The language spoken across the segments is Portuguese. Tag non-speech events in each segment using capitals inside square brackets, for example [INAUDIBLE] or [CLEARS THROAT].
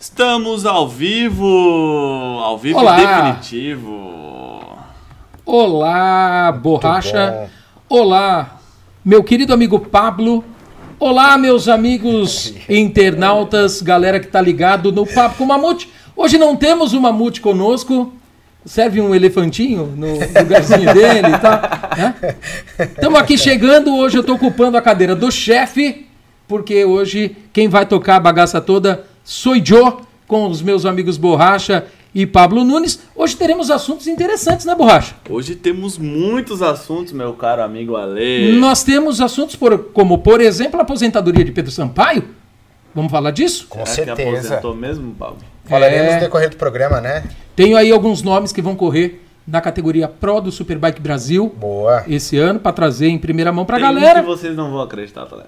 Estamos ao vivo! Ao vivo Olá. definitivo. Olá, borracha. Olá, meu querido amigo Pablo. Olá, meus amigos [LAUGHS] internautas, galera que tá ligado no Papo com o Mamute. Hoje não temos o Mamute conosco. Serve um elefantinho no lugarzinho [LAUGHS] dele, tá? Estamos aqui chegando. Hoje eu tô ocupando a cadeira do chefe, porque hoje quem vai tocar a bagaça toda sou eu, com os meus amigos Borracha e Pablo Nunes. Hoje teremos assuntos interessantes, né, Borracha? Hoje temos muitos assuntos, meu caro amigo Ale. Nós temos assuntos por- como, por exemplo, a aposentadoria de Pedro Sampaio. Vamos falar disso? Com Será que certeza. aposentou mesmo, Pablo? Falaremos É. no decorrer do programa, né? Tenho aí alguns nomes que vão correr na categoria Pro do Superbike Brasil Boa. esse ano para trazer em primeira mão para a um galera. que vocês não vão acreditar, tá?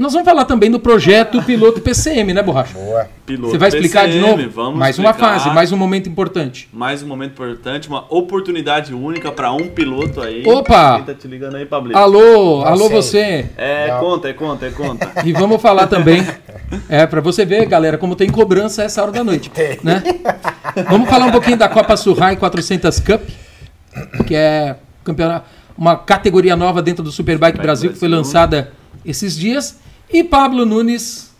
Nós vamos falar também do projeto piloto PCM, né, Borracha? Boa. Piloto Você vai explicar de PCM, novo? Vamos mais uma explicar. fase, mais um momento importante. Mais um momento importante, uma oportunidade única para um piloto aí. Opa! Quem tá te ligando aí, Pablo? Alô, alô sei. você. É, Não. conta, é conta, é conta. [LAUGHS] E vamos falar também, é, para você ver, galera, como tem cobrança essa hora da noite, né? Vamos falar um pouquinho da Copa Surrai 400 Cup, que é campeonato, uma categoria nova dentro do Superbike Brasil, que foi Brasil. lançada esses dias. E Pablo Nunes,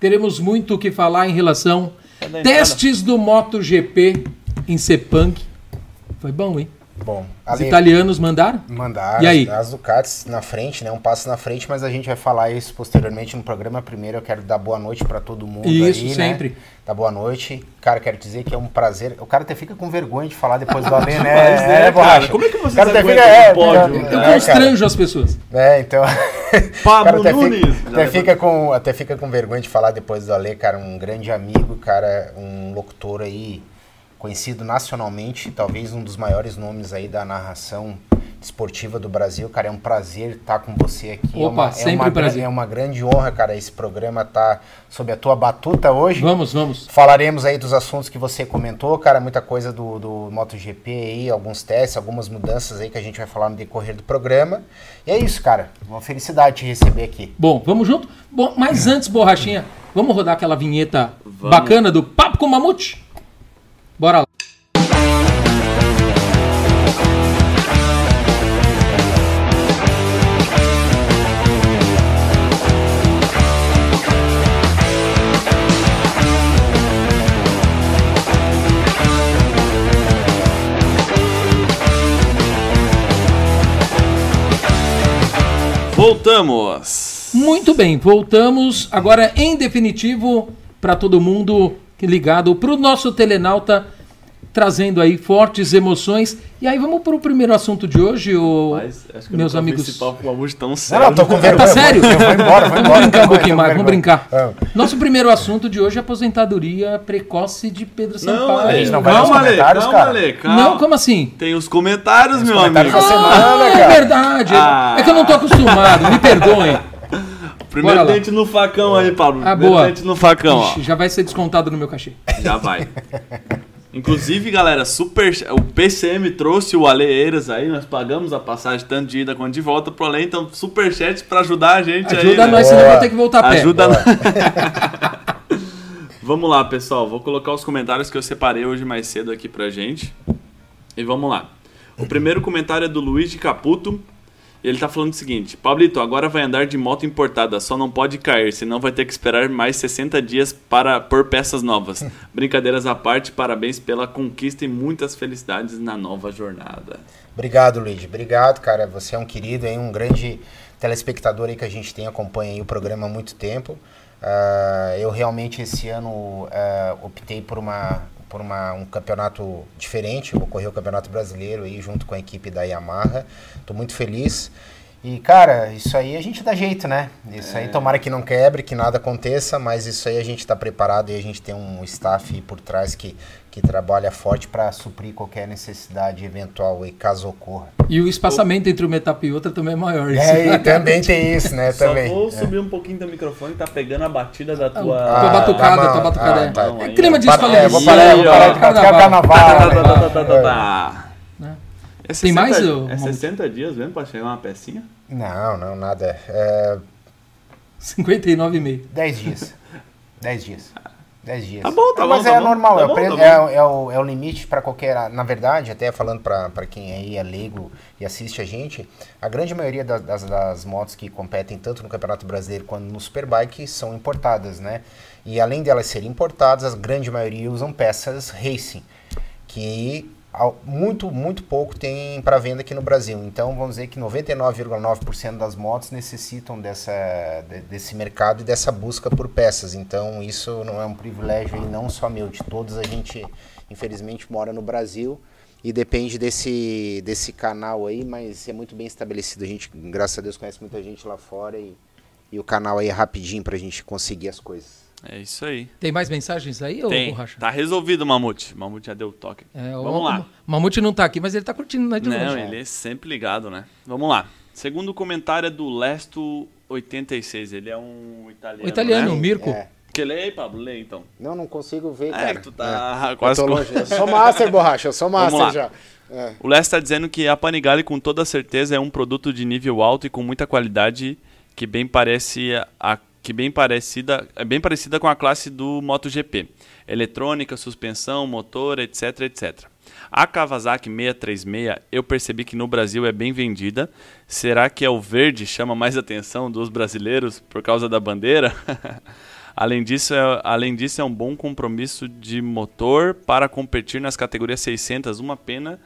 teremos muito o que falar em relação testes do MotoGP em Sepang. Foi bom, hein? Bom. Os Ali, italianos mandaram? mandar E aí? as Ducatis na frente, né? Um passo na frente, mas a gente vai falar isso posteriormente no programa. Primeiro eu quero dar boa noite pra todo mundo Isso, aí, sempre. né? Dar boa noite. Cara, quero dizer que é um prazer. O cara até fica com vergonha de falar depois do [LAUGHS] Alê, né? Mas, né, cara? Como é que vocês O cara até fica, é, pódio? Eu é, constranjo as pessoas. É, então. [LAUGHS] Pablo até Nunes. Fica, até, fica com, até fica com vergonha de falar depois do Ale, cara, um grande amigo, cara, um locutor aí conhecido nacionalmente, talvez um dos maiores nomes aí da narração esportiva do Brasil. Cara, é um prazer estar com você aqui. é Opa, uma, sempre é uma, prazer. É uma grande honra, cara, esse programa tá sob a tua batuta hoje. Vamos, vamos. Falaremos aí dos assuntos que você comentou, cara, muita coisa do, do MotoGP aí, alguns testes, algumas mudanças aí que a gente vai falar no decorrer do programa. E é isso, cara. Uma felicidade te receber aqui. Bom, vamos junto? Bom, mas antes, borrachinha, vamos rodar aquela vinheta Vamos. bacana do Papo com Mamute? Bora lá. Voltamos. Muito bem, voltamos agora em definitivo para todo mundo ligado para o nosso telenauta trazendo aí fortes emoções. E aí vamos para o primeiro assunto de hoje, o Mas acho que meus amigos. esse papo com a música tão Não, sério. não, tô com vergonha. Tá sério? Eu vou embora, vou Vamos embora. brincar um pouquinho mais, vamos brincar. Vamos. Nosso primeiro assunto de hoje é a aposentadoria precoce de Pedro Não, Sampaio. Ale, gente não vai nos calma, Ale, comentários, calma, cara. Ale, calma. Não, como assim? Tem os comentários, meu comentários amigo. da semana, Ah, cara. é verdade. Ah. É que eu não tô acostumado, me perdoem. Primeiro dente no facão aí, Pablo. Ah, Primeiro boa. dente no facão, ó. Ixi, já vai ser descontado no meu cachê. Já vai. Inclusive, galera, super, o PCM trouxe o Ale Eiras aí, nós pagamos a passagem tanto de ida quanto de volta pro Ale, então superchat pra ajudar a gente aí. Ajuda né? nós, senão eu Boa. vou ter que voltar a pé. Ajuda [LAUGHS] Vamos lá, pessoal. Vou colocar os comentários que eu separei hoje mais cedo aqui pra gente. E vamos lá. O primeiro comentário é do Luiz de Caputo. E ele tá falando o seguinte: Pablito, agora vai andar de moto importada, só não pode cair, senão vai ter que esperar mais 60 dias para pôr peças novas. [LAUGHS] Brincadeiras à parte, parabéns pela conquista e muitas felicidades na nova jornada. Obrigado, Luiz. Obrigado, cara. Você é um querido, aí, um grande telespectador aí que a gente tem, acompanha o programa há muito tempo. Ah, eu realmente esse ano ah, optei por uma por uma, um campeonato diferente, eu vou correr o Campeonato Brasileiro aí junto com a equipe da Yamaha. Tô muito feliz. E, cara, isso aí a gente dá jeito, né? Isso aí tomara que não quebre, que nada aconteça, mas isso aí a gente tá preparado e a gente tem um staff aí por trás que, que trabalha forte para suprir qualquer necessidade eventual e caso ocorra. E o espaçamento entre uma etapa e outra também é maior. É, e também tem isso, né? Só também. vou É. subir um pouquinho do microfone, tá pegando a batida da tua. tua Ah, batucada, dá uma- tua batucada. ah, é. tá. É aí, clima de Para- é, vou parar, vou parar de o carnaval. Tá, né? tá, tá, tá, tá, tá. Né? É Tem mais, 60 É Mauro? 60 dias mesmo pra chegar uma pecinha? Não, não, nada. É, 59,5. 10 dias. 10 dias. 10 dias. Tá bom, tá bom, Mas tá é bom, normal, tá é, o bom, pre- tá é- é o, é o limite para qualquer. Na verdade, até falando para quem aí é leigo e assiste a gente, a grande maioria da- das, das motos que competem tanto no Campeonato Brasileiro quanto no Superbike são importadas, né? E além delas serem importadas, a grande maioria usam peças racing, que muito, muito pouco tem para venda aqui no Brasil. Então, vamos dizer que 99,9% das motos necessitam dessa, de- desse mercado e dessa busca por peças. Então, isso não é um privilégio aí, não só meu, de todos. A gente, infelizmente, mora no Brasil e depende desse, desse canal aí, mas é muito bem estabelecido. A gente, graças a Deus, conhece muita gente lá fora e, e o canal aí é rapidinho para a gente conseguir as coisas. É isso aí. Tem mais mensagens aí, Tem. Borracha? Tá resolvido, Mamute. Mamute já deu toque. É, o- Vamos lá. O Mamute não tá aqui, mas ele tá curtindo né, Não, longe. ele é sempre ligado, né? Vamos lá. Segundo comentário é do Lesto86. Ele é um italiano. O italiano, Né? o Mirko. É. Que lê aí, Pablo? Lê então. Não, não consigo ver, É, cara. que tu tá [LAUGHS] Eu quase tô com- longe. Eu sou master, borracha. Eu sou Vamos master lá. já. É. O Les está dizendo que a Panigale, com toda certeza, é um produto de nível alto e com muita qualidade que bem parece a que bem parecida é bem parecida com a classe do MotoGP. Eletrônica, suspensão, motor, etc, etc. A Kawasaki 636, eu percebi que no Brasil é bem vendida. Será que é o verde chama mais atenção dos brasileiros por causa da bandeira? [LAUGHS] além, disso, é, além disso, é um bom compromisso de motor para competir nas categorias 600. Uma pena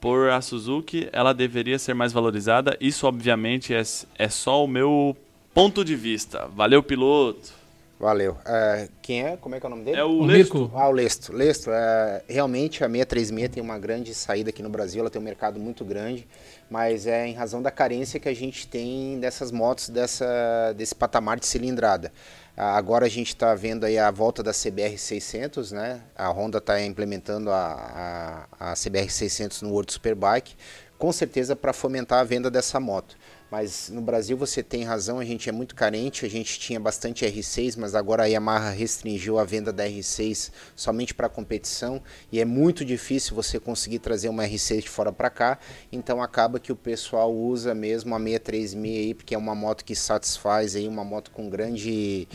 por a Suzuki, ela deveria ser mais valorizada. Isso, obviamente, é, é só o meu ponto de vista. Valeu, piloto. Valeu. É, quem é? Como é que é o nome dele? É o, O Lesto. Ah, o Lesto. Lesto, é, realmente a 636 tem uma grande saída aqui no Brasil, ela tem um mercado muito grande, mas é em razão da carência que a gente tem dessas motos dessa, desse patamar de cilindrada. Ah, Agora a gente está vendo aí a volta da CBR 600, né? A Honda está implementando a, a, a CBR 600 no World Superbike, com certeza para fomentar a venda dessa moto. Mas no Brasil você tem razão, a gente é muito carente, a gente tinha bastante R6, mas agora a Yamaha restringiu a venda da R6 somente para competição. E é muito difícil você conseguir trazer uma R6 de fora para cá, então acaba que o pessoal usa mesmo a 636 aí, porque é uma moto que satisfaz aí, uma moto com grande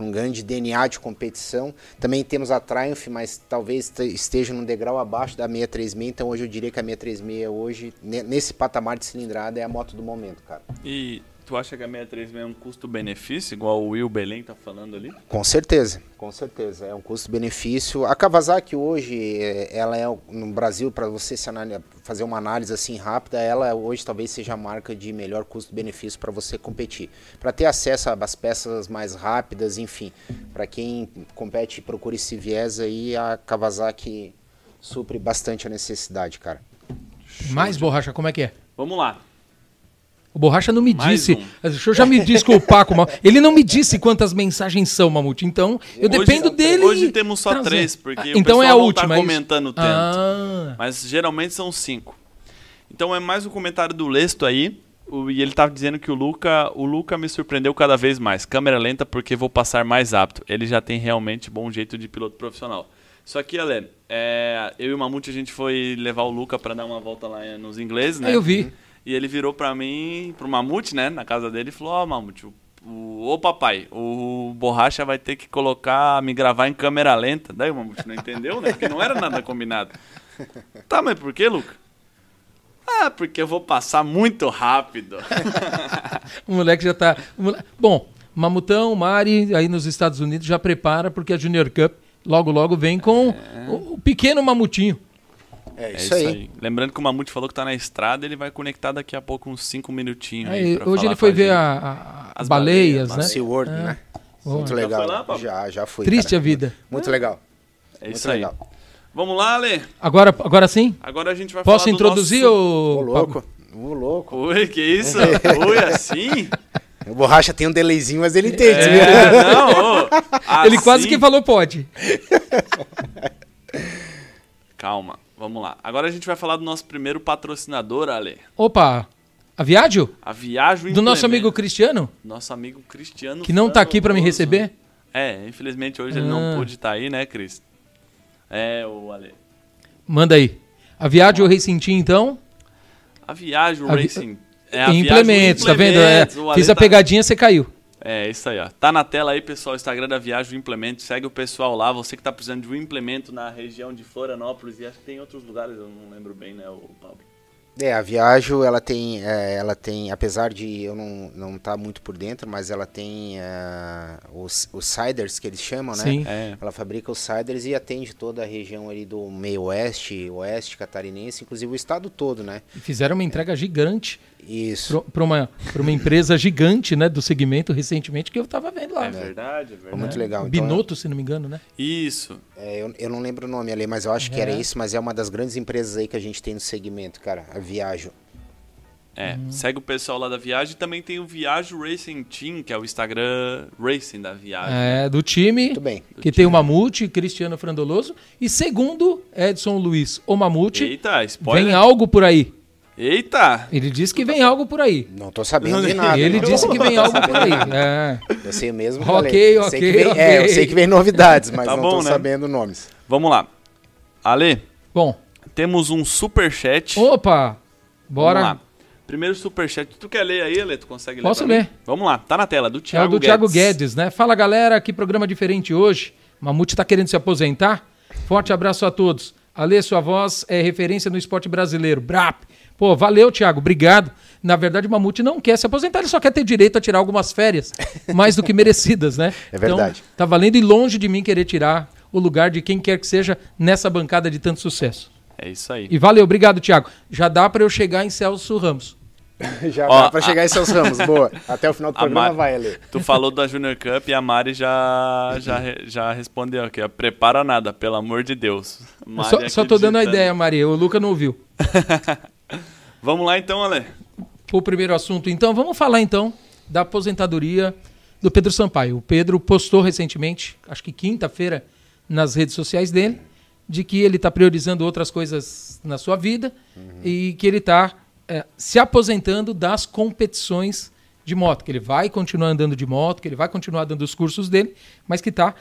com grande DNA de competição. Também temos a Triumph, mas talvez te- esteja num degrau abaixo da 636, então hoje eu diria que a 636 hoje ne- nesse patamar de cilindrada é a moto do momento, cara. E tu acha que a 636 é um custo-benefício, igual o Will Belém tá falando ali? Com certeza, com certeza. É um custo-benefício. A Kawasaki hoje, é, ela é no Brasil, para você fazer uma análise assim rápida, ela hoje talvez seja a marca de melhor custo-benefício para você competir. Para ter acesso às peças mais rápidas, enfim. Para quem compete e procura esse viés aí, a Kawasaki supre bastante a necessidade, cara. Mais borracha, como é que é? Vamos lá. O Borracha não me Mais disse. um. Deixa eu já me desculpar com o Mamute. Ele não me disse quantas mensagens são, Mamute. Então, eu Hoje- dele. dele. Hoje temos só trazer. três, porque Ah, o então pessoal é a não última. tá comentando tanto. Ah, Mas geralmente são cinco. Então é mais um comentário do Lesto aí. e ele tava dizendo que o Luca, o Luca me surpreendeu cada vez mais. Câmera lenta porque vou passar mais apto. Ele já tem realmente bom jeito de piloto profissional. Só que, Ale, é, eu e o Mamute a gente foi levar o Luca pra dar uma volta lá nos ingleses, né? Aí eu vi. E ele virou pra mim, pro Mamute, né, na casa dele, e falou: Ó, Mamute, o, o, ô papai, o Borracha vai ter que colocar, me gravar em câmera lenta. Daí o Mamute não entendeu, né? Porque não era nada combinado. Tá, mas por que, Luca? Ah, porque eu vou passar muito rápido. [LAUGHS] O moleque já tá. Bom, Mamutão, Mari, aí nos Estados Unidos já prepara, porque a Junior Cup logo, logo vem com o, o pequeno Mamutinho. É É isso aí. Lembrando que o Mamute falou que tá na estrada, ele vai conectar daqui a pouco uns 5 minutinhos. aí Aí, hoje falar ele foi ver a, a- As baleias, baleias, né? SeaWorld, né? Muito Já legal. lá, Pablo? já, já fui. Triste cara. a vida. Muito legal. É Muito isso aí. legal. Vamos lá, Ale. Agora, agora sim? Agora a gente vai Posso falar do introduzir nosso... o. Ô, louco. Ô, louco. Oi, que isso? [LAUGHS] Oi, assim? O Borracha tem um delayzinho, mas ele entende. viu? É, não, ô, [LAUGHS] Ele quase assim- que falou pode. Calma, vamos lá. Agora a gente vai falar do nosso primeiro patrocinador, Ale. Opa, a Viágio? A Viagem Do nosso amigo Cristiano? Nosso amigo Cristiano Que não tá aqui pra me Famoso. receber? É, infelizmente hoje ele Ah. não pôde estar aí, né, Cris? É, o Ale. Manda aí. A Viágio Racing Team, então? A Viagem A vi- Racing. É a em Viagem implementos, tá vendo? É, Implementos, fiz a tá- pegadinha, você caiu. É, isso aí, ó. Tá na tela aí, pessoal, o Instagram da Viagem, o implemento. Segue o pessoal lá. Você que tá precisando de um implemento na região de Florianópolis e acho que tem outros lugares, eu não lembro bem, né, o Pablo? É, a Viajo, ela tem, é, ela tem, apesar de eu não não estar tá muito por dentro, mas ela tem é, os, os ciders que eles chamam, né? Sim. É. Ela fabrica os ciders e atende toda a região ali do meio oeste, oeste catarinense, inclusive o estado todo, né? E fizeram uma entrega gigante Isso. para uma, pra uma empresa gigante né, do segmento recentemente que eu estava vendo lá. É verdade, é Foi verdade. muito legal. Então, Binotto, se não me engano, né? Isso. é, eu, eu não lembro o nome ali, mas eu acho que era É. isso, mas é uma das grandes empresas aí que a gente tem no segmento, cara, a Viajo. É, Uhum. segue o pessoal lá da Viagem. Também tem o Viagem Racing Team, que é o Instagram Racing da Viagem. É, do time Muito bem. que tem o Mamute, Cristiano Frandoloso. E segundo Edson Luiz, o Mamute, Eita, spoiler. vem algo por aí. Eita! Ele disse que vem algo por aí. Não tô sabendo de nada. Ele não. disse que vem algo por aí. [LAUGHS] É. Eu sei mesmo. Ok, sei ok, que vem- ok. É, eu sei que vem novidades, mas Tá não bom, tô né? sabendo nomes. Vamos lá. Ale, Bom, temos um superchat. opa, bora. Vamos lá. Primeiro superchat. Tu quer ler aí, Ale? Tu consegue ler? Posso mim? ler. Vamos lá, tá na tela, do É Thiago o do Thiago Guedes, né? Fala galera, que programa diferente hoje. Mamute tá querendo se aposentar? Forte abraço a todos. Alê, sua voz é referência no esporte brasileiro. Brap. Pô, valeu, Thiago, obrigado. Na verdade, o Mamute não quer se aposentar, ele só quer ter direito a tirar algumas férias, [LAUGHS] mais do que merecidas, né? É verdade. Então, tá valendo e longe de mim querer tirar o lugar de quem quer que seja nessa bancada de tanto sucesso. É isso aí. E valeu, obrigado, Thiago. Já dá para eu chegar em Celso Ramos. [LAUGHS] Já Ó, dá pra chegar em seus ramos, [LAUGHS] boa. Até o final do a programa Mari- vai, Ale. Tu falou da Junior Cup e a Mari já, já, já respondeu aqui. Prepara nada, pelo amor de Deus. Mari só, só tô dando a ideia, Maria. O Luca não ouviu. Vamos lá então, Ale. o primeiro assunto. Então, vamos falar então da aposentadoria do Pedro Sampaio. O Pedro postou recentemente, acho que quinta-feira, nas redes sociais dele, de que ele está priorizando outras coisas na sua vida e que ele está se aposentando das competições de moto, que ele vai continuar andando de moto, que ele vai continuar dando os cursos dele, mas que está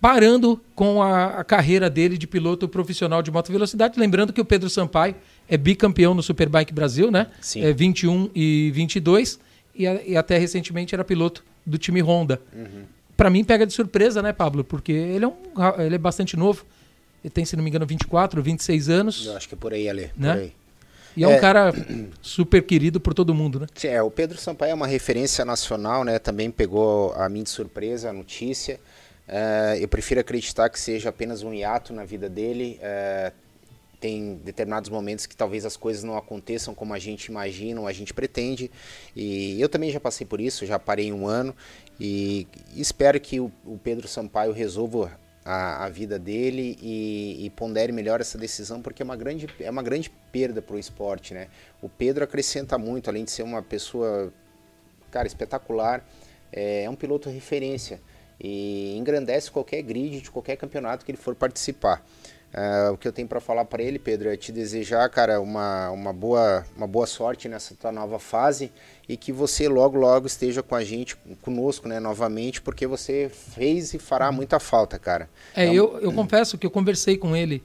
parando com a, a carreira dele de piloto profissional de moto velocidade. Lembrando que o Pedro Sampaio é bicampeão no Superbike Brasil, né? Sim. É 21 e 22 e, a- e até recentemente era piloto do time Honda. Pra mim pega de surpresa, né, Pablo? Porque ele é um ele é bastante novo. Ele tem, se não me engano, 24, 26 anos Eu acho que é por aí, Ale. Por Né? aí. e é, um É. cara [CLEARS THROAT] super querido por todo mundo, né? É, o Pedro Sampaio é uma referência nacional, né? Também pegou a mim de surpresa a notícia. É, eu prefiro acreditar que seja apenas um hiato na vida dele. É, tem determinados momentos que talvez as coisas não aconteçam como a gente imagina ou a gente pretende. E eu também já passei por isso, já parei um ano. E espero que o, o Pedro Sampaio resolva a, a vida dele e, e pondere melhor essa decisão, porque é uma grande, é uma grande perda para o esporte. Né? O Pedro acrescenta muito, além de ser uma pessoa cara, espetacular, é, é um piloto referência e engrandece qualquer grid de qualquer campeonato que ele for participar. Ah, o que eu tenho para falar para ele, Pedro, é te desejar, cara, uma, uma, boa, uma boa sorte nessa tua nova fase e que você logo, logo esteja com a gente, conosco, né, novamente, porque você fez e fará muita falta, cara. É, Então, eu, eu confesso que eu conversei com ele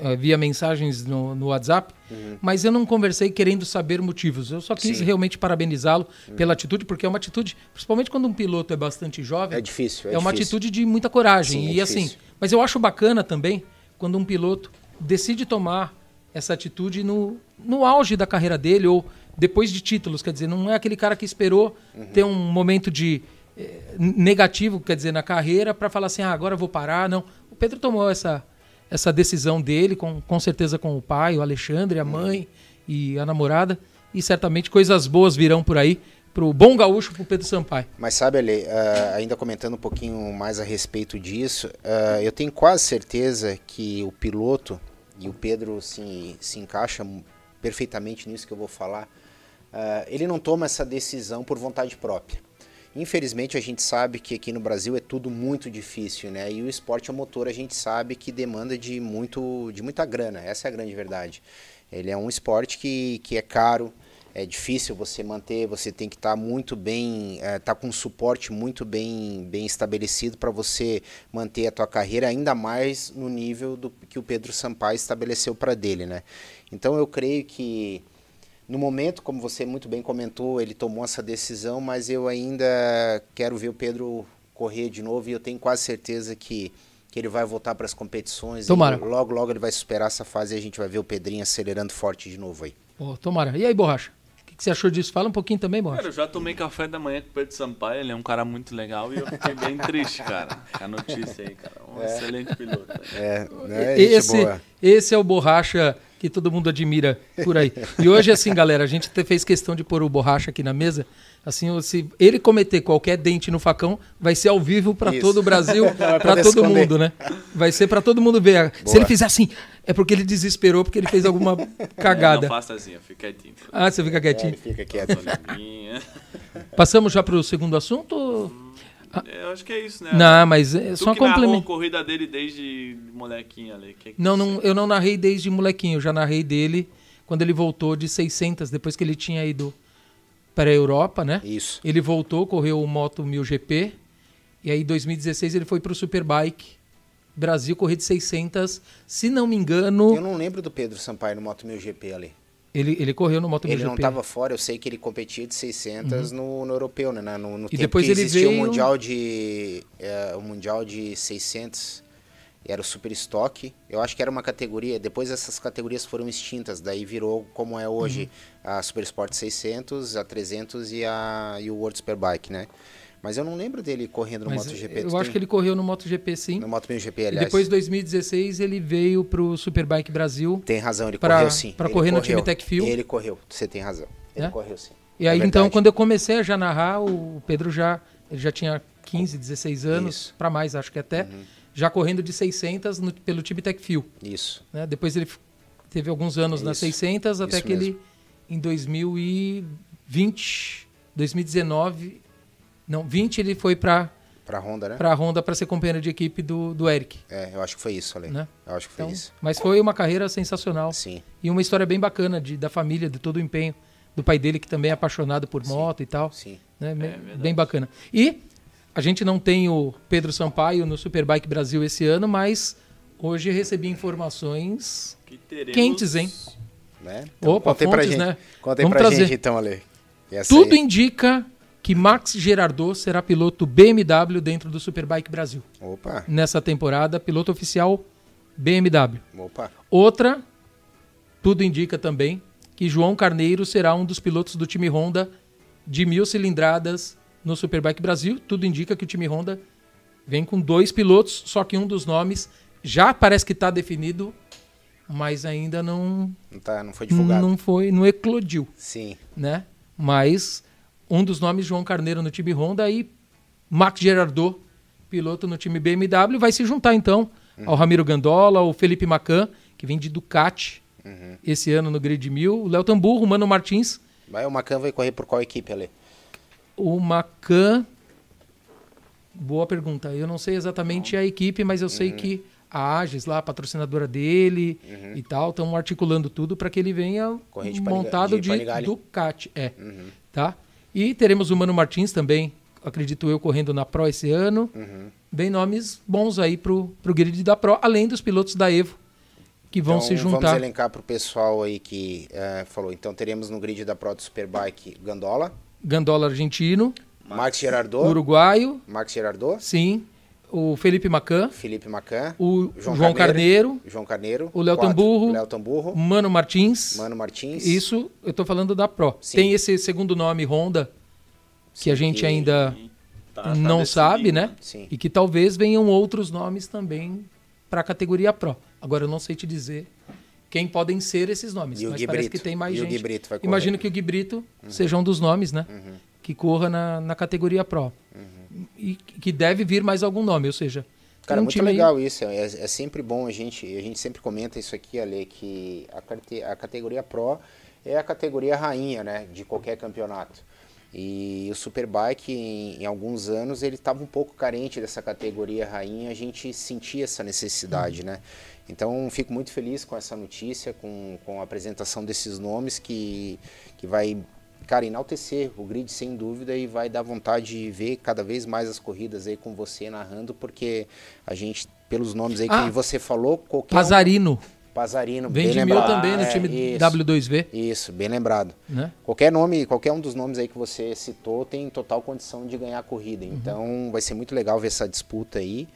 eh, via mensagens no, no WhatsApp, mas eu não conversei querendo saber motivos. Eu só quis Uhum. Sim. Uhum. realmente parabenizá-lo pela atitude, porque é uma atitude, principalmente quando um piloto é bastante jovem, É difícil, é uma difícil. atitude de muita coragem. Sim, é e assim, difícil. mas eu acho bacana também quando um piloto decide tomar essa atitude no, no auge da carreira dele ou depois de títulos, quer dizer, não é aquele cara que esperou Uhum. ter um momento de eh, negativo, quer dizer, na carreira para falar assim, ah, agora vou parar, não. O Pedro tomou essa essa decisão dele, com, com certeza com o pai, o Alexandre, a mãe e a namorada, e certamente coisas boas virão por aí pro bom gaúcho, pro Pedro Sampaio. Mas sabe, Ale, ah, ainda comentando um pouquinho mais a respeito disso, ah, eu tenho quase certeza que o piloto, e o Pedro se, se encaixa perfeitamente nisso que eu vou falar, ah, ele não toma essa decisão por vontade própria. Infelizmente a gente sabe que aqui no Brasil é tudo muito difícil, né? E o esporte a motor a gente sabe que demanda de, muito, de muita grana, essa é a grande verdade. Ele é um esporte que, que é caro, é difícil você manter, você tem que estar muito bem, estar com um suporte muito bem, bem estabelecido para você manter a tua carreira, ainda mais no nível do que o Pedro Sampaio estabeleceu para dele, né? Então eu creio que no momento, como você muito bem comentou, ele tomou essa decisão, mas eu ainda quero ver o Pedro correr de novo e eu tenho quase certeza que, que ele vai voltar para as competições. Tomara. logo, logo ele vai superar essa fase e a gente vai ver o Pedrinho acelerando forte de novo aí. Pô, tomara. E aí, Borracha? O que, que você achou disso? Fala um pouquinho também, Borracha. Cara, eu já tomei café da manhã com o Pedro Sampaio, ele é um cara muito legal e eu fiquei bem triste, cara. com A notícia aí, cara. Um excelente piloto. né? É, né? Gente esse, boa. esse é o Borracha que todo mundo admira por aí. E hoje, assim, galera, a gente te- fez questão de pôr o Borracha aqui na mesa. Assim, se ele cometer qualquer dente no facão, vai ser ao vivo para todo o Brasil, [LAUGHS] para todo esconder. mundo, né? Vai ser para todo mundo ver. Se Boa. ele fizer assim, é porque ele desesperou, porque ele fez alguma [LAUGHS] cagada. É, Não faça assim, ó, fica quietinho. Ah, você fica É, quietinho. ele fica quieto. [LAUGHS] Passamos já para o segundo assunto? Eu acho que é isso, né? Não, mas é Tu só que narrou a complemento. corrida dele desde molequinho ali. Que que Não, não, eu não narrei desde molequinho, eu já narrei dele quando ele voltou de 600, depois que ele tinha ido para a Europa, né? Isso. Ele voltou, correu o Moto 1000 GP, e aí em 2016 ele foi para o Superbike Brasil, correr de 600, se não me engano, Eu não lembro do Pedro Sampaio no Moto 1000 GP ali. ele, ele correu no Moto 1000 Ele não estava fora, eu sei que ele competia de 600 no, no europeu, né? No, no tempo depois que ele existia veio- o mundial de é, o mundial de 600, era o super estoque. Eu acho que era uma categoria. Depois essas categorias foram extintas, daí virou como é hoje Uhum. a Super Sport 600, a 300 e a e o World Superbike, né? Mas eu não lembro dele correndo no Mas MotoGP. eu acho tem- que ele correu no MotoGP sim. no Moto 1000 GP, E aliás. depois, em 2016, ele veio para o Superbike Brasil. Tem razão, ele pra- correu sim. Ele correr no correu. time Tech Fuel. Ele correu, você tem razão. Ele É? correu sim. E aí, É então, quando eu comecei a já narrar, o Pedro já, ele já tinha 15, 16 anos, Isso. Uhum. para mais, acho que até, já correndo de 600 no- pelo time Tech Fuel. Isso. Né? Depois ele teve alguns anos É nas isso. 600, até Isso que ele, mesmo. em 2020, 2019, não, 20 ele foi para Pra Honda, né? a Honda para ser companheiro de equipe do, do Eric. É, eu acho que foi isso, Ale. Né? Eu acho que foi Então, isso. mas foi uma carreira sensacional. Sim. E uma história bem bacana de, da família, de todo o empenho do pai dele, que também é apaixonado por moto e tal. Sim. né? bem bacana. E a gente não tem o Pedro Sampaio no Superbike Brasil esse ano, mas hoje recebi informações Que teremos... quentes, hein? Né? Opa, conta aí pra fontes, gente. né? Conta aí Vamos pra trazer. gente então, Ale. Tudo aí. indica que Max Gerardo será piloto BMW dentro do Superbike Brasil. Opa, Nessa temporada, piloto oficial BMW. opa. Outra, tudo indica também que João Carneiro será um dos pilotos do time Honda de mil cilindradas no Superbike Brasil. Tudo indica que o time Honda vem com dois pilotos, só que um dos nomes já parece que está definido, mas ainda não, Não, tá, não foi divulgado. não foi, não eclodiu, Sim. né? Mas um dos nomes João Carneiro no time Honda e Max Gerardo, piloto no time BMW, vai se juntar então ao Ramiro Gandola, ao Felipe Macan, que vem de Ducati esse ano no Grid 1000, o Léo Tamburro, o Mano Martins, Vai, o Macan vai correr por qual equipe, Ale? o Macan. Boa pergunta. Eu não sei exatamente a equipe, mas eu sei que a Agis, lá, a patrocinadora dele e tal, estão articulando tudo para que ele venha Correr de montado de de. Ducati. É. Tá? E teremos o Mano Martins também, acredito eu, correndo na Pro esse ano. Bem nomes bons aí pro, pro grid da Pro, além dos pilotos da Evo que vão então, se Vamos juntar. elencar pro pessoal aí que eh, falou. Então teremos no grid da Pro do Superbike Gandola, Gandola argentino, Max Gerardo, uruguaio, Max Gerardo, sim, o Felipe Macan, Felipe Macan, o João, Carneiro, João Carneiro, o Léo Tamburro, Léo Tamburro, Mano Martins. Mano Martins. Isso, eu tô falando da Pro. Sim. Tem esse segundo nome, Honda, que a Sim, gente que- ainda Tá- tá não decidindo. sabe, né? Sim. E que talvez venham outros nomes também para a categoria Pro. Agora eu não sei te dizer quem podem ser esses nomes, E o mas Gui parece Brito? que tem mais E o gente. Gui Brito vai correr? Imagino que o Gui Brito seja um dos nomes, né? Que corra na, na categoria Pro. E que deve vir mais algum nome, ou seja, Cara, um muito time legal isso. É, é sempre bom a gente, a gente sempre comenta isso aqui, Ale, que a, a categoria Pro é a categoria rainha, né, de qualquer campeonato. E o Superbike, em, em alguns anos, ele estava um pouco carente dessa categoria rainha, a gente sentia essa necessidade, né? Então, fico muito feliz com essa notícia, com, com a apresentação desses nomes que, que vai, cara, enaltecer o grid sem dúvida e vai dar vontade de ver cada vez mais as corridas aí com você narrando, porque a gente, pelos nomes aí Ah, que você falou, qualquer um- Pazarino. Vem bem lembrado. também no É, time isso, W2V, Isso, bem lembrado. né? Qualquer nome, qualquer um dos nomes aí que você citou tem total condição de ganhar a Uhum. corrida. Então vai ser muito legal ver essa disputa aí.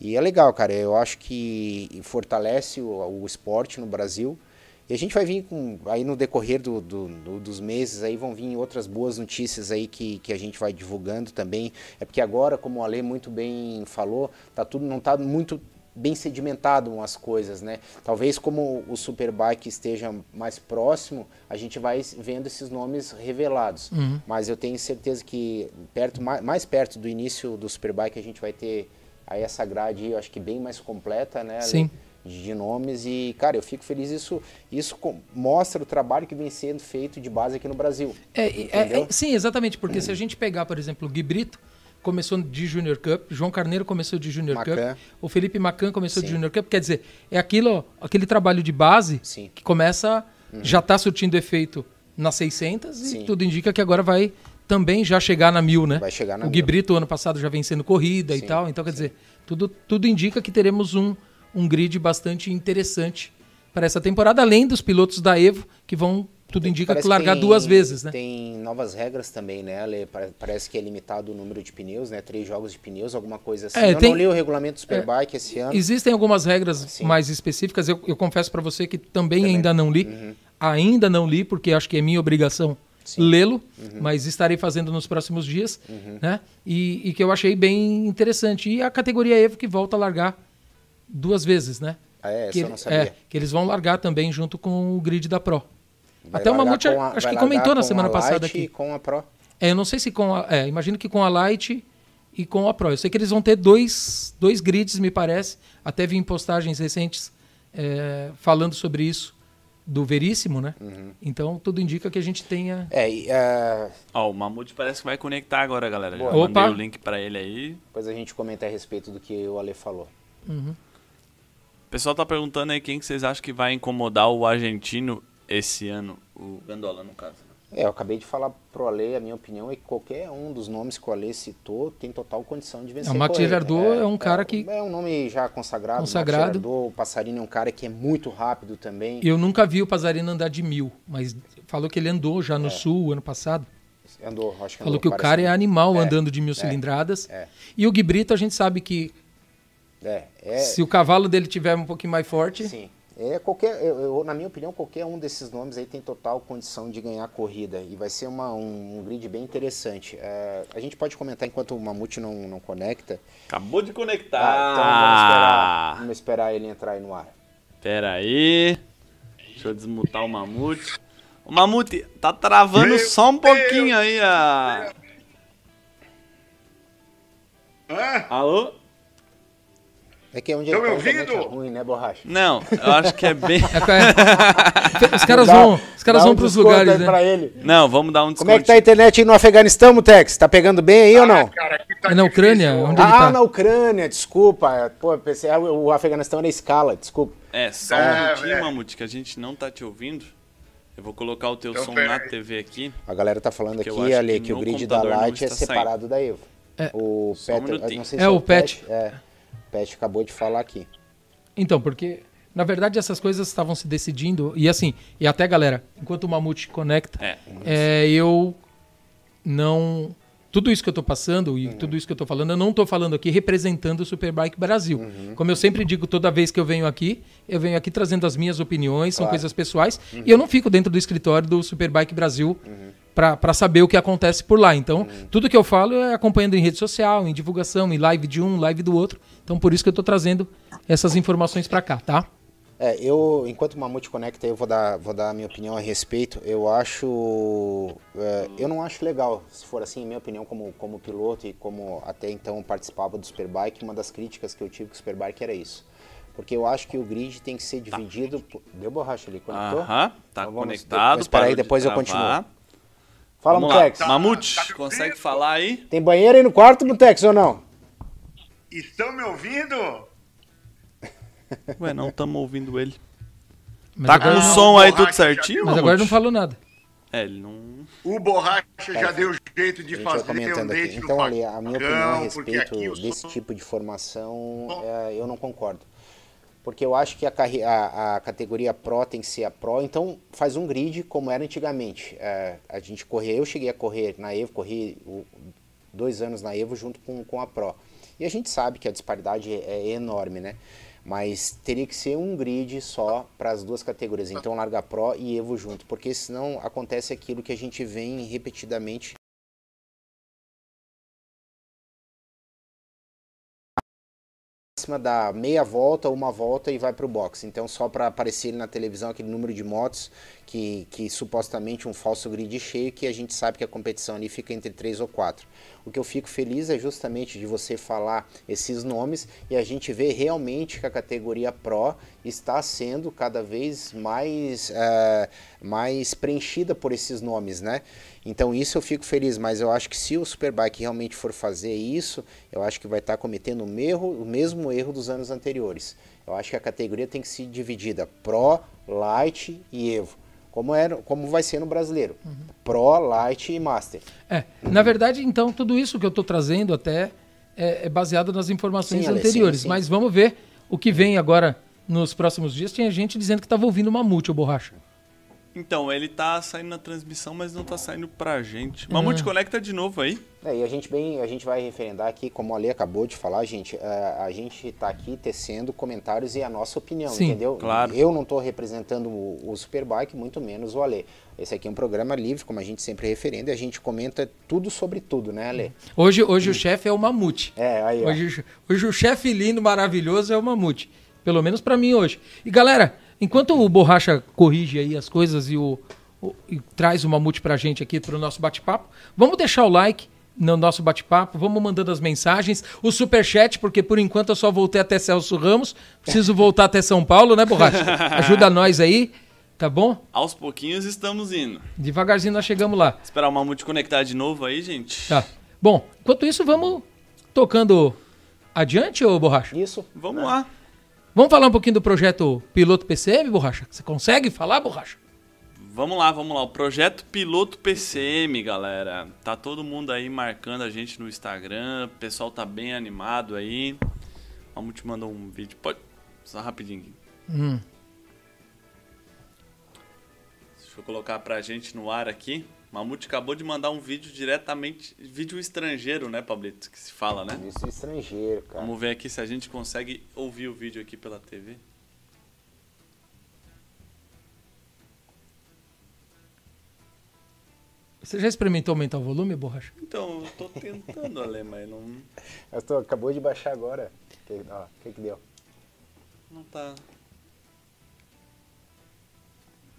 E é legal, cara. Eu acho que fortalece o, o esporte no Brasil. E a gente vai vir com. Aí no decorrer do, do- do- dos meses aí vão vir outras boas notícias aí que, que a gente vai divulgando também. É porque agora, como o Ale muito bem falou, tá tudo, não tá muito bem sedimentado umas coisas, né? Talvez como o Superbike esteja mais próximo, a gente vai vendo esses nomes revelados. Uhum. Mas eu tenho certeza que perto, mais, perto do início do Superbike a gente vai ter aí essa grade, eu acho que bem mais completa, né? Sim. De nomes e, cara, eu fico feliz. Isso, isso mostra o trabalho que vem sendo feito de base aqui no Brasil. É, é, é, sim, exatamente, porque se a gente pegar, por exemplo, o Gui Brito começou de Junior Cup, João Carneiro começou de Junior Macan. Cup, o Felipe Macan começou de Sim. Junior Cup, quer dizer, é aquilo, aquele trabalho de base Sim. Uhum. que começa, já está surtindo efeito nas 600 e Sim. tudo indica que agora vai também já chegar na mil, né? Vai chegar na o Gui mil. Brito ano passado já vencendo corrida e tal, então quer dizer, tudo, tudo indica que teremos um, um grid bastante interessante para essa temporada, além dos pilotos da Evo que vão tudo indica Parece que largar tem- duas vezes, né? Tem novas regras também, né, Ale? Pare- Parece que é limitado o número de pneus, né? Três jogos de pneus, alguma coisa assim. É, eu tem- não li o regulamento do Superbike esse ano. Existem algumas regras mais específicas. Eu, eu confesso para você que também, Também. ainda não li. Uhum. Ainda não li, porque acho que é minha obrigação Sim. Uhum. lê-lo, mas estarei fazendo nos próximos dias. Né? E, e que eu achei bem interessante. E a categoria Evo que volta a largar duas vezes, né? Ah, é, que, eu não sabia. é, que eles vão largar também junto com o grid da Pro. Vai Até o Mamute a- acho que comentou na semana a passada aqui. com a Pro. É, eu não sei se com a. É, imagino que com a Light e com a Pro. Eu sei que eles vão ter dois, dois grids, me parece. Até vi em postagens recentes é, falando sobre isso do Veríssimo, né? Uhum. Então tudo indica que a gente tenha. É, e, é, Ó, o Mamute parece que vai conectar agora, galera. Já Boa. mandei Opa. o link pra ele aí. depois a gente comenta a respeito do que o Ale falou. O pessoal tá perguntando aí quem que vocês acham que vai incomodar o argentino esse ano. O Gandola, no caso. É, eu acabei de falar pro Ale, a minha opinião é que qualquer um dos nomes que o Ale citou tem total condição de vencer É, o Max corrida. Girardot é um cara que- É um nome já consagrado. Consagrado. O Max o Passarino é um cara que é muito rápido também. Eu nunca vi o Pazarino andar de mil, mas falou que ele andou já É. no sul ano passado. Andou, acho que Falou andou, que o cara é animal É, andando de mil é, cilindradas. é. E o Gui Brito, a gente sabe que É, é, se o cavalo dele tiver um pouquinho mais forte, Sim. É qualquer, eu, eu- na minha opinião, qualquer um desses nomes aí tem total condição de ganhar a corrida e vai ser uma, um, um grid bem interessante. É, a gente pode comentar enquanto o Mamute não, não conecta. Acabou de conectar. Ah, então vamos esperar, vamos esperar ele entrar aí no ar. Pera aí. Deixa eu desmutar o Mamute. O Mamute, tá travando Meu só um pouquinho aí a... Hã? Alô? É que onde ele me tá, a internet ouvindo? é ruim, né, borracha? Não, eu acho que é bem... [LAUGHS] É, [LAUGHS] os caras Dá- vão, os caras vão um pros desconto lugares, né? pra ele. Não, vamos dar um Como é que tá a desconto. internet aí no Afeganistão, Mutex? Tá pegando bem aí ou não? Ah, cara, aqui tá É na Ucrânia? difícil. Onde ele ah, tá? na Ucrânia, desculpa. Pô, eu pensei, ah, o Afeganistão era escala, desculpa. É, só um É, minutinho, é. Mamute, que a gente não tá te ouvindo. Eu vou colocar o teu Então, som pera na. TV aqui. A galera tá falando aqui, Ale, que que o grid da Light é separado da Evo. É. O um Pet, não sei É, se o o Pet. Pet. É, Pet acabou de falar aqui. Então, porque na verdade essas coisas estavam se decidindo e assim, e até galera, enquanto o Mamute conecta, É. é, eu não tudo isso que eu tô passando Uhum. e tudo isso que eu tô falando, eu não tô falando aqui representando o Superbike Brasil. Uhum. Como eu sempre digo toda vez que eu venho aqui, eu venho aqui trazendo as minhas opiniões, são Claro. coisas pessoais, Uhum. e eu não fico dentro do escritório do Superbike Brasil pra para saber o que acontece por lá. Então, Uhum. tudo que eu falo é acompanhando em rede social, em divulgação, em live de um, live do outro. Então, por isso que eu tô trazendo essas informações pra cá, tá? É, eu, enquanto o Mamute conecta, eu vou dar, vou dar a minha opinião a respeito. Eu acho. é, eu não acho legal, se for assim, minha opinião como, como piloto e como até então participava do Superbike, uma das críticas que eu tive com o Superbike era isso. Porque eu acho que o grid tem que ser dividido. por- Deu borracha ali, conectou? Aham, tá Então vamos- conectado. espera aí, parou de depois eu continuo. Fala, Vamos. Mutex. Mamute, Tá me consegue ouvindo? falar aí? Tem banheiro aí no quarto, Mutex, ou não? Estão me ouvindo? Ué, não estamos ouvindo ele. Mas Tá agora com o som aí tudo certinho. Mas agora não falou nada. É, ele não... O Borracha já deu jeito de A gente vai fazer um comentando aqui. leite no Então, ali, a minha opinião a respeito aqui desse som- tipo de formação, é, eu não concordo. Porque eu acho que a, a- a categoria Pro tem que ser a Pro, então faz um grid como era antigamente. É, a gente corria, eu cheguei a correr na Evo, corri o- dois anos na Evo junto com, com a Pro. E a gente sabe que a disparidade é, é enorme, né? Mas teria que ser um grid só para as duas categorias, então larga Pro e Evo junto, porque senão acontece aquilo que a gente vem repetidamente máxima dá meia volta, uma volta e vai pro box. Então, só para aparecer na televisão aquele número de motos que, que supostamente um falso grid cheio, que a gente sabe que a competição ali fica entre três ou quatro. O que eu fico feliz é justamente de você falar esses nomes e a gente ver realmente que a categoria Pro está sendo cada vez mais, eh, mais preenchida por esses nomes, né? Então isso eu fico feliz, mas eu acho que se o Superbike realmente for fazer isso, eu acho que vai estar cometendo o, mesmo, o mesmo erro dos anos anteriores. Eu acho que a categoria tem que ser dividida Pro, Light e Evo. Como, era, como vai ser no brasileiro. Pro, Light e Master. É, na verdade, então, tudo isso que eu estou trazendo até é, é baseado nas informações Sim, anteriores. sim, sim. Mas vamos ver o que vem agora nos próximos dias. Tinha gente dizendo que estava ouvindo uma multi, o borracha. Então, ele tá saindo na transmissão, mas não tá saindo pra gente. Ah. Mamute, conecta de novo aí. É, e a gente, bem, a gente vai referendar aqui, como a Ale acabou de falar, gente, eh, a gente está aqui tecendo comentários e a nossa opinião, Sim, entendeu? claro. Eu não estou representando o, o Superbike, muito menos o Ale. Esse aqui é um programa livre, como a gente sempre referenda, e a gente comenta tudo sobre tudo, né, Ale? Hoje, hoje o chefe é o Mamute. É, aí, ó. Hoje, hoje o chefe lindo, maravilhoso é o Mamute. Pelo menos pra mim hoje. E galera, enquanto o Borracha corrige aí as coisas e, o, o- e traz o Mamute pra gente aqui pro nosso bate-papo, vamos deixar o like no nosso bate-papo, vamos mandando as mensagens, o superchat, porque por enquanto eu só voltei até Celso Ramos, preciso voltar até São Paulo, né, Borracha? [LAUGHS] Ajuda nós aí, tá bom? Aos pouquinhos estamos indo. Devagarzinho nós chegamos lá. Esperar o Mamute conectar de novo aí, gente. Tá. Bom, enquanto isso, vamos tocando adiante, ô Borracha? Isso. Vamos lá. Vamos falar um pouquinho do projeto Piloto PCM, Borracha? Você consegue falar, Borracha? Vamos lá, vamos lá. O projeto Piloto PCM, galera. Tá todo mundo aí marcando a gente no Instagram. O pessoal tá bem animado aí. O Mamute mandou um vídeo. Pode. Só rapidinho. Hum. Deixa eu colocar pra gente no ar aqui. Mamute acabou de mandar um vídeo diretamente. Vídeo estrangeiro, né, Pablito? Que se fala, né? Isso é estrangeiro, cara. Vamos ver aqui se a gente consegue ouvir o vídeo aqui pela TV. Você já experimentou aumentar o volume, Borracha? Então, eu tô tentando, Ale, mas não, [LAUGHS] Eu tô, acabou de baixar agora. O que que deu? não tá.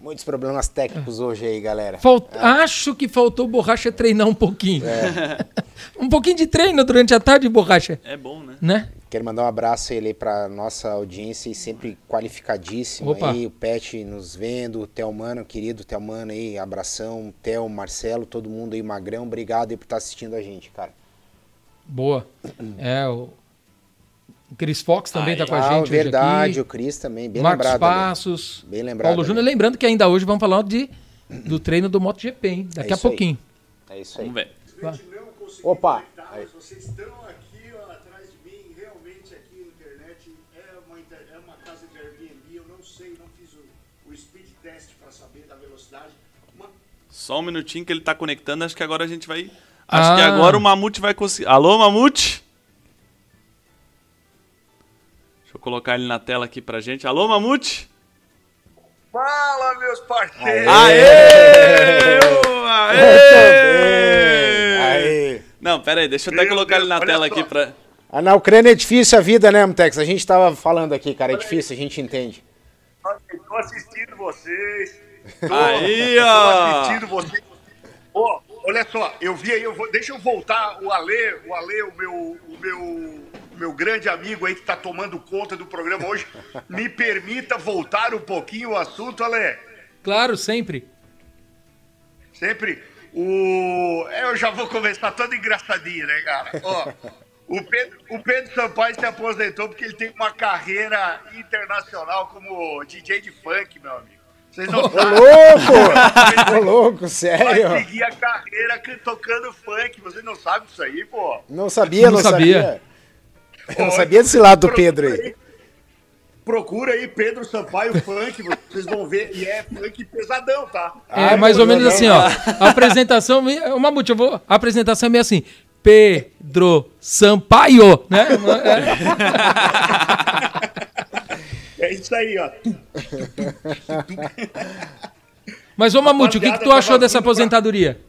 Muitos problemas técnicos hoje aí, galera. Falt- Acho que faltou o Borracha treinar um pouquinho. [LAUGHS] um pouquinho de treino durante a tarde, Borracha. É bom, né? Né? Quero mandar um abraço ele para nossa audiência e sempre qualificadíssimo Opa. aí, o Pet nos vendo, o Telmano, querido Telmano aí, abração, Tel, Marcelo, todo mundo aí, Magrão, obrigado aí por estar assistindo a gente, cara. Boa. É, o o Chris Fox também tá com a ah, gente verdade, hoje o Cris também, bem aqui. Marcos lembrado. Passos. Bem lembrado. Paulo. Júnior. Lembrando que ainda hoje vamos falar de, do treino do MotoGP, hein? Daqui É a isso aí. pouquinho. É isso aí. Vamos ver. Opa! Aí. vocês estão aqui ó, atrás de mim, realmente aqui na internet é uma, é uma casa de Airbnb, eu não sei, não fiz o, o speed test para saber da velocidade. Uma- Só um minutinho que ele tá conectando. Acho que agora a gente vai. Acho Ah. que agora o Mamute vai conseguir. Alô, Mamute? Colocar ele na tela aqui pra gente. Alô, Mamute? Fala, meus parceiros! Aê! Aê! Aí. Não, pera aí, deixa eu até Meu colocar ele na tela só. aqui pra. Ah, na Ucrânia é difícil a vida, né, Mutex? A gente tava falando aqui, cara, é difícil, a gente entende. Tô assistindo vocês. Tô, Aí, tô ó. assistindo vocês. Ó, olha só, eu vi aí, eu vou, deixa eu voltar, o Ale, o Ale, o meu, o meu, meu grande amigo aí que tá tomando conta do programa hoje, [LAUGHS] me permita voltar um pouquinho o assunto, Ale. Claro, sempre. Sempre o. é, Eu já vou começar todo engraçadinho, né, cara? Ó, o Pedro, o Pedro Sampaio se aposentou porque ele tem uma carreira internacional como DJ de funk, meu amigo. Vocês não Ô, sabem. louco! Ô, louco, [LAUGHS] Vai sério? seguir a carreira can- tocando funk. Vocês não sabem disso aí, pô? Não sabia, Não não, sabia. sabia. Eu não sabia desse lado do Pedro aí. procura aí Pedro Sampaio Funk, vocês vão ver, e é funk pesadão, tá? É ah, mais ou menos assim, ó. A apresentação, uma eu vou, a apresentação é meio assim, Pedro Sampaio, né? É, isso aí, ó. Mas, ô Mamute, o que, que tu achou dessa aposentadoria?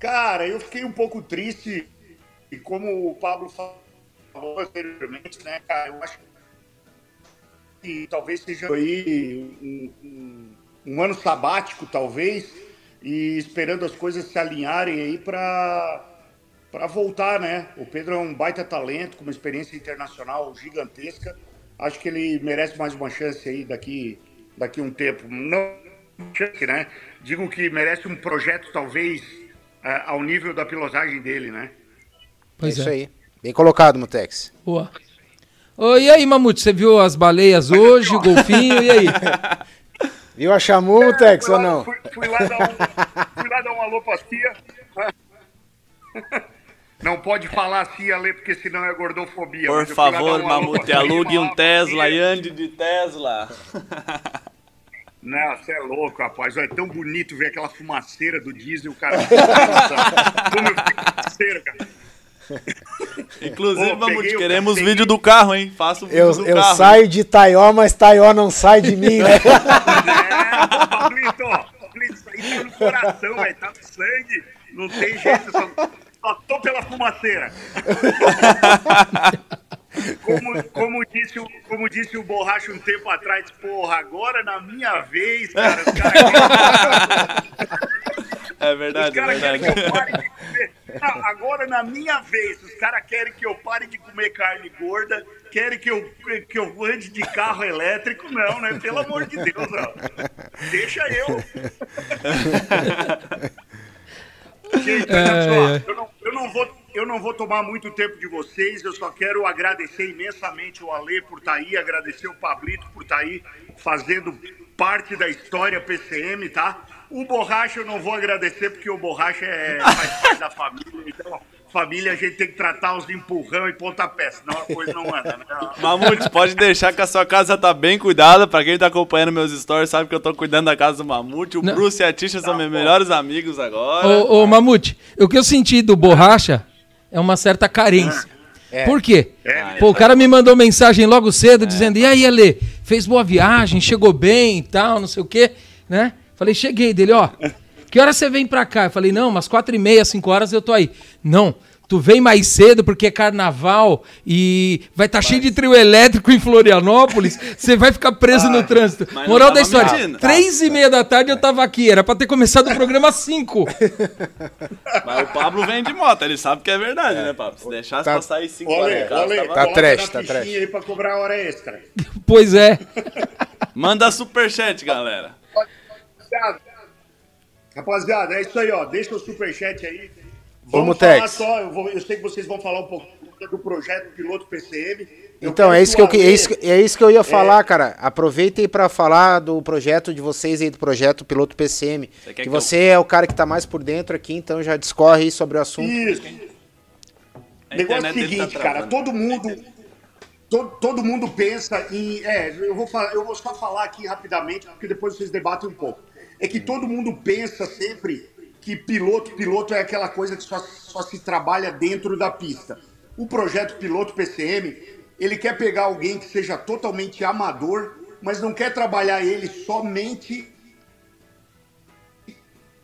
Cara, eu fiquei um pouco triste, e como o Pablo falou anteriormente, né, cara, eu acho que talvez seja aí um, um, um ano sabático, talvez, e esperando as coisas se alinharem aí para para voltar, né? O Pedro é um baita talento, com uma experiência internacional gigantesca. Acho que ele merece mais uma chance aí daqui daqui um tempo. Não chance, né? Digo que merece um projeto talvez uh, ao nível da pilotagem dele, né? Pois é. Isso aí. Bem colocado, Mutex. Boa. Oh, e aí, Mamute, você viu as baleias hoje, o golfinho, e aí? [LAUGHS] Viu a Chamu, é, Tex, ou não? Fui, fui, lá dar um, fui lá dar um alô pra tia. Não pode assim, a cia, Lê, porque senão é gordofobia. Por favor, um Mamute, alugue um Tesla e ande de Tesla. Não, você é louco, rapaz. É tão bonito ver aquela fumaceira do diesel, cara. [LAUGHS] Como eu fico cara. [LAUGHS] Inclusive, Mamute, queremos peguei... vídeo do carro, hein? Faça o vídeo eu, do eu carro. Eu saio de Taió, mas Taió não sai de mim, né? [LAUGHS] é, Pablito, Pablito, isso aí tá no coração, velho. Tá no sangue. Não tem jeito. Só, só tô pela fumaceira. [LAUGHS] Como, como, disse, o, como disse o Borracha um tempo atrás, porra, agora na minha vez, cara, os caras. É verdade, os caras é querem que eu pare de comer. Não, agora na minha vez, os caras querem que eu pare de comer carne gorda, querem que eu, que eu ande de carro elétrico. Não, né? Pelo amor de Deus, ó. Deixa eu. [LAUGHS] Gente, é, é. Eu, não, eu, não vou, eu não vou tomar muito tempo de vocês, eu só quero agradecer imensamente o Ale por estar tá aí, agradecer o Pablito por estar tá aí fazendo parte da história PCM, tá? O Borracha eu não vou agradecer porque o Borracha é, faz parte da família, então família a gente tem que tratar os empurrão e pontapé, senão a coisa não anda, né? Mamute, pode deixar que a sua casa tá bem cuidada. Pra quem tá acompanhando meus stories, sabe que eu tô cuidando da casa do Mamute. O não. Bruce e a Tisha tá são meus bom. melhores amigos agora. Ô, ô, Mamute, o que eu senti do Borracha é uma certa carência. É. Por quê? É. Pô, o cara me mandou mensagem logo cedo é. dizendo: E aí, Ale, fez boa viagem, chegou bem e tal, não sei o quê, né? Falei, cheguei dele, ó. Que hora você vem pra cá? Eu falei, não, umas quatro e meia, cinco horas eu tô aí. Não, tu vem mais cedo porque é carnaval e vai estar tá cheio de trio elétrico em Florianópolis, [LAUGHS] você vai ficar preso ah, no trânsito. Moral da história, mentindo. três e meia da tarde eu tava aqui, era pra ter começado o programa cinco. [LAUGHS] Mas o Pablo vem de moto, ele sabe que é verdade, é. né, Pablo? Se deixasse tá, passar aí cinco horas casa, tá trash, tá trash. aí pra cobrar hora extra. Pois é. [LAUGHS] Manda superchat, galera. Rapaziada, é isso aí, ó. Deixa o superchat aí. Vamos falar só, eu, vou, eu, sei que vocês vão falar um pouco do projeto piloto PCM. Eu então, é isso, que eu, é, isso, é isso que eu ia falar, é... cara. Aproveitem para falar do projeto de vocês aí, do projeto piloto PCM. Você que, que você eu... é o cara que tá mais por dentro aqui, então já discorre aí sobre o assunto. Isso. O negócio é o seguinte, tá cara, todo mundo, todo, todo mundo pensa em. É, eu vou, falar, eu vou só falar aqui rapidamente, porque depois vocês debatem um pouco é que todo mundo pensa sempre que piloto, piloto é aquela coisa que só, só se trabalha dentro da pista. O projeto Piloto PCM, ele quer pegar alguém que seja totalmente amador, mas não quer trabalhar ele somente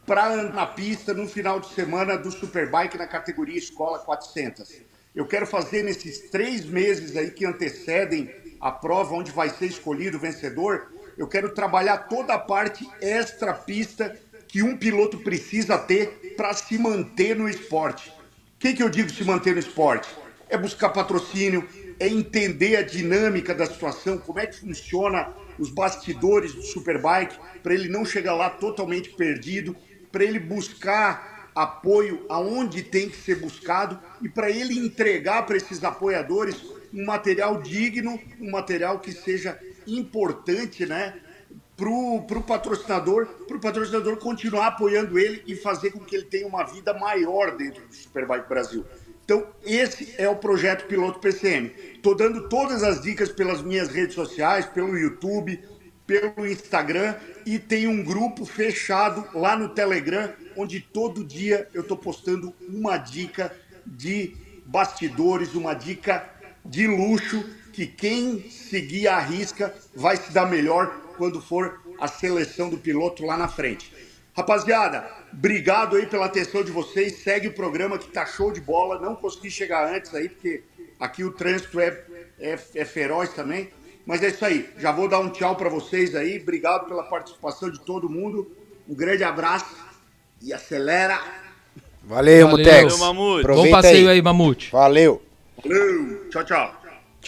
para na pista no final de semana do Superbike na categoria Escola 400. Eu quero fazer nesses três meses aí que antecedem a prova, onde vai ser escolhido o vencedor, eu quero trabalhar toda a parte extra pista que um piloto precisa ter para se manter no esporte. O que, que eu digo se manter no esporte? É buscar patrocínio, é entender a dinâmica da situação, como é que funciona os bastidores do Superbike, para ele não chegar lá totalmente perdido, para ele buscar apoio aonde tem que ser buscado e para ele entregar para esses apoiadores um material digno, um material que seja importante, né? Pro, pro patrocinador, pro patrocinador continuar apoiando ele e fazer com que ele tenha uma vida maior dentro do Superbike Brasil. Então, esse é o projeto Piloto PCM. Estou dando todas as dicas pelas minhas redes sociais, pelo YouTube, pelo Instagram e tem um grupo fechado lá no Telegram, onde todo dia eu estou postando uma dica de bastidores, uma dica de luxo que quem seguir a risca vai se dar melhor quando for a seleção do piloto lá na frente. Rapaziada, obrigado aí pela atenção de vocês. Segue o programa que tá show de bola. Não consegui chegar antes aí, porque aqui o trânsito é, é, é feroz também. Mas é isso aí. Já vou dar um tchau para vocês aí. Obrigado pela participação de todo mundo. Um grande abraço e acelera. Valeu, Valeu. Mutex. Valeu, Mamute. Bom passeio aí, aí Mamute. Valeu. Valeu. Tchau, tchau.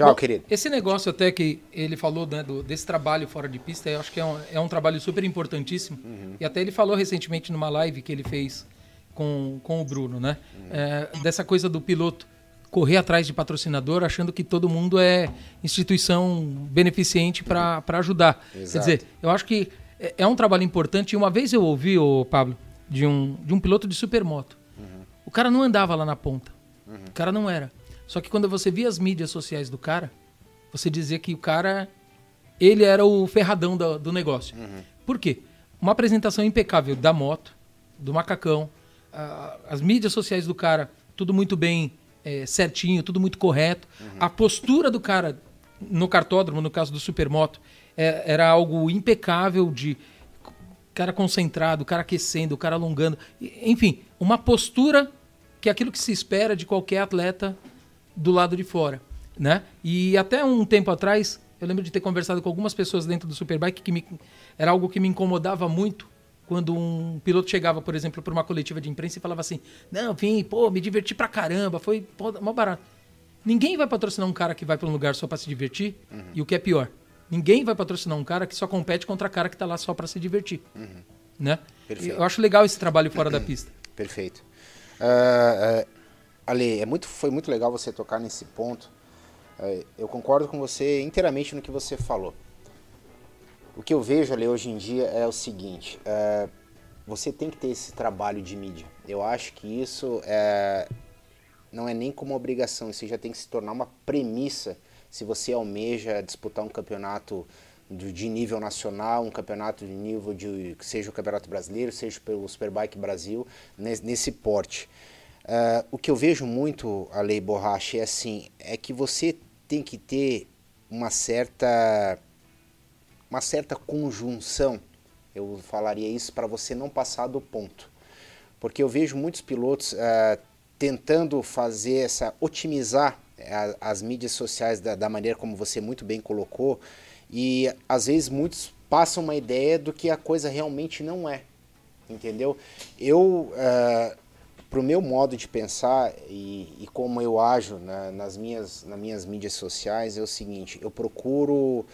Tchau, Bom, querido. Esse negócio até que ele falou né, do, desse trabalho fora de pista, eu acho que é um, é um trabalho super importantíssimo. Uhum. E até ele falou recentemente numa live que ele fez com, com o Bruno, né? Uhum. É, dessa coisa do piloto correr atrás de patrocinador achando que todo mundo é instituição beneficente para ajudar. Exato. Quer dizer, eu acho que é, é um trabalho importante. E uma vez eu ouvi, o Pablo, de um, de um piloto de supermoto. Uhum. O cara não andava lá na ponta. Uhum. O cara não era. Só que quando você via as mídias sociais do cara, você dizia que o cara, ele era o ferradão do, do negócio. Uhum. Por quê? Uma apresentação impecável da moto, do macacão, as mídias sociais do cara, tudo muito bem é, certinho, tudo muito correto. Uhum. A postura do cara no cartódromo, no caso do Supermoto, é, era algo impecável de cara concentrado, o cara aquecendo, o cara alongando. Enfim, uma postura que é aquilo que se espera de qualquer atleta do lado de fora, né? E até um tempo atrás, eu lembro de ter conversado com algumas pessoas dentro do Superbike que me, era algo que me incomodava muito quando um piloto chegava, por exemplo, para uma coletiva de imprensa e falava assim: "Não, vim, pô, me diverti pra caramba, foi pô, mó barato". Ninguém vai patrocinar um cara que vai para um lugar só para se divertir, uhum. e o que é pior, ninguém vai patrocinar um cara que só compete contra cara que tá lá só para se divertir. Uhum. Né? Eu acho legal esse trabalho fora da [CLEARS THROAT] pista. Perfeito. Uh, uh Ale, é muito, foi muito legal você tocar nesse ponto. É, eu concordo com você inteiramente no que você falou. O que eu vejo, Ale, hoje em dia é o seguinte: é, você tem que ter esse trabalho de mídia. Eu acho que isso é, não é nem como obrigação, isso já tem que se tornar uma premissa se você almeja disputar um campeonato de nível nacional, um campeonato de nível de seja o Campeonato Brasileiro, seja pelo Superbike Brasil, nesse porte. Uh, o que eu vejo muito, a lei borracha, é assim, é que você tem que ter uma certa uma certa conjunção. Eu falaria isso para você não passar do ponto. Porque eu vejo muitos pilotos uh, tentando fazer essa otimizar uh, as mídias sociais da, da maneira como você muito bem colocou e às vezes muitos passam uma ideia do que a coisa realmente não é, entendeu? Eu uh, para o meu modo de pensar e, e como eu ajo na, nas, minhas, nas minhas mídias sociais é o seguinte, eu procuro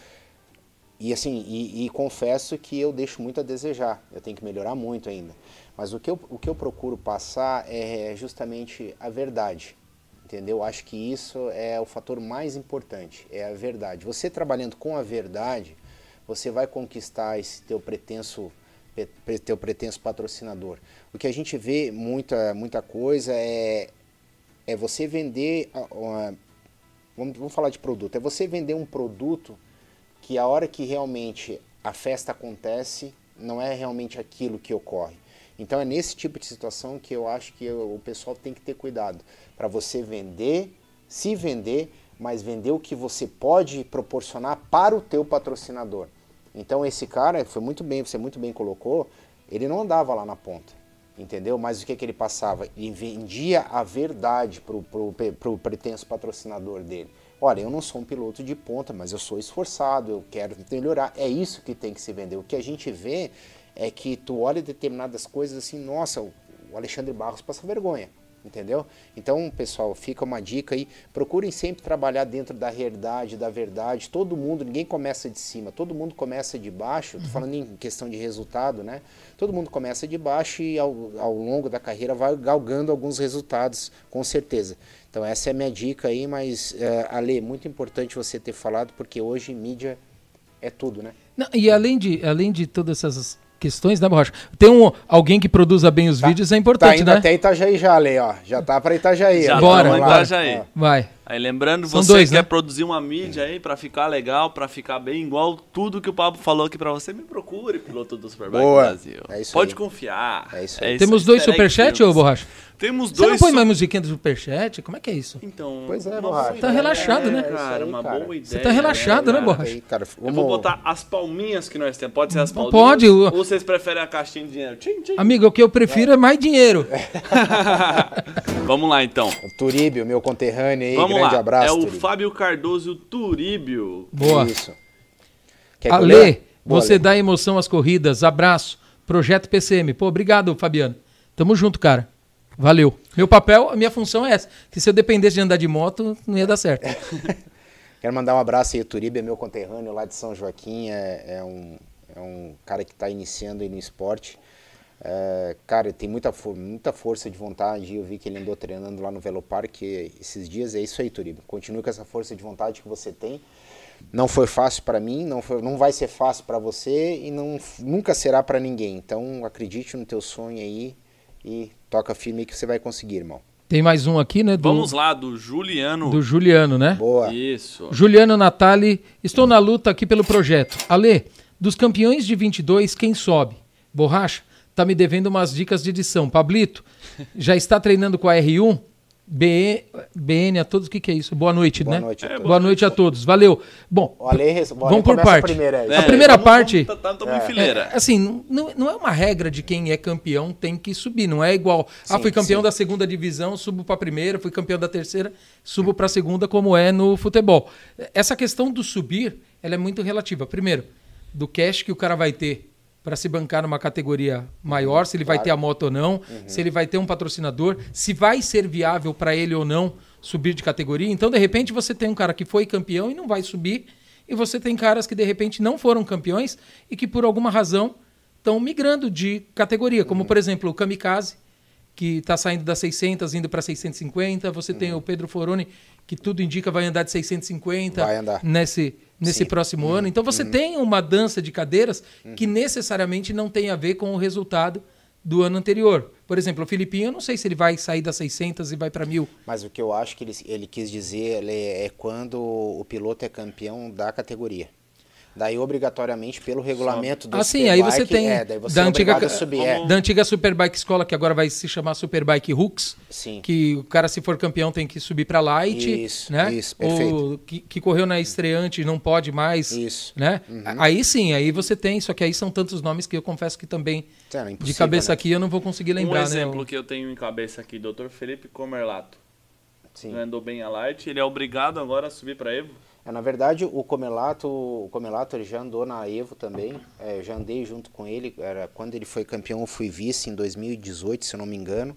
e assim e, e, confesso que eu deixo muito a desejar, eu tenho que melhorar muito ainda. Mas o que eu, o que eu procuro passar é justamente a verdade, entendeu? Acho que isso é o fator mais importante, é a verdade. Você trabalhando com a verdade, você vai conquistar esse teu pretenso teu pretenso patrocinador. O que a gente vê muita, muita coisa é, é você vender. Uma, vamos, vamos falar de produto. É você vender um produto que a hora que realmente a festa acontece, não é realmente aquilo que ocorre. Então é nesse tipo de situação que eu acho que o pessoal tem que ter cuidado para você vender, se vender, mas vender o que você pode proporcionar para o teu patrocinador. Então esse cara, foi muito bem, você muito bem colocou, ele não andava lá na ponta, entendeu? Mas o que, que ele passava? Ele vendia a verdade para o pretenso patrocinador dele. Olha, eu não sou um piloto de ponta, mas eu sou esforçado, eu quero melhorar. É isso que tem que se vender. O que a gente vê é que tu olha determinadas coisas assim, nossa, o Alexandre Barros passa vergonha entendeu? Então, pessoal, fica uma dica aí, procurem sempre trabalhar dentro da realidade, da verdade. Todo mundo, ninguém começa de cima, todo mundo começa de baixo. Estou falando em questão de resultado, né? Todo mundo começa de baixo e ao, ao longo da carreira vai galgando alguns resultados, com certeza. Então, essa é a minha dica aí, mas, uh, Ale, muito importante você ter falado, porque hoje mídia é tudo, né? Não, e além de, além de todas essas questões, né, Borracha? Tem um, alguém que produza bem os vídeos, é Tá importante, indo né? até Itajaí já, Ale, ó. Já tá pra Itajaí. Já ó. Bora, bora. Itajaí. Vai. Aí lembrando, São você dois, quer né? produzir uma mídia aí pra ficar legal, pra ficar bem igual tudo que o Pablo falou aqui pra você, me procure, piloto do Superbike Boa. Brasil. É isso Pode aí. confiar. É isso aí. Temos aí, dois easter egg superchat, filmes. ô Borracha? Temos Você dois não põe mais musiquinha do superchat? Como é que é isso? Então, Pois é, Borracha. Tá relaxado, né? É Cara, aí, uma cara. boa ideia. Você tá relaxado, né, cara? Borracha? Aí, cara, Eu vamos... vou botar as palminhas que nós temos. Pode ser as palminhas? pode, Ou vocês preferem a caixinha de dinheiro? Tchim, tchim. Amigo, o que eu prefiro é mais dinheiro. [LAUGHS] Vamos lá, então. O Turíbio, meu conterrâneo aí, Vamos grande lá. abraço, é o Turíbio. Fábio Cardoso Turíbio. Boa. Isso. Quer que eu Ale? Boa, você Ale. dá emoção às corridas. Abraço. Projeto PCM. Pô, obrigado, Fabiano. Tamo junto, cara. Valeu. Meu papel, a minha função é essa. Que se eu dependesse de andar de moto, não ia dar certo. [LAUGHS] Quero mandar um abraço aí, Turibe é meu conterrâneo lá de São Joaquim, é, é um, é um cara que está iniciando aí no esporte. É, cara, tem muita, muita força de vontade, eu vi que ele andou treinando lá no Velopark esses dias, é isso aí, Turibe. Continue com essa força de vontade que você tem. Não foi fácil para mim, não, foi, não vai ser fácil para você e não, nunca será para ninguém. Então acredite no teu sonho aí e toca firme que você vai conseguir, irmão. Tem mais um aqui, né? Do, Vamos lá, do Juliano. do Juliano, né? Boa. Isso. Juliano Natali, estou na luta aqui pelo projeto. Ale, dos campeões de 22, quem sobe? Borracha, tá me devendo umas dicas de edição. Pablito, já está treinando com a R1? BE, BN a todos, o que, que é isso? Boa noite, Boa né? noite a Boa, noite a todos, valeu. Bom, Ale, vamos por parte. A primeira vamos- parte- Vamos, tá, tamo em fileira. É, assim, não, não é uma regra de quem é campeão tem que subir. Não é igual. ah, Sim, fui campeão sim. da segunda divisão, subo para a primeira, fui campeão da terceira, subo para a segunda, como é no futebol. Essa questão do subir, ela é muito relativa. Primeiro, do cash que o cara vai ter para se bancar numa categoria maior, se ele vai Claro. ter a moto ou não, Uhum. se ele vai ter um patrocinador, se vai ser viável para ele ou não subir de categoria. Então, de repente, você tem um cara que foi campeão e não vai subir, e você tem caras que de repente não foram campeões e que por alguma razão estão migrando de categoria, como Uhum. por exemplo o Kamikaze, que está saindo das 600 indo para 650, você tem Uhum. o Pedro Foroni, que tudo indica vai andar de 650 Vai andar. nesse nesse Sim. Uhum. próximo ano. Então você tem uma dança de cadeiras que necessariamente não tem a ver com o resultado do ano anterior. Por exemplo, o Filipinho, eu não sei se ele vai sair das 600 e vai para 1000. Mas o que eu acho que ele, ele quis dizer é quando o piloto é campeão da categoria. Daí, obrigatoriamente, pelo regulamento do Ah, sim, aí você Superbike, tem é, daí você da é antiga, subir. É, da antiga Superbike Escola, que agora vai se chamar Superbike Hooks, Sim. que o cara, se for campeão, tem que subir para Light, Isso, né? isso, Ou perfeito. que, que correu na estreante não pode mais, Isso. Uhum. né? Aí sim, aí você tem, só que aí são tantos nomes que eu confesso que também, É, é de cabeça né? aqui, eu não vou conseguir lembrar, um exemplo né? que eu tenho em cabeça aqui, Dr. Felipe Comerlato. Sim. Andou bem a Light, ele é obrigado agora a subir pra Evo. É, na verdade, o Comelato, o Comelato ele já andou na Evo também. É, já andei junto com ele. Era, quando ele foi campeão, eu fui vice em 2018, se eu não me engano.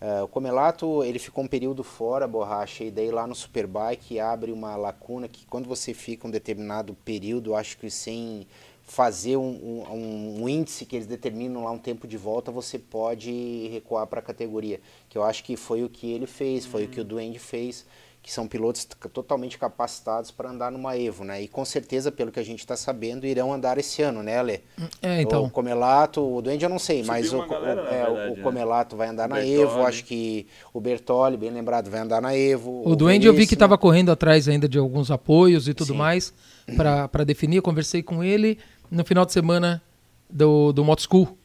É, o Comelato ele ficou um período fora, borracha, e daí lá no Superbike abre uma lacuna que quando você fica um determinado período, acho que sem fazer um, um, um índice que eles determinam lá um tempo de volta, você pode recuar para a categoria. Que eu acho que foi o que ele fez, foi o que o Duende fez, que são pilotos totalmente capacitados para andar numa Evo, né? E com certeza, pelo que a gente está sabendo, irão andar esse ano, né, Ale? É, então. O Comelato, o Duende eu não sei, Subiu mas o, galera, o- é, o- verdade, o né? Comelato vai andar O na Bertolli. Evo, acho que o Bertoli, bem lembrado, vai andar na Evo. O Duende eu vi que estava correndo atrás ainda de alguns apoios e tudo Sim. mais para [LAUGHS] definir. Eu conversei com ele no final de semana do, do Moto School,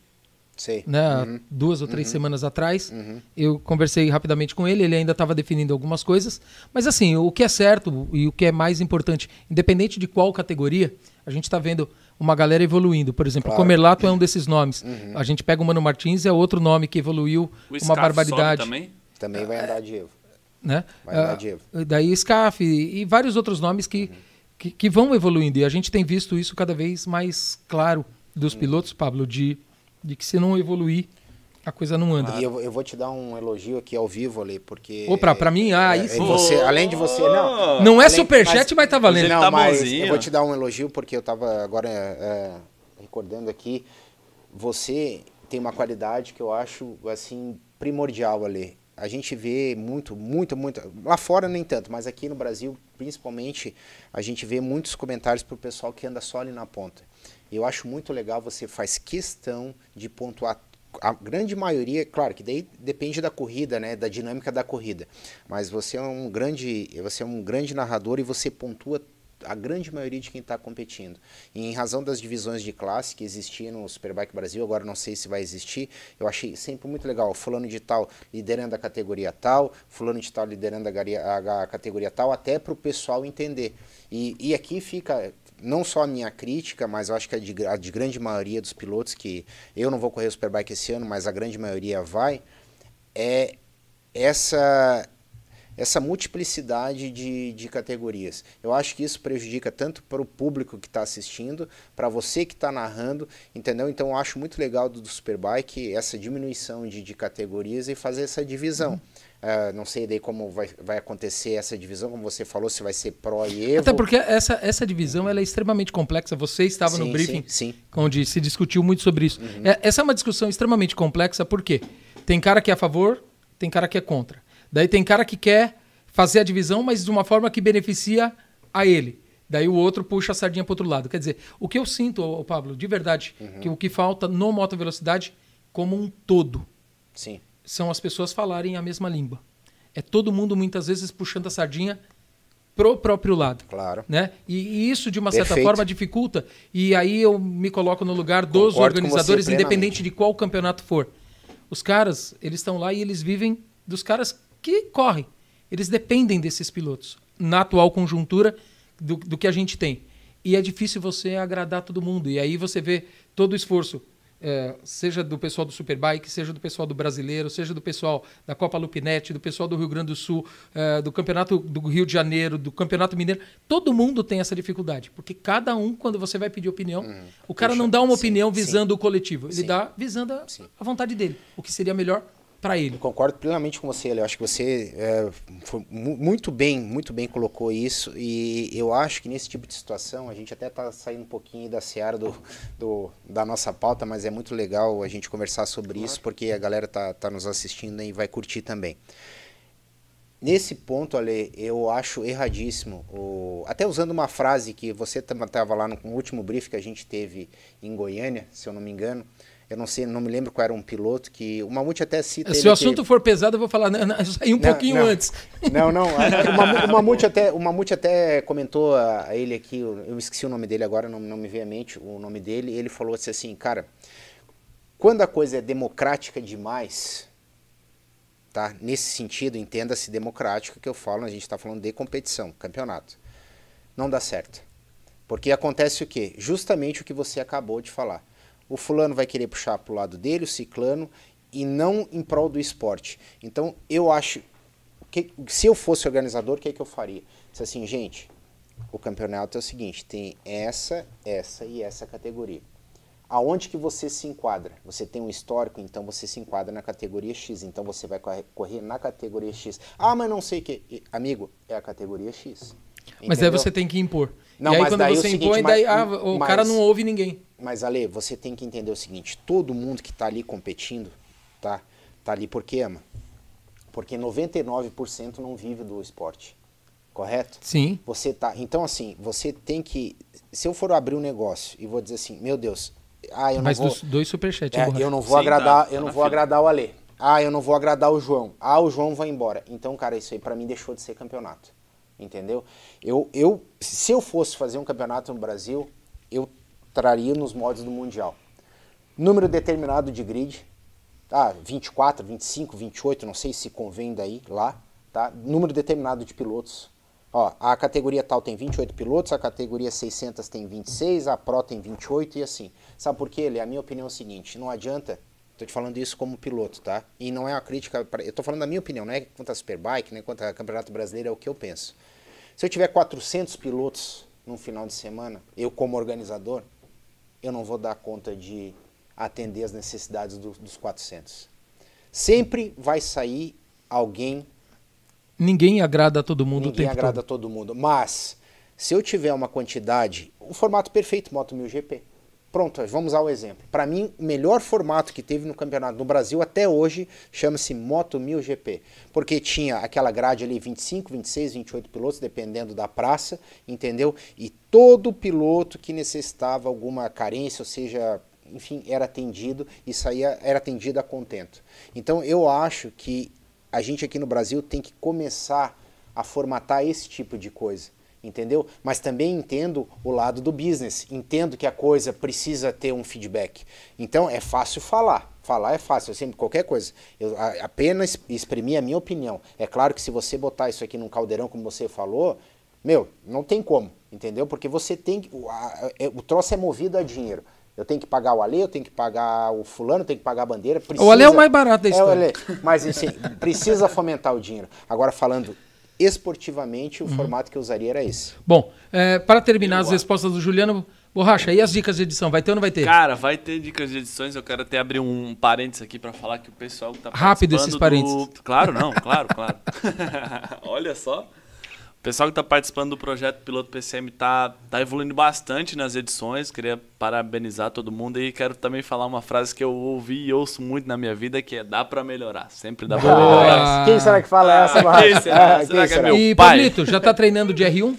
Sei. né? Uhum. Duas ou três semanas atrás. Eu conversei rapidamente com ele, ele ainda estava definindo algumas coisas. Mas assim, o que é certo e o que é mais importante, independente de qual categoria, a gente está vendo uma galera evoluindo. Por exemplo, o Claro. Uhum. Comerlato é um desses nomes. A gente pega o Mano Martins, é outro nome que evoluiu O uma Scarf barbaridade. também. Também vai andar de Evo. né? Vai andar Ah, de Evo. daí SCAF e, e vários outros nomes que, que, que vão evoluindo. E a gente tem visto isso cada vez mais claro dos pilotos, Pablo, de, de que se não evoluir, a coisa não anda. E eu, eu vou te dar um elogio aqui ao vivo ali, porque. Opa, pra mim, ah, aí é, sim. você, além de você. Não, Não é além- superchat, mas, tá valendo. Ele não, tá mas bonzinho. eu vou te dar um elogio porque eu tava agora é, recordando aqui. Você tem uma qualidade que eu acho assim primordial ali. a gente vê muito, muito, muito. Lá fora nem tanto, mas aqui no Brasil, principalmente, a gente vê muitos comentários pro pessoal que anda só ali na ponta. Eu acho muito legal, você faz questão de pontuar a grande maioria, claro que daí depende da corrida, né, da dinâmica da corrida. Mas você é um grande, você é um grande narrador e você pontua a grande maioria de quem está competindo. E em razão das divisões de classe que existiam no Superbike Brasil, agora não sei se vai existir, eu achei sempre muito legal. Fulano de tal liderando a categoria tal, fulano de tal liderando a, a categoria tal, até para o pessoal entender. E, e aqui fica não só a minha crítica, mas eu acho que a de, a de grande maioria dos pilotos, que eu não vou correr o Superbike esse ano, mas a grande maioria vai, é essa essa multiplicidade de, de categorias. Eu acho que isso prejudica tanto para o público que está assistindo, para você que está narrando, entendeu? Então eu acho muito legal do, do Superbike essa diminuição de, de categorias e fazer essa divisão. Uhum. Uh, não sei daí como vai, vai acontecer essa divisão, como você falou, se vai ser Pro e Evo. Até porque essa, essa divisão ela é extremamente complexa. Você estava sim, no briefing, sim, sim. onde se discutiu muito sobre isso. Uhum. É, essa é uma discussão extremamente complexa, porque tem cara que é a favor, tem cara que é contra. Daí tem cara que quer fazer a divisão, mas de uma forma que beneficia a ele. Daí o outro puxa a sardinha para outro lado. Quer dizer, o que eu sinto, Pablo, de verdade, uhum. que o que falta no moto velocidade como um todo Sim. São as pessoas falarem a mesma língua. É todo mundo muitas vezes puxando a sardinha pro próprio lado. Claro. Né? E, isso, de uma Perfeito. certa forma, dificulta. E aí eu me coloco no lugar dos Concordo organizadores, independente de qual campeonato for. Os caras, eles estão lá e eles vivem dos caras que correm. Eles dependem desses pilotos na atual conjuntura do, do que a gente tem. E é difícil você agradar todo mundo. E aí você vê todo o esforço seja do pessoal do Superbike, seja do pessoal do Brasileiro, seja do pessoal da Copa Lupinete, do pessoal do Rio Grande do Sul, é, do Campeonato do Rio de Janeiro, do Campeonato Mineiro. Todo mundo tem essa dificuldade, porque cada um, quando você vai pedir opinião, uhum. o cara Puxa, não dá uma sim, opinião visando sim. o coletivo, ele sim. dá visando a, a vontade dele, o que seria melhor para ele. Eu concordo plenamente com você. Eu acho que você é, muito bem, muito bem colocou isso e eu acho que nesse tipo de situação a gente até está saindo um pouquinho da seara do, do, da nossa pauta, mas é muito legal a gente conversar sobre claro. isso porque a galera tá, tá nos assistindo e vai curtir também. Nesse ponto, Ale, eu acho erradíssimo. O... Até usando uma frase que você estava lá no último brief que a gente teve em Goiânia, se eu não me engano, eu não sei, não me lembro qual era um piloto que o Mamute até cita. Se o assunto que... for pesado, eu vou falar, não, não, saí um não, pouquinho não, antes. Não, não. [LAUGHS] o, Mamute, até, o Mamute até comentou a, a, ele aqui, eu esqueci o nome dele agora, não, não me veio à mente o nome dele. Ele falou assim, cara, quando a coisa é democrática demais, tá? Nesse sentido, entenda-se democrática que eu falo, a gente está falando de competição, campeonato. Não dá certo. Porque acontece o quê? Justamente o que você acabou de falar o fulano vai querer puxar para o lado dele, o ciclano, e não em prol do esporte. Então, eu acho que se eu fosse organizador, o que, é que eu faria? Se assim, gente, o campeonato é o seguinte, tem essa, essa e essa categoria. Aonde que você se enquadra? Você tem um histórico, então você se enquadra na categoria X, então você vai correr na categoria X. Ah, mas não sei o que. Amigo, é a categoria X. Mas aí você tem que impor. Não, e aí quando você é impõe, seguinte, daí ah, o mas, cara não ouve ninguém. Mas Ale, você tem que entender o seguinte, todo mundo que está ali competindo, tá? Tá ali porque ama. Porque 99% não vive do esporte. Correto? Sim. Você tá, então assim, você tem que se eu for abrir um negócio e vou dizer assim, meu Deus, ah, eu não Mas vou dos dois superchats, é, eu não vou Sim, agradar, tá, eu não vou agradar o Ale. Ah, eu não vou agradar o João. Ah, o João vai embora. Então, cara, isso aí para mim deixou de ser campeonato entendeu? Eu, eu, se eu fosse fazer um campeonato no Brasil, eu traria nos modos do Mundial. Número determinado de grid, tá? 24, 25, 28, não sei se convém daí, lá, tá? Número determinado de pilotos. Ó, a categoria tal tem 28 pilotos, a categoria 600 tem 26, a Pro tem 28 e assim. Sabe por quê? A minha opinião é o seguinte, não adianta Tô te falando isso como piloto, tá? E não é uma crítica, pra, eu tô falando da minha opinião, não é quanto a Superbike, nem quanto a Campeonato Brasileiro, é o que eu penso. Se eu tiver 400 pilotos num final de semana, eu como organizador, eu não vou dar conta de atender as necessidades do, dos 400. Sempre vai sair alguém. Ninguém agrada a todo mundo Ninguém o tempo agrada todo. a todo mundo. Mas, se eu tiver uma quantidade. O formato perfeito, Moto 1000 GP. Pronto, vamos usar o exemplo. Para mim, o melhor formato que teve no campeonato no Brasil até hoje chama-se Moto 1000 GP, porque tinha aquela grade ali 25, 26, 28 pilotos, dependendo da praça, entendeu? E todo piloto que necessitava alguma carência, ou seja, enfim, era atendido e saía, era atendido a contento. Então eu acho que a gente aqui no Brasil tem que começar a formatar esse tipo de coisa entendeu? Mas também entendo o lado do business, entendo que a coisa precisa ter um feedback. Então é fácil falar, falar é fácil, eu sempre qualquer coisa. Eu apenas exprimir a minha opinião. É claro que se você botar isso aqui num caldeirão como você falou, meu, não tem como, entendeu? Porque você tem que o, a, é, o troço é movido a dinheiro. Eu tenho que pagar o Ale, eu tenho que pagar o fulano, eu tenho que pagar a bandeira. Precisa, o Ale é o mais barato da história. É o Ale, mas assim, [LAUGHS] precisa fomentar o dinheiro. Agora falando esportivamente, o uhum. formato que eu usaria era esse. Bom, é, para terminar eu as respostas do Juliano, Borracha, e as dicas de edição? Vai ter ou não vai ter? Cara, vai ter dicas de edições. Eu quero até abrir um parênteses aqui para falar que o pessoal que tá Rápido esses parênteses. Do... Claro, não, claro, claro. [LAUGHS] [LAUGHS] Olha só pessoal que está participando do projeto Piloto PCM está tá evoluindo bastante nas edições. Queria parabenizar todo mundo e quero também falar uma frase que eu ouvi e ouço muito na minha vida, que é dá para melhorar. Sempre dá para melhorar. Quem será que fala essa? Ah, quem será? Ah, será quem que é meu e, pai? Pablito, já está treinando de R1?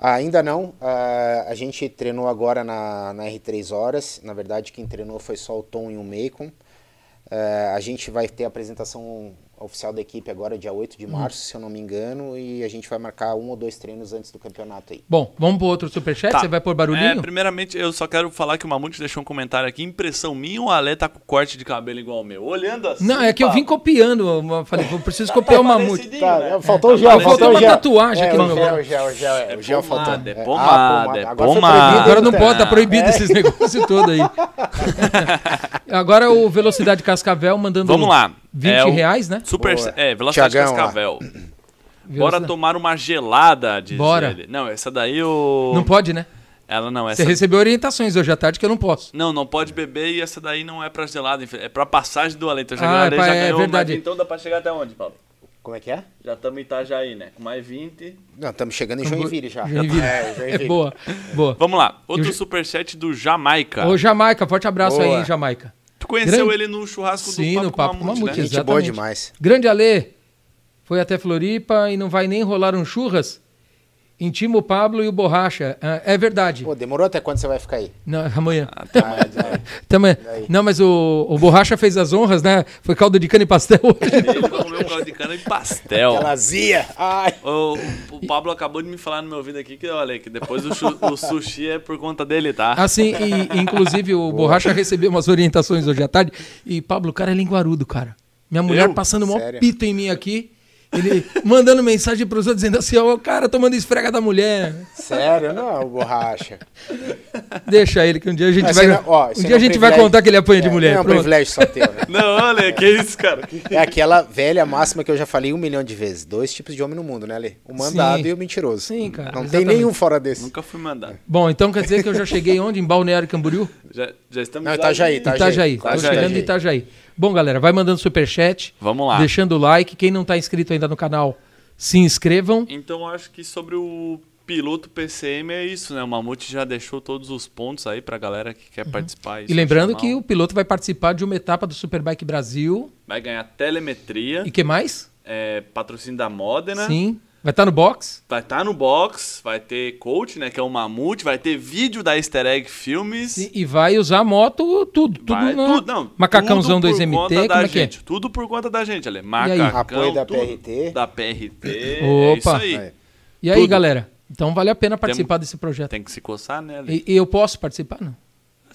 Ainda não. Uh, a gente treinou agora na, na R3 horas. Na verdade, quem treinou foi só o Tom e o Macon. Uh, a gente vai ter a apresentação oficial da equipe agora, dia 8 de hum. março, hum. se eu não me engano, e a gente vai marcar um ou dois treinos antes do campeonato aí. Bom, vamos pro outro superchat? Tá. Você vai pôr barulhinho? É, primeiramente, eu só quero falar que o Mamute deixou um comentário aqui. Impressão minha ou o Ale tá com corte de cabelo igual o meu? Olhando assim. Não, é que eu vim copiando. Eu falei, eu preciso [LAUGHS] copiar o Mamute. Tá, né? Faltou o gel, faltou, uma tatuagem é, aqui no meu gel. O gel, o gel, é, o gel faltou. É pomada, é pomada. Agora não pode, tá proibido esses negócios [LAUGHS] todos aí. [LAUGHS] Agora o Velocidade Cascavel mandando. Vamos lá. 20 é reais, né? Super, é, Velocidade Tiagão, Cascavel. [CLEARS THROAT] Bora tomar uma gelada, diz Bora. ele. Não, essa daí o... Não pode, né? Ela não, essa... Você recebeu orientações hoje à tarde que eu não posso. Não, não pode beber e essa daí não é pra gelada, é pra passagem do alento. Já, ah, é, já é, ganhou, verdade. então dá pra chegar até onde, Paulo? Como é que é? Já estamos em Itajaí, né? Com mais 20. Não, estamos chegando em Joinville já. Joinville. [LAUGHS] É, Joinville. boa, boa. Vamos lá. Outro eu... superchat do Jamaica. Ô, Jamaica, forte abraço boa. aí, Jamaica. Tu conheceu Grande... ele no churrasco Sim, do Papo no Papo com Mamute, Mamute né? Gente boa demais. Grande Alê, foi até Floripa e não vai nem rolar um churras? Intima o Pablo e o Borracha. Ah, é verdade. Pô, demorou até quando você vai ficar aí? Não, amanhã. Ah, até amanhã. até amanhã. Não, mas o, o Borracha fez as honras, né? Foi caldo de cana e pastel hoje. Ele comeu caldo de cana e pastel. Aquela zia. Ai. O, o, Pablo acabou de me falar no meu ouvido aqui que, olha, que depois o, o sushi é por conta dele, tá? Assim, e, inclusive o Boa. Borracha recebeu umas orientações hoje à tarde. E, Pablo, o cara é linguarudo, cara. Minha mulher Eu? passando um pito em mim aqui. Ele mandando mensagem pros outros dizendo assim, ó, o cara tomando esfrega da mulher. Sério? Não, borracha. Deixa ele que um dia a gente vai. Não, ó, um dia a gente vai contar que ele apanha é, de mulher. Não é um privilégio só teu, né? Não, olha, que isso, cara. É aquela velha máxima que eu já falei um milhão de vezes. Dois tipos de homem no mundo, né, Ale? O mandado Sim. e o mentiroso. Sim, cara. Não exatamente. tem nenhum fora desse. Nunca fui mandado. Bom, então quer dizer que eu já cheguei onde? Em Balneário Camboriú? Já, já estamos Não, Itajaí, Itajaí. Itajaí. Itajaí. Tô chegando em Itajaí. Bom, galera, vai mandando superchat. Vamos lá. Deixando o like. Quem não está inscrito ainda no canal, se inscrevam. Então acho que sobre o piloto PCM é isso, né? O Mamute já deixou todos os pontos aí pra galera que quer uhum. participar. E lembrando que o piloto vai participar de uma etapa do Superbike Brasil. Vai ganhar telemetria. E que mais? É, patrocínio da Modena. Sim. Vai estar tá no box? Vai estar tá no box, vai ter coach, né, que é o Mamute, vai ter vídeo da Easter Egg Filmes. E, e vai usar a moto, tudo, tudo, vai, no... tudo não, Macacãozão 2MT, como é que é? Tudo por conta da gente, ali. Macacão, Apoio da PRT. Da PRT, Opa. É isso aí. E aí, tudo. galera? Então vale a pena participar tem, desse projeto. Tem que se coçar, né? E, e, eu posso participar, não?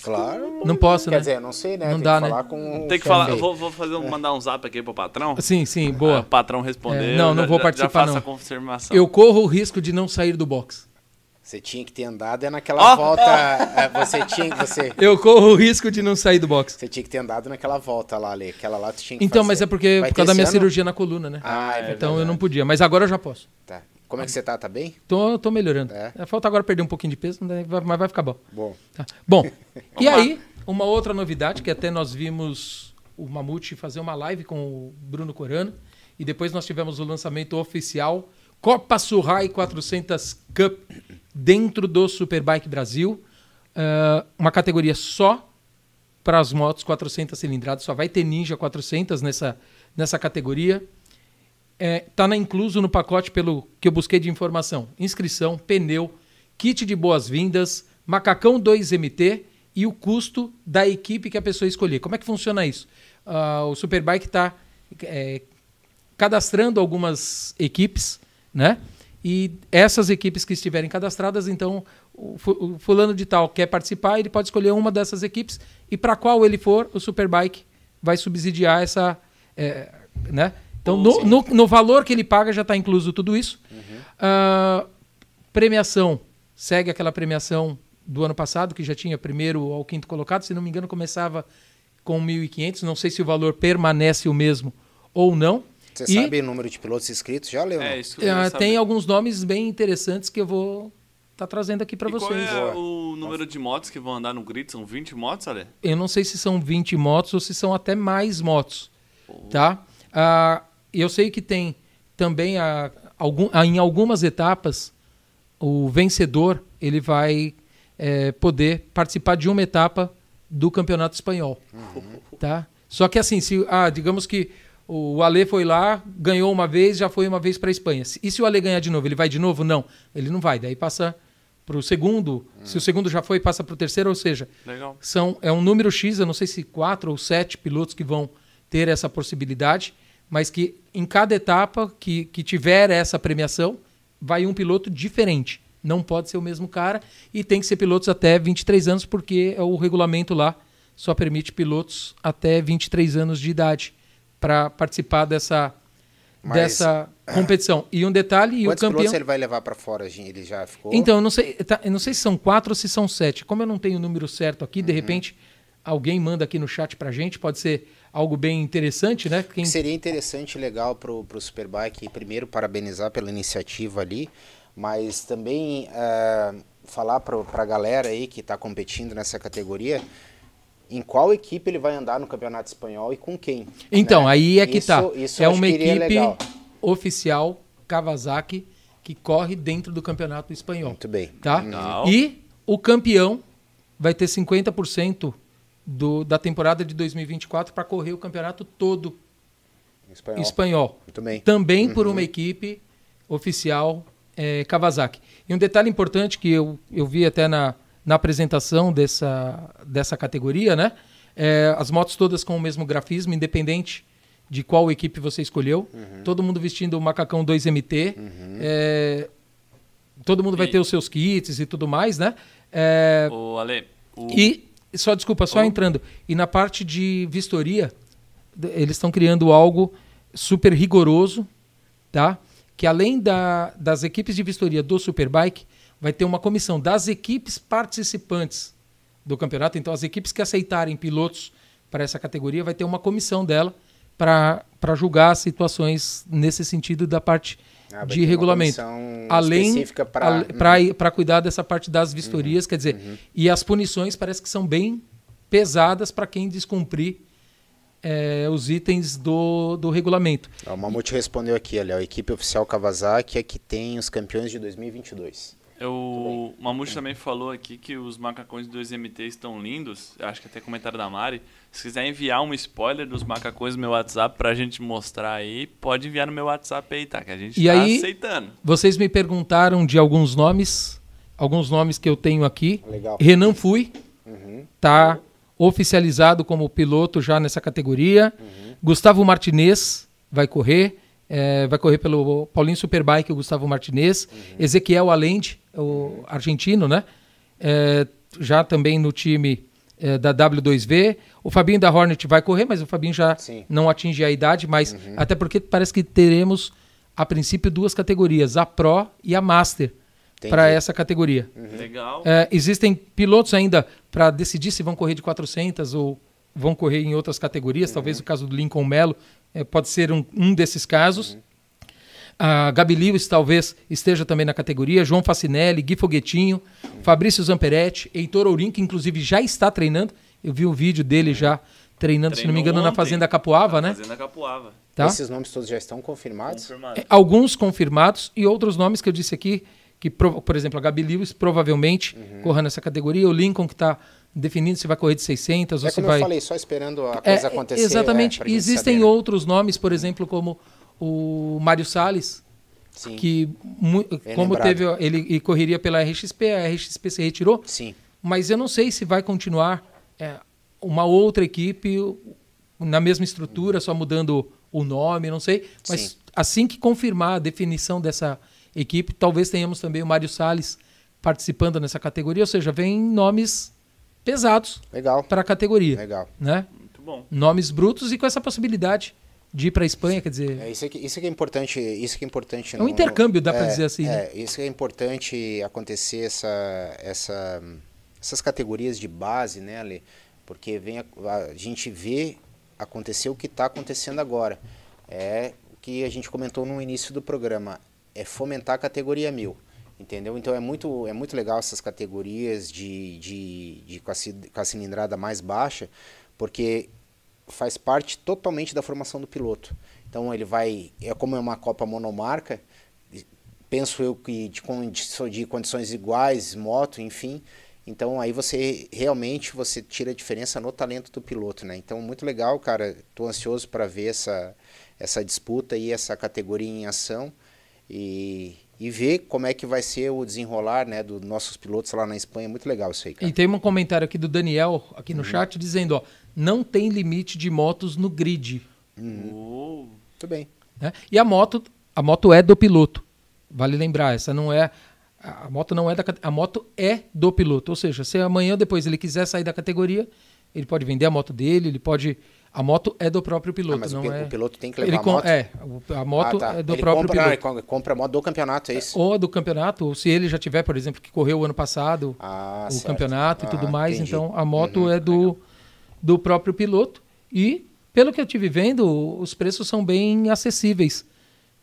Claro. Não posso, Quer né? dizer, não sei, né? Não tem dá, que né? Com tem que falar. Vou, vou fazer um, mandar um zap aqui pro patrão. Sim, sim, boa. o patrão responder. É, não, não já, vou participar, já não. a confirmação. Eu corro o risco de não sair do box. Você tinha que ter andado é naquela oh! volta. É, você tinha você. [LAUGHS] Eu corro o risco de não sair do box. Você tinha que ter andado naquela volta lá, ali. Aquela lá tu tinha que Então, fazer. mas é porque Vai por causa da minha ano? cirurgia na coluna, né? Ah, é verdade. Então eu não podia. Mas agora eu já posso. Tá. Como é que você tá? Tá bem? Tô, tô melhorando. É. é falta agora perder um pouquinho de peso, mas vai ficar bom. Bom. Tá. Bom, [LAUGHS] e aí, uma outra novidade que até nós vimos o Mamute fazer uma live com o Bruno Corano. E depois nós tivemos o lançamento oficial Copa Surrai 400 Cup dentro do Superbike Brasil. uh, uma categoria só para as motos 400 cilindradas, só vai ter Ninja 400 nessa, nessa categoria. Está é, incluso no pacote pelo que eu busquei de informação: inscrição, pneu, kit de boas-vindas, macacão 2MT e o custo da equipe que a pessoa escolher. Como é que funciona isso? Uh, o Superbike está é, cadastrando algumas equipes, né? E essas equipes que estiverem cadastradas, então o fulano de tal quer participar, ele pode escolher uma dessas equipes e para qual ele for, o Superbike vai subsidiar essa, é, né? Então no, no, no, valor que ele paga já está incluso tudo isso. Uhum. Uh, premiação segue aquela premiação do ano passado que já tinha primeiro ao quinto colocado, se não me engano começava com 1.500. Não sei se o valor permanece o mesmo ou não. Você e, sabe o número de pilotos inscritos já, Leon? É, isso uh, tem alguns nomes bem interessantes que eu vou estar tá trazendo aqui para vocês. Qual é o número de motos que vão andar no grid? São 20 motos, Ale? Eu não sei se são 20 motos ou se são até mais motos. Tá? Uh, eu sei que tem também a, algum, a, em algumas etapas o vencedor ele vai é, poder participar de uma etapa do campeonato espanhol. Uhum. Tá? Só que assim, se, ah, digamos que o Ale foi lá, ganhou uma vez, já foi uma vez para a Espanha. E se o Ale ganhar de novo, ele vai de novo? Não, ele não vai. Daí passa para o segundo. Hum. Se o segundo já foi, passa para o terceiro. Ou seja, Legal. são é um número X, eu não sei se quatro ou sete pilotos que vão ter essa possibilidade, mas que em cada etapa que, que tiver essa premiação, vai um piloto diferente. Não pode ser o mesmo cara e tem que ser pilotos até 23 anos, porque é o regulamento lá só permite pilotos até 23 anos de idade para participar dessa, Mas, dessa competição. E um detalhe, o campeão. Quantos ele vai levar para fora? Ele já ficou? Então, eu não sei, tá, eu não sei se são quatro ou se são sete. Como eu não tenho o número certo aqui, uhum. de repente alguém manda aqui no chat para gente. Pode ser algo bem interessante, né? Quem... Seria interessante, legal para o Superbike. Primeiro, parabenizar pela iniciativa ali, mas também uh, falar para a galera aí que está competindo nessa categoria em qual equipe ele vai andar no Campeonato Espanhol e com quem. Então, né? aí é que está. É uma equipe oficial Kawasaki que corre dentro do Campeonato Espanhol. Muito bem. Tá? Não. E o campeão vai ter 50% do, da temporada de 2024 para correr o campeonato todo espanhol. espanhol. Bem. Também uhum. por uma equipe oficial é, Kawasaki. E um detalhe importante que eu, eu vi até na, na apresentação dessa, dessa categoria, né? É, as motos todas com o mesmo grafismo, independente de qual equipe você escolheu. Uhum. Todo mundo vestindo o macacão 2MT. Uhum. É, todo mundo e... vai ter os seus kits e tudo mais, né? É, o Ale, o... E, só desculpa, só o... entrando. E na parte de vistoria, eles estão criando algo super rigoroso, tá? Que além da, das equipes de vistoria do Superbike, vai ter uma comissão das equipes participantes do campeonato. Então, as equipes que aceitarem pilotos para essa categoria vai ter uma comissão dela para julgar situações nesse sentido da parte ah, de regulamento. Além para cuidar dessa parte das vistorias, uhum, quer dizer, uhum. e as punições parece que são bem pesadas para quem descumprir é, os itens do, do regulamento. O Mamute respondeu aqui, olha, a equipe oficial Kawasaki é que tem os campeões de 2022. O Mamute também falou aqui que os macacões do 2MT estão lindos. Acho que até comentário da Mari. Se quiser enviar um spoiler dos macacões no meu WhatsApp pra gente mostrar aí, pode enviar no meu WhatsApp aí, tá? Que a gente e tá aí, aceitando. Vocês me perguntaram de alguns nomes, alguns nomes que eu tenho aqui. Legal. Renan Fui, uhum. tá oficializado como piloto já nessa categoria. Uhum. Gustavo Martinez vai correr. É, vai correr pelo Paulinho Superbike, o Gustavo Martinez. Uhum. Ezequiel Allende, o argentino, né? É, já também no time é, da W2V. O Fabinho da Hornet vai correr, mas o Fabinho já Sim. não atinge a idade, mas uhum. até porque parece que teremos, a princípio, duas categorias, a Pro e a Master, para essa categoria. Uhum. Legal. É, existem pilotos ainda para decidir se vão correr de 400 ou vão correr em outras categorias, uhum. talvez o caso do Lincoln Mello é, pode ser um, um desses casos. Uhum. A Gabi Lewis talvez esteja também na categoria, João Facinelli, Gui Foguetinho, uhum. Fabrício Zamperetti, Heitor Ourim, que inclusive já está treinando. Eu vi o vídeo dele já treinando, Treinou se não me engano, ontem. na Fazenda Capuava, na né? Fazenda Capuava. Tá? Esses nomes todos já estão confirmados? É, alguns confirmados e outros nomes que eu disse aqui que, por exemplo, a Gabi Lewis provavelmente uhum. corra nessa categoria, o Lincoln que está definindo se vai correr de 600 é ou se como vai... eu falei, só esperando a coisa é, acontecer. Exatamente. É, Existem saber, outros nomes, por exemplo, como o Mário Salles, Sim. que como lembrado. teve ele correria pela RXP, a RXP se retirou. Sim. Mas eu não sei se vai continuar é, uma outra equipe na mesma estrutura, só mudando o nome, não sei. Mas Sim. assim que confirmar a definição dessa equipe, talvez tenhamos também o Mário Salles participando nessa categoria, ou seja, vem nomes pesados para a categoria. Legal. Né? Muito bom. Nomes brutos e com essa possibilidade de ir para a Espanha, quer dizer. É, isso, é que, isso é que é importante. Isso que é importante. É um no, intercâmbio, dá para é, dizer assim. É, né? isso que é importante acontecer essa, essa, essas categorias de base, né, Ale? Porque vem a, a gente vê acontecer o que está acontecendo agora. É o que a gente comentou no início do programa. É fomentar a categoria mil entendeu? Então é muito, é muito legal essas categorias de, de, de com, a, cilindrada mais baixa, porque faz parte totalmente da formação do piloto. Então ele vai, é como é uma Copa monomarca, penso eu que de, de condições iguais, moto, enfim. Então aí você realmente você tira a diferença no talento do piloto, né? Então muito legal, cara. Tô ansioso para ver essa essa disputa e essa categoria em ação e e ver como é que vai ser o desenrolar né, dos nossos pilotos lá na Espanha. Muito legal isso aí, cara. E tem um comentário aqui do Daniel, aqui no uhum. chat, dizendo, ó, não tem limite de motos no grid. Uhum. Muito bem. Né? E a moto, a moto é do piloto. Vale lembrar, essa não é a moto não é da a moto é do piloto, ou seja, se amanhã depois ele quiser sair da categoria, ele pode vender a moto dele, ele pode a moto é do próprio piloto, ah, mas não o, é. O piloto tem que levar ele a moto. É, a moto ah, tá. é do ele próprio compra, piloto. Não, ele compra a moto do campeonato, é isso? Ou do campeonato, ou se ele já tiver, por exemplo, que correu o ano passado ah, o certo. campeonato e tudo ah, mais, entendi. então a moto uhum, é do, do próprio piloto. E, pelo que eu tive vendo, os preços são bem acessíveis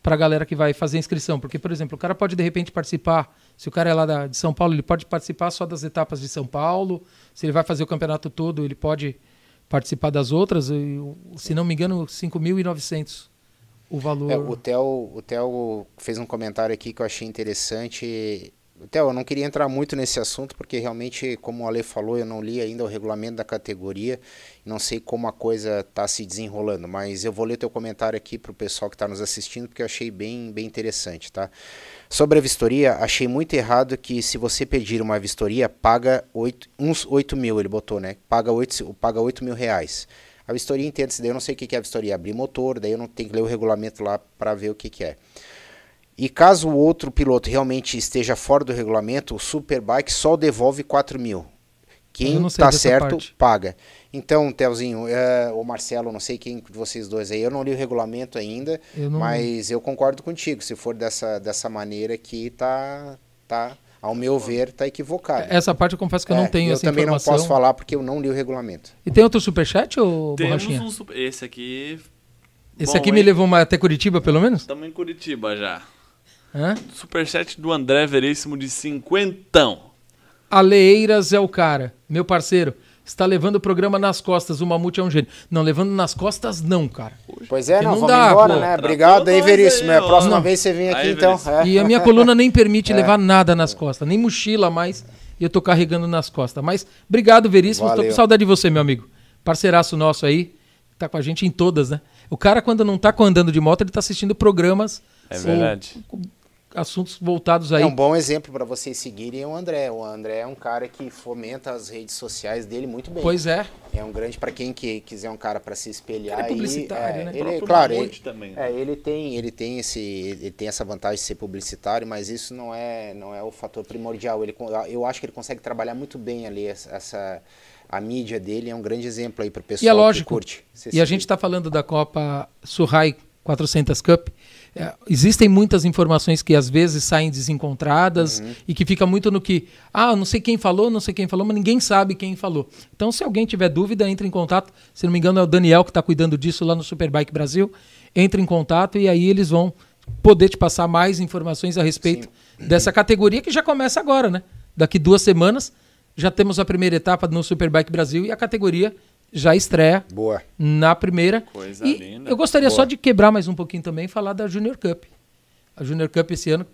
para a galera que vai fazer a inscrição. Porque, por exemplo, o cara pode de repente participar, se o cara é lá da, de São Paulo, ele pode participar só das etapas de São Paulo. Se ele vai fazer o campeonato todo, ele pode participar das outras, se não me engano, 5.900 o valor. É, o Theo, o Theo fez um comentário aqui que eu achei interessante. Theo, eu não queria entrar muito nesse assunto porque realmente, como o Ale falou, eu não li ainda o regulamento da categoria, não sei como a coisa está se desenrolando, mas eu vou ler teu comentário aqui para o pessoal que está nos assistindo porque eu achei bem, bem interessante, tá? Sobre a vistoria, achei muito errado que se você pedir uma vistoria, paga 8, uns 8 mil, ele botou, né? Paga 8, paga 8 mil reais. A vistoria entende-se, daí eu não sei o que é a vistoria, abrir motor, daí eu não tenho que ler o regulamento lá para ver o que, que é. E caso o outro piloto realmente esteja fora do regulamento, o Superbike só devolve 4 mil. Quem está certo, parte. paga. Então, Telzinho, é, ou Marcelo, não sei quem de vocês dois aí, eu não li o regulamento ainda, eu não... mas eu concordo contigo. Se for dessa, dessa maneira que tá, tá, ao meu ver, tá equivocado. Essa parte eu confesso que eu não é, tenho eu essa também informação. não posso falar porque eu não li o regulamento. E tem outro superchat, ou Temos um super... Esse aqui... Esse Bom, aqui hein? me levou até Curitiba, pelo menos? Estamos em Curitiba já. Hã? Superchat do André Veríssimo de cinquentão. Aleiras é o cara, meu parceiro. Está levando o programa nas costas, o Mamute é um gênio. Não, levando nas costas não, cara. Pois é, não, não vamos dá, embora, pô. né? Obrigado aí, Veríssimo. É a próxima não. vez você vem aqui, aí, então. É. E a minha coluna nem permite [LAUGHS] é. levar nada nas costas, nem mochila mais. E eu tô carregando nas costas. Mas obrigado, Veríssimo. Valeu. Tô com saudade de você, meu amigo. Parceiraço nosso aí. Tá com a gente em todas, né? O cara, quando não tá andando de moto, ele tá assistindo programas. É verdade. Ou, assuntos voltados aí. É um bom exemplo para vocês seguirem o André. O André é um cara que fomenta as redes sociais dele muito bem. Pois é. É um grande para quem que, quiser um cara para se espelhar. Ele é publicitário, e, é, né? Ele, claro, ele, também, né? é, ele tem, ele tem esse, ele tem essa vantagem de ser publicitário, mas isso não é, não é o fator primordial. Ele, eu acho que ele consegue trabalhar muito bem ali essa a mídia dele é um grande exemplo aí para o pessoal e é lógico, que curte. E a gente está falando da Copa Surrai 400 Cup, é, existem muitas informações que às vezes saem desencontradas uhum. e que fica muito no que, ah, não sei quem falou, não sei quem falou, mas ninguém sabe quem falou. Então, se alguém tiver dúvida, entre em contato. Se não me engano, é o Daniel que está cuidando disso lá no Superbike Brasil. Entre em contato e aí eles vão poder te passar mais informações a respeito Sim. dessa categoria que já começa agora, né? Daqui duas semanas já temos a primeira etapa no Superbike Brasil e a categoria já estreia Boa. na primeira. Coisa e linda. Eu gostaria Boa. só de quebrar mais um pouquinho também e falar da Junior Cup. A Junior Cup esse ano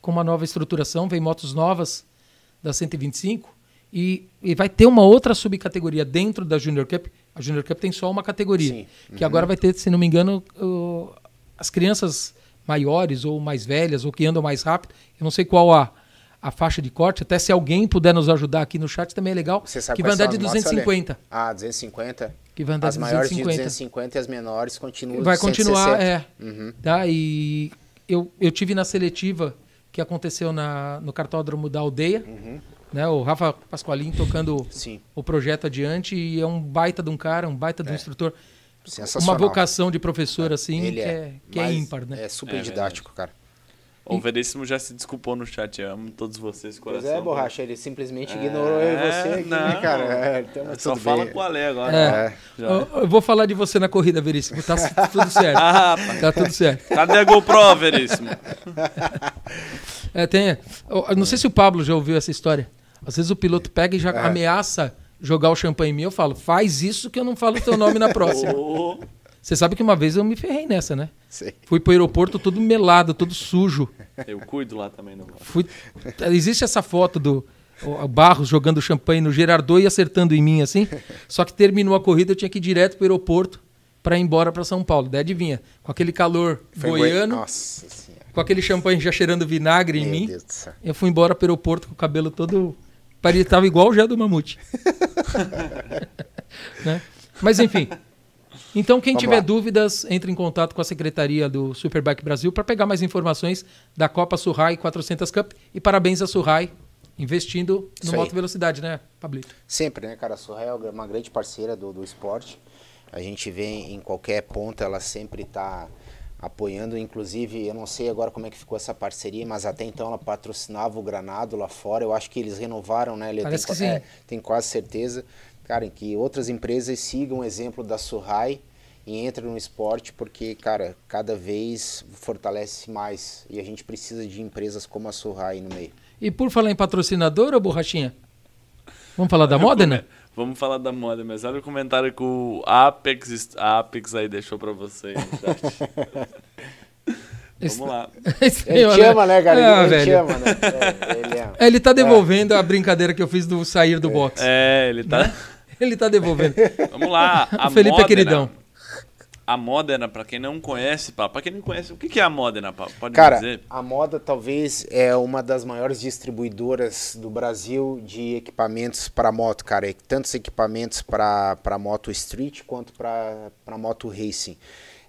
com uma nova estruturação, vem motos novas da 125 e, e vai ter uma outra subcategoria dentro da Junior Cup. A Junior Cup tem só uma categoria, Sim. que agora vai ter, se não me engano, o- as crianças maiores ou mais velhas ou que andam mais rápido. Eu não sei qual a, a faixa de corte, até se alguém puder nos ajudar aqui no chat também é legal, Você sabe que vai andar de as motos, Ale? 250. Ah, 250. Que vai andar As de maiores de 250. 250 e as menores continuam Vai continuar, 160. é. Uhum. Tá? E eu, eu tive na seletiva que aconteceu na, no cartódromo da aldeia, né? O Rafa Pasqualin tocando Uhum. Sim, o projeto adiante e é um baita de um cara, um baita de um instrutor. sensacional. Uma vocação de professor, assim, Ele que é, que é ímpar, né? É super É didático, cara. O Veríssimo já se desculpou no chat. Eu amo todos vocês, Pois coração. é, borracha, ele simplesmente É, ignorou eu e você aqui, né, não. cara? É, então, Só tudo fala bem. com o Ale agora. É. Já. Eu, eu vou falar de você na corrida, Veríssimo. Tá tudo certo. [LAUGHS] Ah. Tá tudo certo. Cadê a GoPro, Veríssimo? [LAUGHS] É, tem. Eu, eu não sei se o Pablo já ouviu essa história. Às vezes o piloto pega e já É. ameaça jogar o champanhe em mim. Eu falo, faz isso que eu não falo o teu nome na [LAUGHS] próxima. Você sabe que uma vez eu me ferrei nessa, né? Sei. Fui pro aeroporto todo melado, todo sujo. eu cuido lá também. Não. Fui... Existe essa foto do Barros jogando champanhe no Gerardot e acertando em mim assim. Só que terminou a corrida, eu tinha que ir direto pro aeroporto para ir embora para São Paulo. Daí adivinha, com aquele calor Foi goiano, Nossa senhora. com aquele champanhe já cheirando vinagre em Meu mim. Deus do céu. Eu fui embora pro aeroporto com o cabelo todo. Parecia tava igual o Gé do Mamute. [LAUGHS] Né? Mas enfim. Então, quem Vamos tiver lá. dúvidas, entre em contato com a secretaria do Superbike Brasil para pegar mais informações da Copa Surrai 400 Cup. E parabéns a Surrai investindo no Isso aí. Moto Velocidade, né, Pablito? Sempre, né, cara? A Surra é uma grande parceira do, do esporte. A gente vê em qualquer ponto, ela sempre está apoiando. Inclusive, eu não sei agora como é que ficou essa parceria, mas até então ela patrocinava o Granado lá fora. Eu acho que eles renovaram, né? Parece tem, que sim. é, tenho quase certeza. Cara, que outras empresas sigam o exemplo da Surrai e entrem no esporte, porque, cara, cada vez fortalece mais. E a gente precisa de empresas como a Surrai no meio. E por falar em patrocinador, ô Borrachinha, vamos falar da Modena? Vamos falar da moda, mas olha o comentário que o Apex, Apex aí deixou pra vocês no chat. [LAUGHS] Vamos lá. [LAUGHS] Ele te ama, né, cara? Ah, ele te velho. ama, né? É, ele ama. É, Ele tá devolvendo a brincadeira que eu fiz do sair do box. É, ele tá. [LAUGHS] [LAUGHS] Ele tá devolvendo. Vamos lá. A O [LAUGHS] Felipe é Modena- queridão. A Modena, pra quem não conhece, pá, pra quem não conhece, o que é a Modena? Pode me Cara, dizer? a Moda talvez é uma das maiores distribuidoras do Brasil de equipamentos para moto, cara. Tantos equipamentos para moto street quanto para moto racing.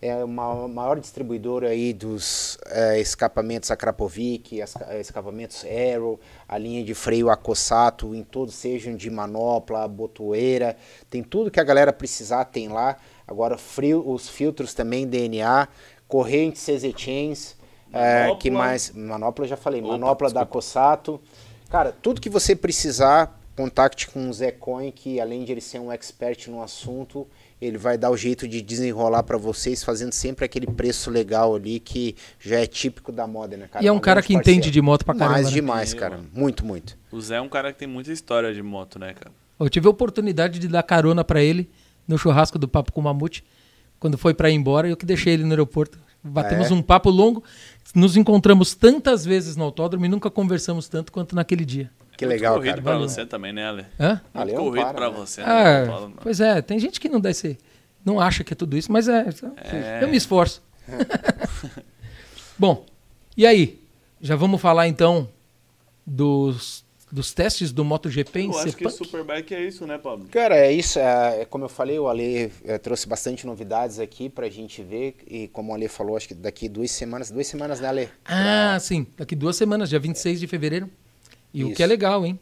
É uma maior distribuidora aí dos eh, escapamentos Akrapovic, escapamentos Aero, a linha de freio Acossato, em todos sejam de manopla, botoeira, tem tudo que a galera precisar tem lá. Agora frio, os filtros também DNA, corrente CZ Chains, é, que mais? Manopla já falei, Opa, manopla da desculpa. Cossato. Cara, tudo que você precisar, contacte com o Zé Coin, que além de ele ser um expert no assunto, ele vai dar o jeito de desenrolar para vocês, fazendo sempre aquele preço legal ali que já é típico da moda, né, cara? E é um Uma cara que entende de moto pra caramba, Mais né? demais, cara. Muito, muito. O Zé é um cara que tem muita história de moto, né, cara? Eu tive a oportunidade de dar carona pra ele no churrasco do Papo com o Mamute, quando foi pra ir embora, eu que deixei ele no aeroporto. Batemos é? um papo longo, nos encontramos tantas vezes no autódromo e nunca conversamos tanto quanto naquele dia. Que Muito legal, corrido cara. pra você também, né, Ale? Hã? Muito Ale não corrido para, pra né? você, Ah, né? Não. pois é, tem gente que não deve ser, não acha que é tudo isso, mas é, É. eu me esforço. Bom, e aí? Já vamos falar então dos, dos testes do MotoGP em Eu acho que Sepang? Superbike é isso, né, Pablo? Cara, é isso. É, é como eu falei, o Ale é, trouxe bastante novidades aqui pra gente ver. E como o Ale falou, acho que daqui duas semanas. Duas semanas, né, Ale? Ah, sim. Daqui duas semanas, dia 26 de fevereiro. E o Isso. que é legal, hein?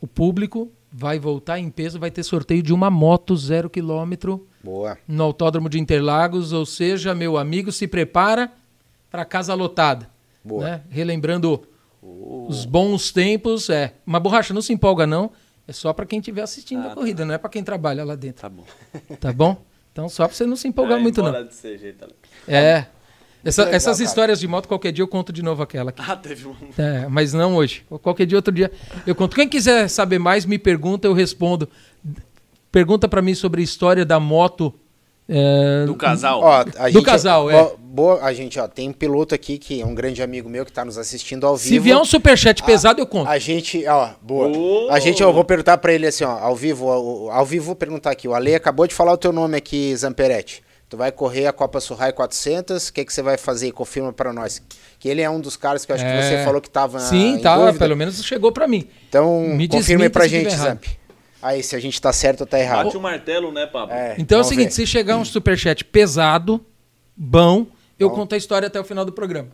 O público vai voltar em peso, vai ter sorteio de uma moto zero quilômetro Boa. no Autódromo de Interlagos. Ou seja, meu amigo, se prepara para casa lotada. Boa. né? Relembrando os bons tempos. É, uma borracha, não se empolga não. É só para quem estiver assistindo Ah, a corrida, não é para quem trabalha lá dentro. Tá bom. Tá bom? Então só para você não se empolgar É, muito não. embora desse jeito. É. Essa- legal, essas cara. histórias de moto, qualquer dia eu conto de novo aquela aqui. Ah, teve um... É, mas não hoje. Qualquer dia, outro dia, eu conto. Quem quiser saber mais, me pergunta, eu respondo. Pergunta pra mim sobre a história da moto É, Do casal. Ó, a Do gente- casal, é. ó, boa, a gente, ó, tem um piloto aqui que é um grande amigo meu que tá nos assistindo ao se vivo. vier um superchat pesado, eu conto. A gente, ó, boa. Oh! A gente, eu vou perguntar pra ele assim, ó, ao vivo, ao, ao vivo vou perguntar aqui. O Ale acabou de falar o teu nome aqui, Zamperetti. Tu vai correr a Copa Surrai 400, o que que você vai fazer? Confirma pra nós. Que ele é um dos caras que eu acho que É. você falou que tava Sim, em tá, dúvida. pelo menos chegou pra mim. Então, Me confirma aí desminta pra gente, errado. Zamp. Aí, se a gente tá certo ou tá errado. Bate o martelo, né, Pablo? É, Então é o seguinte, ver. se chegar um superchat pesado, bom, eu conto a história até o final do programa.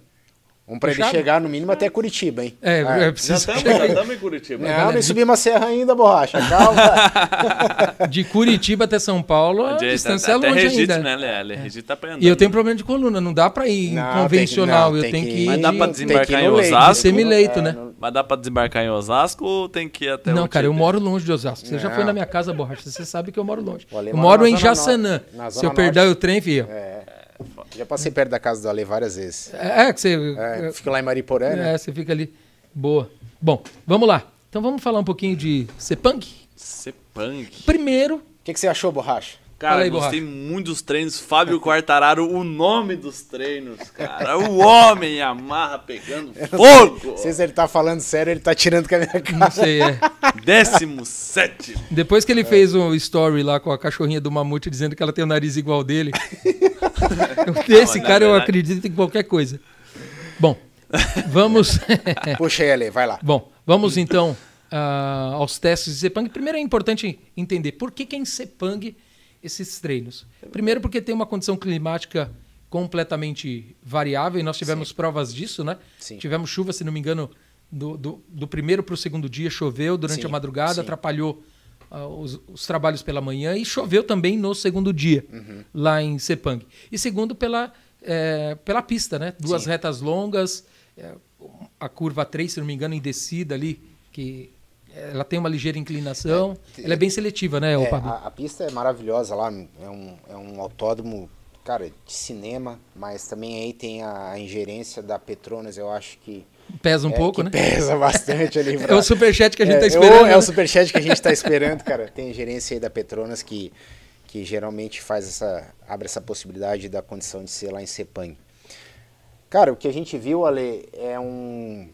Vamos pra ele chegar no mínimo até Curitiba, hein? É, Ah, é Já preciso estamos chegar já tamo em Curitiba. Não, galera. nem subimos a serra ainda, borracha. Calma. [LAUGHS] de Curitiba até São Paulo, a Até- distância é longe Regite, ainda. né, Lele? Regite tá andar. E eu tenho problema de coluna, não dá pra ir Não, convencional, tem que- eu não, tenho que que ir Mas dá pra de- desembarcar em. Osasco? semileito, né? Mas dá pra desembarcar em Osasco ou tem que ir até Não, cara, eu moro longe de Osasco. Você já Não. foi na minha casa, borracha, você sabe que eu moro longe. Eu moro em Jaçanã. Se eu perder o trem, filho. É. Já passei perto da casa do Ale várias vezes. É, é que você. É, fico lá em Mariporã, né? É, você fica ali. Boa. Bom, vamos lá. Então vamos falar um pouquinho de Sepang. Sepang. Primeiro, O que, que você achou, borracha? Cara, Fala aí, gostei muito dos treinos. Fábio Quartararo, o nome dos treinos, cara. O homem amarra pegando fogo. Não sei se ele tá falando sério, ele tá tirando com a minha não cara. sei, é. Décimo sétimo. Depois que ele fez um story lá com a cachorrinha do mamute dizendo que ela tem o nariz igual dele. eu- [LAUGHS] Desse Não, na cara eu verdade- acredito em qualquer coisa. Bom, vamos. [LAUGHS] Puxa aí, Ale, vai lá. Bom, vamos então ah, aos testes de Sepang. Primeiro é importante entender por que, que é em Sepang esses treinos. Primeiro porque tem uma condição climática completamente variável e nós tivemos provas disso, né? Sim. Tivemos chuva, se não me engano, do, do, do primeiro para o segundo dia choveu durante Sim, a madrugada, sim. atrapalhou ah, os, os trabalhos pela manhã e choveu também no segundo dia Uhum. lá em Sepang. E segundo pela, eh, pela pista, né? Duas Sim. retas longas, eh, a curva 3, se não me engano, em descida ali, que ela tem uma ligeira inclinação. ela é bem seletiva, né, É, Pablo? a, a pista é maravilhosa lá, é um, é um autódromo, cara, de cinema, mas também aí tem a, a ingerência da Petronas, eu acho que, Pesa um é, pouco, né? pesa bastante ali. [LAUGHS] É o superchat que a gente é, tá é esperando. É, né? o superchat que a gente tá [LAUGHS] esperando, cara. Tem gerência aí da Petronas que, que geralmente faz essa, abre essa possibilidade da condição de ser lá em Sepang. Cara, o que a gente viu, Ale, é um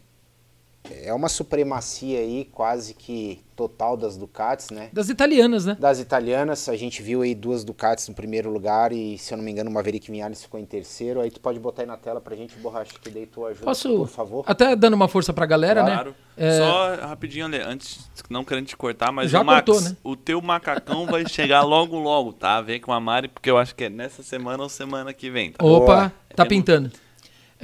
é uma supremacia aí quase que total das Ducatis, né? Das italianas, né? Das italianas, a gente viu aí duas Ducatis no primeiro lugar e, se eu não me engano, o Maverick Vinales ficou em terceiro. Aí tu pode botar aí na tela pra gente, borracha, que daí tu ajuda, Posso, por favor. até dando uma força pra galera, Claro. né? É, Só rapidinho, Ale, antes, não querendo te cortar, mas Já o Max, cortou, né? o teu macacão vai chegar logo, logo, tá? Vem com a Mari, porque eu acho que é nessa semana ou semana que vem, tá? Opa, Boa. tá É não- pintando.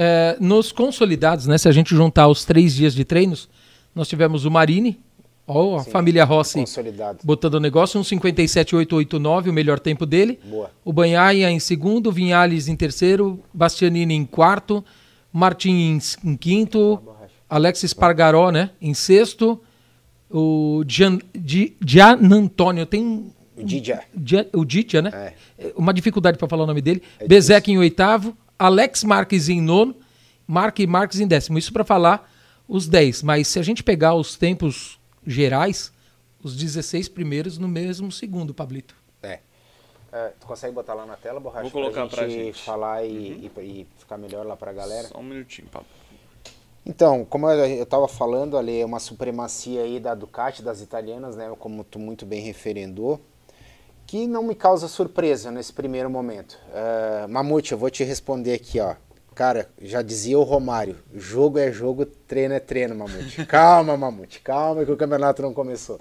É, nos consolidados, né? Se a gente juntar os três dias de treinos, nós tivemos o Marini, ó, a Sim, família Rossi botando o negócio, um 57,889, o melhor tempo dele. Boa. O Banhaia em segundo, Vinhales em terceiro, Bastianini em quarto, Martins em quinto, Alex Espargaró, né, em sexto, o Gian, Di- Gian Antônio, tem O Didia. Dia- o Ditia, né? É. É Uma dificuldade para falar o nome dele. É Bezek em oitavo, Alex Marques em nono, Mark Marques em décimo. Isso para falar os 10. Mas se a gente pegar os tempos gerais, os 16 primeiros no mesmo segundo, Pablito. É. É, tu consegue botar lá na tela, borracha? Vou colocar pra gente gente. falar e, e- e ficar melhor lá pra galera. Só um minutinho, Pablo. Então, como eu eu estava falando ali, é uma supremacia aí da Ducati, das italianas, né, como tu muito bem referendou, que não me causa surpresa nesse primeiro momento. Uh, Mamute, eu vou te responder aqui, ó. Cara, já dizia o Romário, jogo é jogo, treino é treino, Mamute. Calma, Mamute, calma que o campeonato não começou.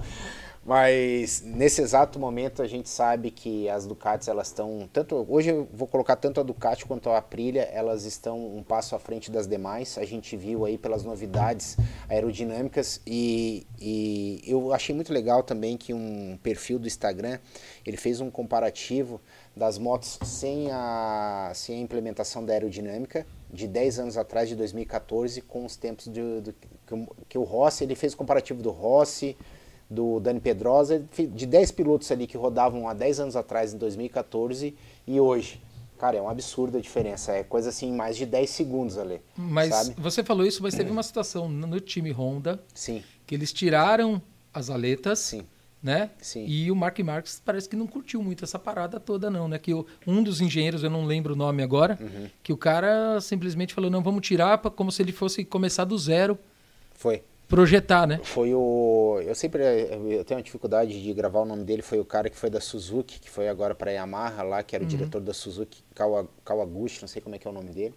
Mas nesse exato momento a gente sabe que as Ducatis elas estão tanto hoje eu vou colocar tanto a Ducati quanto a Aprilia elas estão um passo à frente das demais. A gente viu aí pelas novidades aerodinâmicas e, e eu achei muito legal também que um perfil do Instagram ele fez um comparativo das motos sem a, sem a implementação da aerodinâmica de 10 anos atrás, de 2014, com os tempos de, que, o- que o Rossi, ele fez o comparativo do Rossi, do Dani Pedrosa, de 10 pilotos ali que rodavam há 10 anos atrás, em 2014, e hoje. Cara, é um absurdo a diferença, é coisa assim, mais de 10 segundos ali, Mas sabe? você falou isso, mas teve uma situação no time Honda Sim, que eles tiraram as aletas, sim, né? Sim. E o Mark Marques parece que não curtiu muito essa parada toda, não, né? Que o- um dos engenheiros, eu não lembro o nome agora, Uhum. que o cara simplesmente falou, não, vamos tirar pra, como se ele fosse começar do zero, Foi. Projetar, né? Foi o. Eu sempre eu tenho uma dificuldade de gravar o nome dele. Foi o cara que foi da Suzuki, que foi agora para Yamaha lá, que era o diretor da Suzuki, Kawa- Kawaguchi, não sei como é que é o nome dele,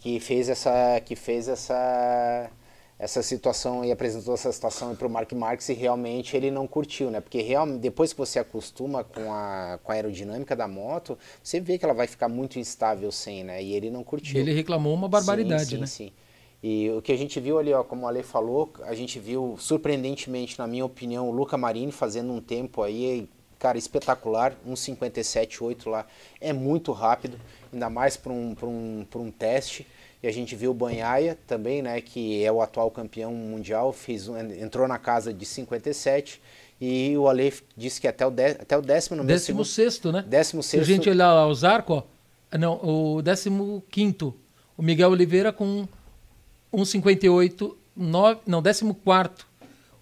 que fez essa, que fez essa, essa situação e apresentou essa situação para o Mark Marques e realmente ele não curtiu, né? Porque realmente depois que você acostuma com a, com a aerodinâmica da moto, você vê que ela vai ficar muito instável sem, né? E ele não curtiu. E ele reclamou uma barbaridade, sim, sim, né? Sim. E o que a gente viu ali, ó, como o Ale falou, a gente viu surpreendentemente, na minha opinião, o Luca Marini fazendo um tempo aí, cara, espetacular, 1,57,8 lá, é muito rápido, ainda mais para um, pra um, pra um teste. E a gente viu o Banhaia também, né, que é o atual campeão mundial, fez um- entrou na casa de 57 e o Ale disse que até o, dé- até o décimo no Décimo sexto, né? décimo Se a sexto, gente olhar lá os arcos, ó, não, o décimo quinto, o Miguel Oliveira com 1,58, nove- não, décimo quarto,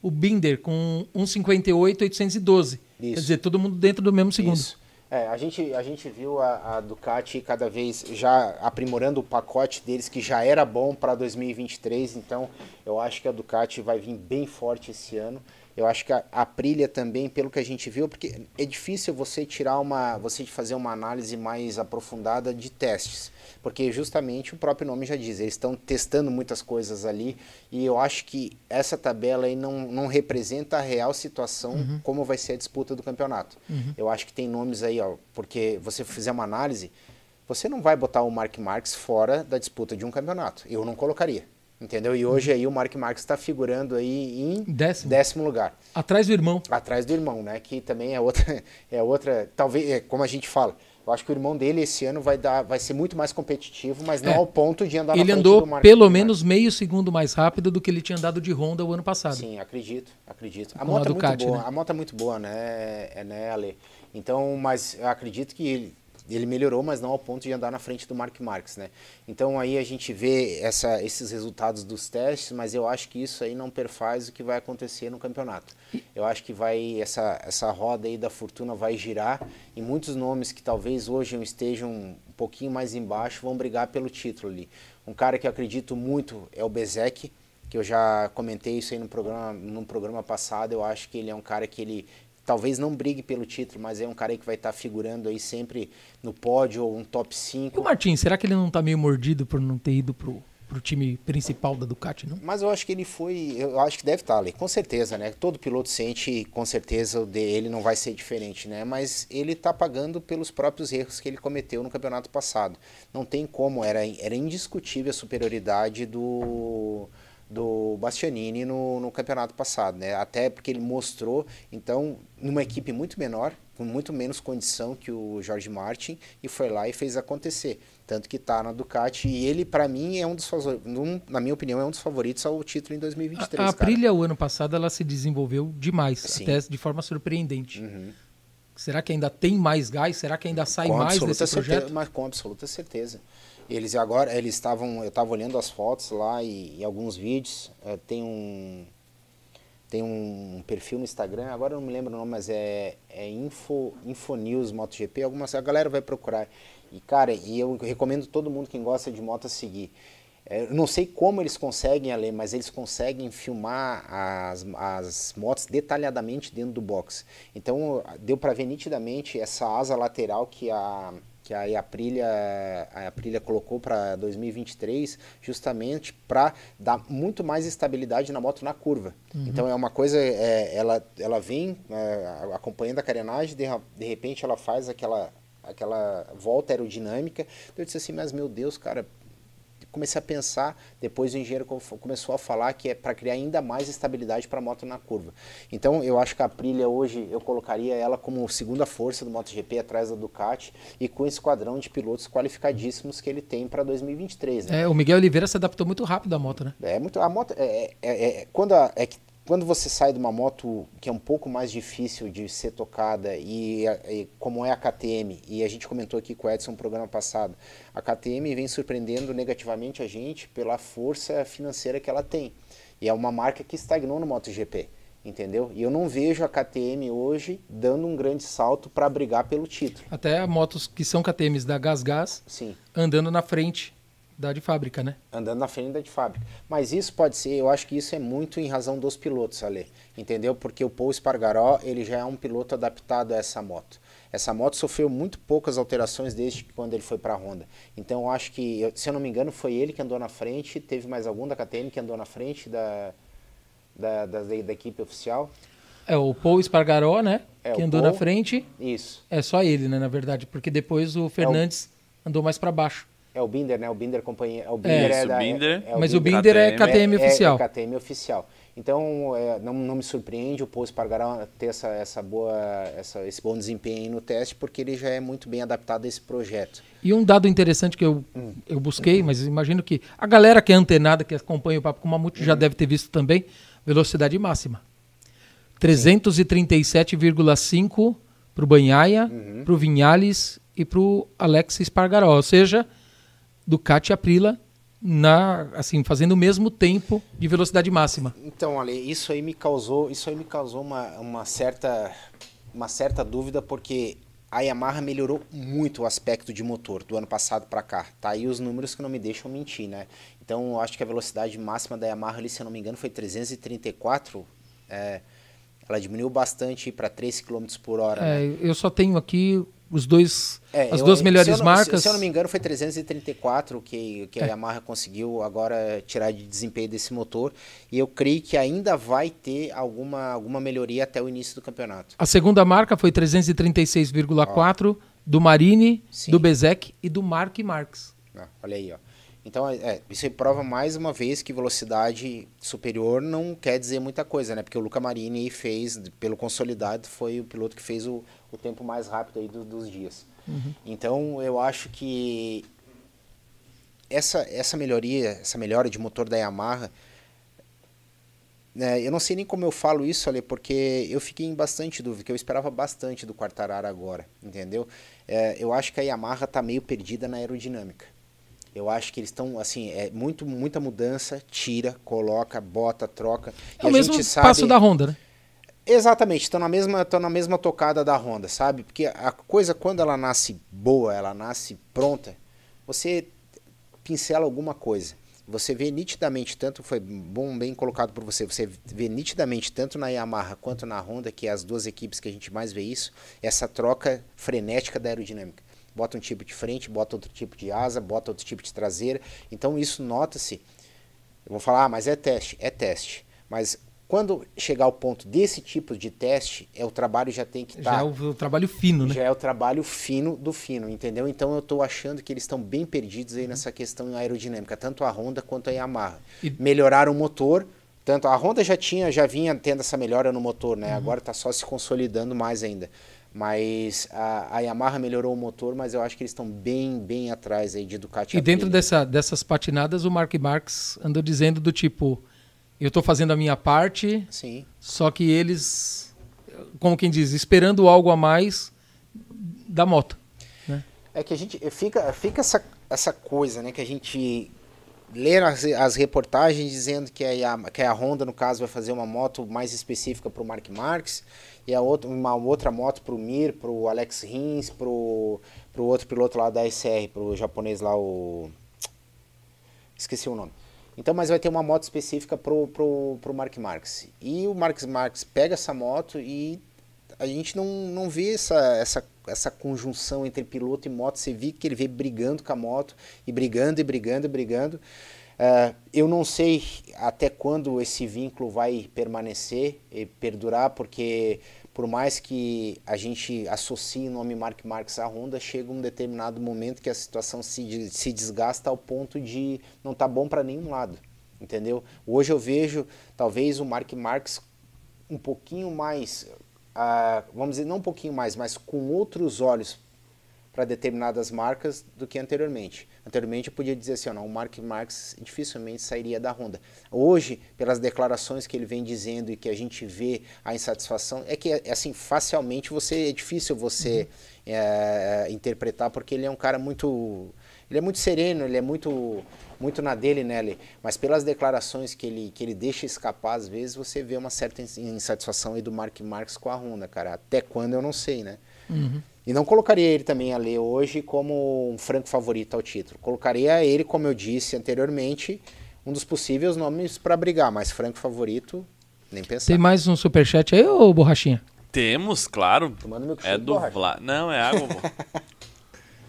o Binder com 1,58, 812. Quer dizer, todo mundo dentro do mesmo segundo. Isso. É, a gente, a gente viu a, a Ducati cada vez já aprimorando o pacote deles, que já era bom para 2023, então eu acho que a Ducati vai vir bem forte esse ano. Eu acho que a a também, pelo que a gente viu, porque é difícil você tirar uma, você fazer uma análise mais aprofundada de testes, porque justamente o próprio nome já diz, eles estão testando muitas coisas ali e eu acho que essa tabela aí não, não representa a real situação como vai ser a disputa do campeonato. Eu acho que tem nomes aí, ó, porque você fizer uma análise, você não vai botar o Mark Marques fora da disputa de um campeonato. Eu não colocaria. Entendeu? E hoje aí o Mark Marques está figurando aí em Décimo. décimo lugar Atrás do irmão. atrás do irmão, né? Que também é outra, [LAUGHS] é outra, talvez, é, como a gente fala, eu acho que o irmão dele esse ano vai dar, vai ser muito mais competitivo, mas não É. ao ponto de andar Ele andou pelo menos meio segundo mais rápido do que ele tinha andado de Honda o ano passado. Sim, acredito, acredito. A moto é Ducati, muito boa, né? a moto é muito boa, né, é, né, Ale? Então, mas eu acredito que ele, ele melhorou, mas não ao ponto de andar na frente do Mark Marques, né? Então aí a gente vê essa, esses resultados dos testes, mas eu acho que isso aí não perfaz o que vai acontecer no campeonato. Eu acho que vai essa essa roda aí da fortuna vai girar e muitos nomes que talvez hoje estejam um pouquinho mais embaixo vão brigar pelo título ali. Um cara que eu acredito muito é o Bezek, que eu já comentei isso aí no programa, no programa passado, eu acho que ele é um cara que ele talvez não brigue pelo título, mas é um cara que vai estar figurando aí sempre no pódio ou um top E o 5. Martins, será que ele não tá meio mordido por não ter ido pro, pro time principal da Ducati, não? Mas eu acho que ele foi, eu acho que deve estar ali, com certeza, né? Todo piloto sente, com certeza o dele não vai ser diferente, né? Mas ele está pagando pelos próprios erros que ele cometeu no campeonato passado. Não tem como, era, era indiscutível a superioridade do do Bastianini no, no campeonato passado, né? Até porque ele mostrou, então, numa equipe muito menor, com muito menos condição que o Jorge Martin, e foi lá e fez acontecer. Tanto que está na Ducati, e ele, para mim, é um dos favoritos, na minha opinião, é um dos favoritos ao título em 2023. A, a. Aprilia, o ano passado, ela se desenvolveu demais, Sim. até de forma surpreendente. Uhum. Será que ainda tem mais gás? Será que ainda sai mais desse projeto? certeza, mas com absoluta certeza. Eles agora, eles estavam, eu estava olhando as fotos lá e, e alguns vídeos. eh, tem um tem um perfil no Instagram, agora eu não me lembro o nome, mas é, é Info, Infonews MotoGP, algumas, a galera vai procurar. E cara, e eu recomendo todo mundo quem gosta de moto a seguir. É, não sei como eles conseguem, Ale, mas eles conseguem filmar as, as motos detalhadamente dentro do box. Então deu para ver nitidamente essa asa lateral que a que a Aprilia, a Aprilia colocou para 2023, justamente para dar muito mais estabilidade na moto na curva. Então é uma coisa, é, ela, ela vem é, acompanhando a carenagem, de, de repente ela faz aquela, aquela volta aerodinâmica. Eu disse assim, mas meu Deus, cara, comecei a pensar, depois o engenheiro co- começou a falar que é para criar ainda mais estabilidade para a moto na curva. Então eu acho que a Aprilia hoje eu colocaria ela como segunda força do MotoGP atrás da Ducati e com esse quadrão de pilotos qualificadíssimos que ele tem para 2023. Né? É, o Miguel Oliveira se adaptou muito rápido à moto, né? É muito a moto é, é- é- é- quando a- é que quando você sai de uma moto que é um pouco mais difícil de ser tocada e, e como é a KTM e a gente comentou aqui com o Edson no programa passado, a KTM vem surpreendendo negativamente a gente pela força financeira que ela tem e é uma marca que estagnou no MotoGP. entendeu? E eu não vejo a KTM hoje dando um grande salto para brigar pelo título. Até motos que são KTMs da Gas Gas Sim, andando na frente da de fábrica, né? andando na frente da de fábrica. Mas isso pode ser, eu acho que isso é muito em razão dos pilotos, Ale, entendeu? Porque o Paul Espargaró, ele já é um piloto adaptado a essa moto. Essa moto sofreu muito poucas alterações desde que quando ele foi para a Honda. Então eu acho que, se eu não me engano, foi ele que andou na frente, teve mais algum da KTM que andou na frente da, da, da, da equipe oficial. É o Paul Espargaró, né? É, que o andou Paul. na frente. Isso. É só ele, né, na verdade, porque depois o Fernandes andou mais para baixo. É o Binder, né? O Binder companhia. O Binder é, Isso, da, Binder. é- é Mas o Binder Binder é KTM. KTM é, oficial. É, KTM oficial. Então, é, não, não me surpreende o Paul Espargaró ter essa, essa boa, essa, esse bom desempenho aí no teste, porque ele já é muito bem adaptado a esse projeto. E um dado interessante que eu, eu busquei, mas imagino que a galera que é antenada, que acompanha o Papo com Mamute, já deve ter visto também, velocidade máxima. 337,5 para o Banhaia, para o Vinhales e para o Alex Espargaró. Ou seja, Ducati e Aprila na, assim, fazendo o mesmo tempo de velocidade máxima. Então, Ale, isso aí me causou, isso aí me causou uma, uma certa, uma certa dúvida, porque a Yamaha melhorou muito o aspecto de motor do ano passado para cá. Tá aí os números que não me deixam mentir, né? Então, eu acho que a velocidade máxima da Yamaha, ali, se eu não me engano, foi 334. É, ela diminuiu bastante para 3 km por hora. né? É, eu só tenho aqui os dois, É, as eu- duas se melhores eu não- marcas. Se, se eu não me engano, foi 334 que, que a É. Yamaha conseguiu agora tirar de desempenho desse motor. E eu creio que ainda vai ter alguma, alguma melhoria até o início do campeonato. A segunda marca foi 336,4 do Marini, Sim. do Bezek e do Mark Marques. Ó, olha aí, ó. Então, é, é, isso prova mais uma vez que velocidade superior não quer dizer muita coisa, né? Porque o Luca Marini fez, pelo consolidado, foi o piloto que fez o, o tempo mais rápido aí do- dos dias. Então, eu acho que essa, essa melhoria, essa melhora de motor da Yamaha, né, eu não sei nem como eu falo isso, ali, porque eu fiquei em bastante dúvida, que eu esperava bastante do Quartararo agora, entendeu? É, eu acho que a Yamaha está meio perdida na aerodinâmica. Eu acho que eles estão, assim, é muito, muita mudança, tira, coloca, bota, troca. É o mesmo passo da Honda, né? Exatamente, estão na mesma, estão na mesma tocada da Honda, sabe? Porque a coisa quando ela nasce boa, ela nasce pronta, você pincela alguma coisa. Você vê nitidamente, tanto foi bom, bem colocado por você, você vê nitidamente tanto na Yamaha quanto na Honda, que é as duas equipes que a gente mais vê isso, essa troca frenética da aerodinâmica. Bota um tipo de frente, bota outro tipo de asa, bota outro tipo de traseira. Então isso nota-se. Eu vou falar, ah, mas é teste, é teste. Mas quando chegar ao ponto desse tipo de teste, é o trabalho já tem que estar. Já é o, o trabalho fino, né? Já é o trabalho fino do fino, entendeu? Então eu estou achando que eles estão bem perdidos aí nessa questão aerodinâmica, tanto a Honda quanto a Yamaha. E- Melhoraram o motor, tanto a Honda já tinha, já vinha tendo essa melhora no motor, né? Agora está só se consolidando mais ainda. Mas a, a Yamaha melhorou o motor, mas eu acho que eles estão bem, bem atrás aí de Ducati. E dentro dessa, dessas patinadas, o Mark Marques andou dizendo do tipo, eu estou fazendo a minha parte, Sim. só que eles, como quem diz, esperando algo a mais da moto. Né? É que a gente fica, fica essa, essa coisa, né? Que a gente lê as, as reportagens dizendo que a, que a Honda, no caso, vai fazer uma moto mais específica para o Mark Marques e a outra, uma outra moto para o Mir, para o Alex Rins, para o outro piloto lá da SR, para o japonês lá, o... Esqueci o nome. Então, mas vai ter uma moto específica pro, pro, pro Mark Marques. E o Mark Marques pega essa moto e a gente não, não vê essa, essa, essa conjunção entre piloto e moto. Você vê que ele vê brigando com a moto, e brigando, e brigando, e brigando. Eh, eu não sei até quando esse vínculo vai permanecer e perdurar, porque por mais que a gente associe o nome Mark Marques à Honda, chega um determinado momento que a situação se, se desgasta ao ponto de não estar bom para nenhum lado, entendeu? Hoje eu vejo talvez o Mark Marques um pouquinho mais, ah, vamos dizer, não um pouquinho mais, mas com outros olhos para determinadas marcas do que anteriormente. Anteriormente eu podia dizer assim, ó, não, o Mark Marques dificilmente sairia da Honda. Hoje, pelas declarações que ele vem dizendo e que a gente vê a insatisfação, é que assim, facialmente você é difícil você é, interpretar porque ele é um cara muito ele é muito sereno, ele é muito muito na dele, né, Ale? Mas pelas declarações que ele, que ele deixa escapar, às vezes você vê uma certa insatisfação aí do Mark Marques com a Honda, cara. Até quando eu não sei, né? Uhum. E não colocaria ele também, Ale, hoje como um franco favorito ao título. Colocaria ele, como eu disse anteriormente, um dos possíveis nomes para brigar, mas franco favorito, nem pensar. Tem mais um superchat aí, ô Borrachinha? Temos, claro. Tomando meu É do Vlad. Não, é água. [LAUGHS]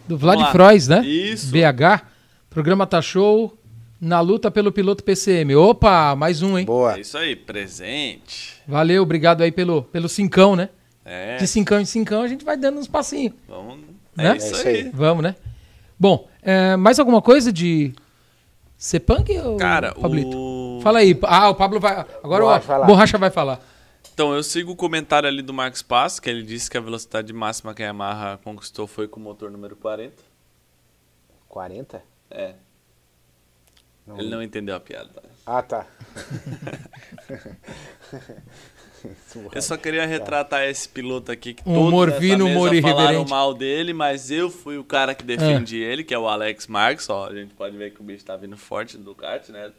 Do Vlad. Frois, né? Isso. BH. Programa tá show. Na luta pelo piloto PCM. Opa, mais um, hein? Boa. É isso aí, presente. Valeu, obrigado aí pelo, pelo cincão, né? É, De cincão em cincão a gente vai dando uns passinhos. vamos. Né? É isso É isso aí. Vamos, né? Bom, é, mais alguma coisa de Sepunk ou Cara, Pablito? o. Fala aí. Ah, o Pablo vai. Agora Borracha, o. Borracha vai falar. Então, eu sigo o comentário ali do Marcos Pass, que ele disse que a velocidade máxima que a Yamaha conquistou foi com o motor número 40. 40? É. Não. Ele não entendeu a piada. Ah, tá. [LAUGHS] Eu só queria retratar esse piloto aqui que Um todos humor nessa fino, mesa humor falaram mal dele, mas eu fui o cara que defendi ele, que é o Alex Marques. Ó, a gente pode ver que o bicho tá vindo forte do kart, né?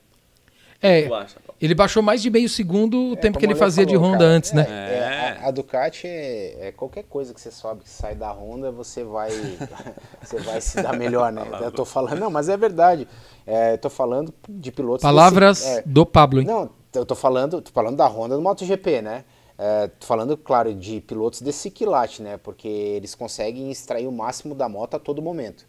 É, acha, ele baixou mais de meio segundo o tempo que ele fazia de falou, Honda cara, antes, é, né? é, a, a Ducati é, é qualquer coisa que você sobe, que sai da Honda, você vai, [LAUGHS] você vai se dar melhor, né? [LAUGHS] Eu tô falando, não, mas é verdade. É, eu tô falando de pilotos. Palavras desse- é, do Pablo, hein? Não, eu tô falando, tô falando da Honda do MotoGP, né? É, tô falando, claro, de pilotos desse quilate, né? Porque eles conseguem extrair o máximo da moto a todo momento.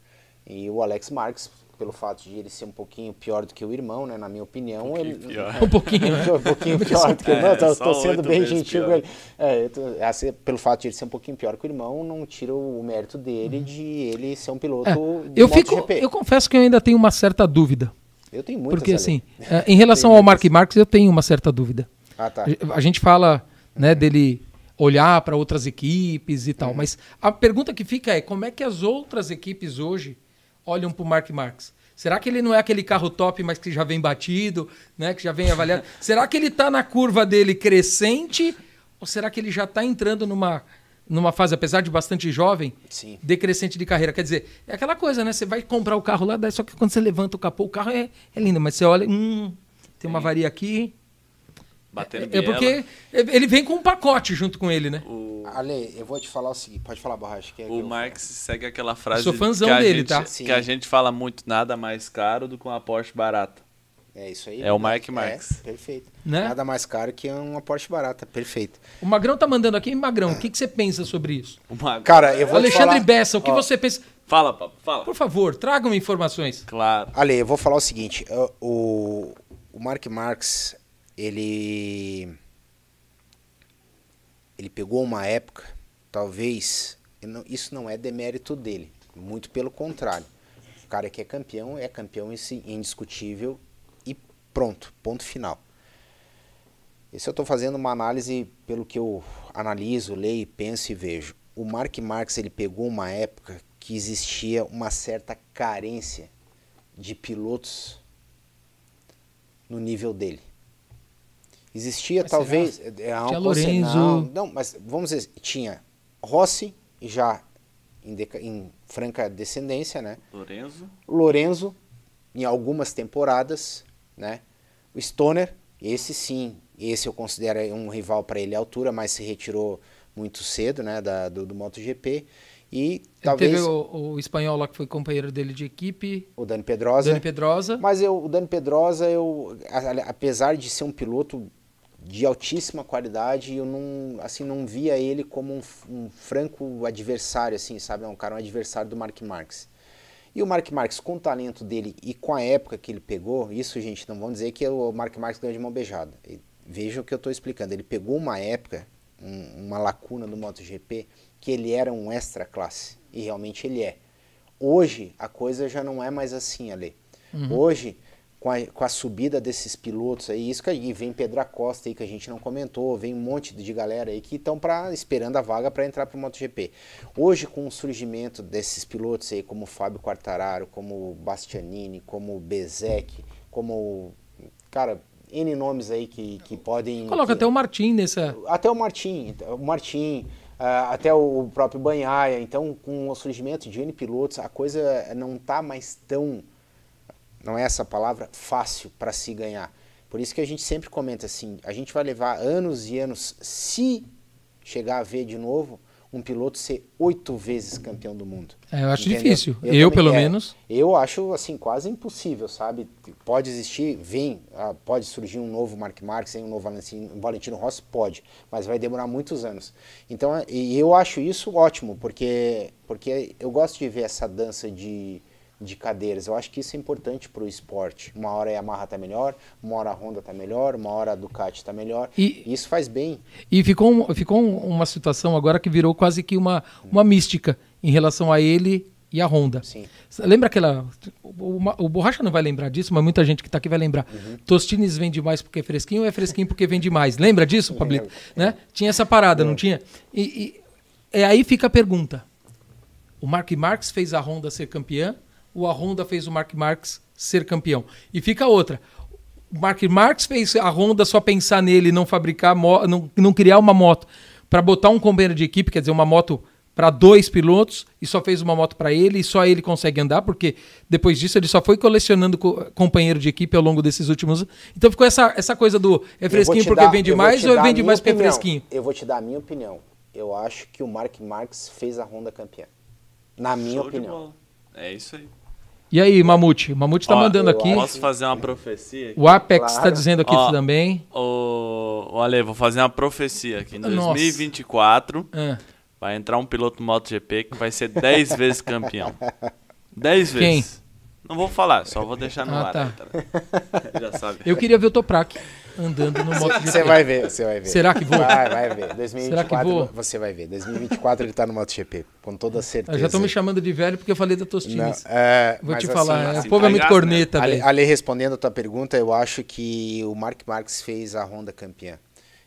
E o Alex Marques, pelo fato de ele ser um pouquinho pior do que o irmão, né? Na minha opinião, ele pior. [LAUGHS] Um pouquinho, né? [LAUGHS] um pouquinho pior do que o irmão. É, tô, só tô sendo bem gentil com ele. É, tô- assim, pelo fato de ele ser um pouquinho pior que o irmão, não tira o mérito dele de ele ser um piloto Uhum. É, de eu fico, MotoGP. eu confesso que eu ainda tenho uma certa dúvida. Eu tenho muitas Porque assim, é, [LAUGHS] em relação ao Mark. Marques, eu tenho uma certa dúvida. Ah, tá. A gente fala, né, dele olhar para outras equipes e tal, Uhum. mas a pergunta que fica é como é que as outras equipes hoje olham para o Mark Marques? Será que ele não é aquele carro top, mas que já vem batido, né, que já vem avaliado? [LAUGHS] será que ele está na curva dele crescente ou será que ele já está entrando numa numa fase, apesar de bastante jovem, Sim. decrescente de carreira? Quer dizer, é aquela coisa, né? Você vai comprar o carro lá, daí só que quando você levanta o capô, o carro é, é lindo, mas você olha, hum, tem uma varia aqui, Batendo é biela. porque ele vem com um pacote junto com ele, né? O, Ale, eu vou te falar o seguinte. Pode falar, Borracha. Que é que o eu- Marx segue aquela frase sou fãzão que, a dele, gente, tá? Sim. que a gente fala muito nada mais caro do que uma Porsche barata. É isso aí. É o verdade. Mark Marques. É, perfeito. Né? Nada mais caro que uma Porsche barata. Perfeito. O Magrão tá mandando aqui, Magrão, o que, que você pensa sobre isso? Cara, eu vou Alexandre falar... Bessa, o que Ó, você pensa? Fala, papo, fala. Por favor, tragam informações. Claro. Ale, eu vou falar o seguinte. O, o Mark Marx, ele... Ele pegou uma época, talvez... Isso não é demérito dele. Muito pelo contrário. O cara que é campeão, é campeão indiscutível pronto. Ponto final. Esse eu estou fazendo uma análise pelo que eu analiso, leio, penso e vejo. O Mark Marx ele pegou uma época que existia uma certa carência de pilotos no nível dele. Existia Mas talvez é, é, Tinha um- Lorenzo. Não, não, mas vamos dizer, tinha Rossi já em, deca- em franca descendência, né? Lorenzo. Lorenzo em algumas temporadas, né? O Stoner, esse sim, esse eu considero um rival para ele à altura, mas se retirou muito cedo, né, da, do, do MotoGP. E talvez Teve o, o, o espanhol lá que foi companheiro dele de equipe, Dani Pedrosa. Dani Pedrosa. Mas eu, o Dani Pedrosa, eu, a- apesar de ser um piloto de altíssima qualidade, eu não, assim, não via ele como um, um franco adversário, assim, sabe? É um cara, um adversário do Mark Marques. E o Mark Marques, com o talento dele e com a época que ele pegou, isso, gente, não vão dizer que o Mark Marques ganhou de mão beijada. Vejam o que eu estou explicando. Ele pegou uma época, um- uma lacuna do MotoGP, que ele era um extra classe. E realmente ele é. Hoje, a coisa já não é mais assim, Ale. Hoje, com a, com a subida desses pilotos aí, isso que aí vem Pedro Acosta aí que a gente não comentou, vem um monte de galera aí que estão esperando a vaga para entrar para o MotoGP. Hoje, com o surgimento desses pilotos aí, como Fábio Quartararo, como Bastianini, como Bezek, como, o- cara, N nomes aí que, que podem... Coloca que- até o Martim nessa. até o Martim, o Martim, Uh, até o próprio Banhaia. Então, com o surgimento de N pilotos, a coisa não está mais tão, não é essa palavra, fácil para se ganhar. Por isso que a gente sempre comenta assim, a gente vai levar anos e anos, se chegar a ver de novo, um piloto ser oito vezes campeão do mundo. É, eu acho entendeu? difícil. Eu, eu pelo é, menos. Eu acho assim quase impossível, sabe? Pode existir, vem, ah, pode surgir um novo Mark Marques, um novo Valentino, Valentino Rossi, pode, mas vai demorar muitos anos. Então, eu acho isso ótimo, porque porque eu gosto de ver essa dança de de cadeiras. Eu acho que isso é importante para o esporte. Uma hora a Yamaha está melhor, uma hora a Honda está melhor, uma hora a Ducati está melhor. E isso faz bem. E ficou, ficou uma situação agora que virou quase que uma, uma mística em relação a ele e a Honda. Sim. Lembra aquela. O, o, Borracha não vai lembrar disso, mas muita gente que está aqui vai lembrar. Uhum. Tostines vende mais porque é fresquinho ou é fresquinho porque vende mais? Lembra disso, Pablito? Né? Tinha essa parada, não tinha? E, e, e aí fica a pergunta. O Mark Marx fez a Honda ser campeã o a Honda fez o Mark Marx ser campeão. E fica outra. O Mark Marx fez a Honda só pensar nele, não fabricar, não, não criar uma moto para botar um companheiro de equipe, quer dizer, uma moto para dois pilotos e só fez uma moto para ele e só ele consegue andar, porque depois disso ele só foi colecionando co companheiro de equipe ao longo desses últimos anos. Então ficou essa, essa coisa do é fresquinho porque dar, vende mais ou vende mais opinião. porque é fresquinho? Eu vou te dar a minha opinião. Eu acho que o Mark Marx fez a Honda campeã. Na minha Show opinião. É isso aí. E aí, Mamute? O Mamute tá Ó, mandando aqui. Posso fazer uma profecia? Aqui? O Apex está claro. dizendo aqui Ó, também. O... Olha, vou fazer uma profecia aqui. Em 2024 é. vai entrar um piloto MotoGP que vai ser 10 [LAUGHS] vezes campeão. 10 vezes. Quem? Não vou falar, só vou deixar no ah, ar. Tá [LAUGHS] Já sabe. Eu queria ver o Toprak andando no MotoGP. Você vai ver, você vai ver. Será que vou? Vai, vai ver. 2024 Será que vou? você vai ver. 2024 ele tá no MotoGP, com toda certeza. Eu já estão me chamando de velho porque eu falei da Tostines. É, vou te falar, assim, é, o povo é muito corneta, né? velho. Ali, respondendo a tua pergunta, eu acho que o Mark Marques fez a Honda campeã.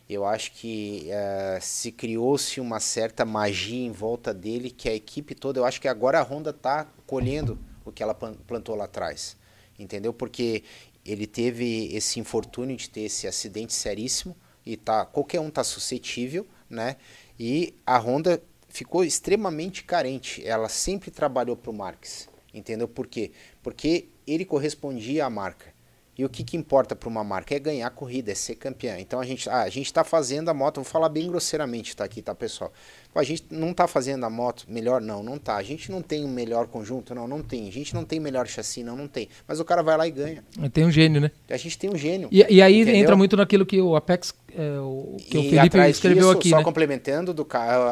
Eu acho que uh, se criou-se uma certa magia em volta dele, que a equipe toda, eu acho que agora a Honda está colhendo o que ela plantou lá atrás. Entendeu? Porque ele teve esse infortúnio de ter esse acidente seríssimo e tá qualquer um tá suscetível, né? E a Honda ficou extremamente carente. Ela sempre trabalhou para o Marques, entendeu? Por quê? Porque ele correspondia à marca. E o que, que importa para uma marca? É ganhar a corrida, é ser campeã. Então a gente ah, a está fazendo a moto, vou falar bem grosseiramente, tá aqui, tá, pessoal? A gente não está fazendo a moto melhor, não, não tá. A gente não tem o um melhor conjunto, não, não tem. A gente não tem melhor chassi, não, não tem. Mas o cara vai lá e ganha. Tem um gênio, né? A gente tem um gênio. E, e aí entendeu? entra muito naquilo que o Apex, é, o, que e o Felipe escreveu disso, aqui, só né? complementando do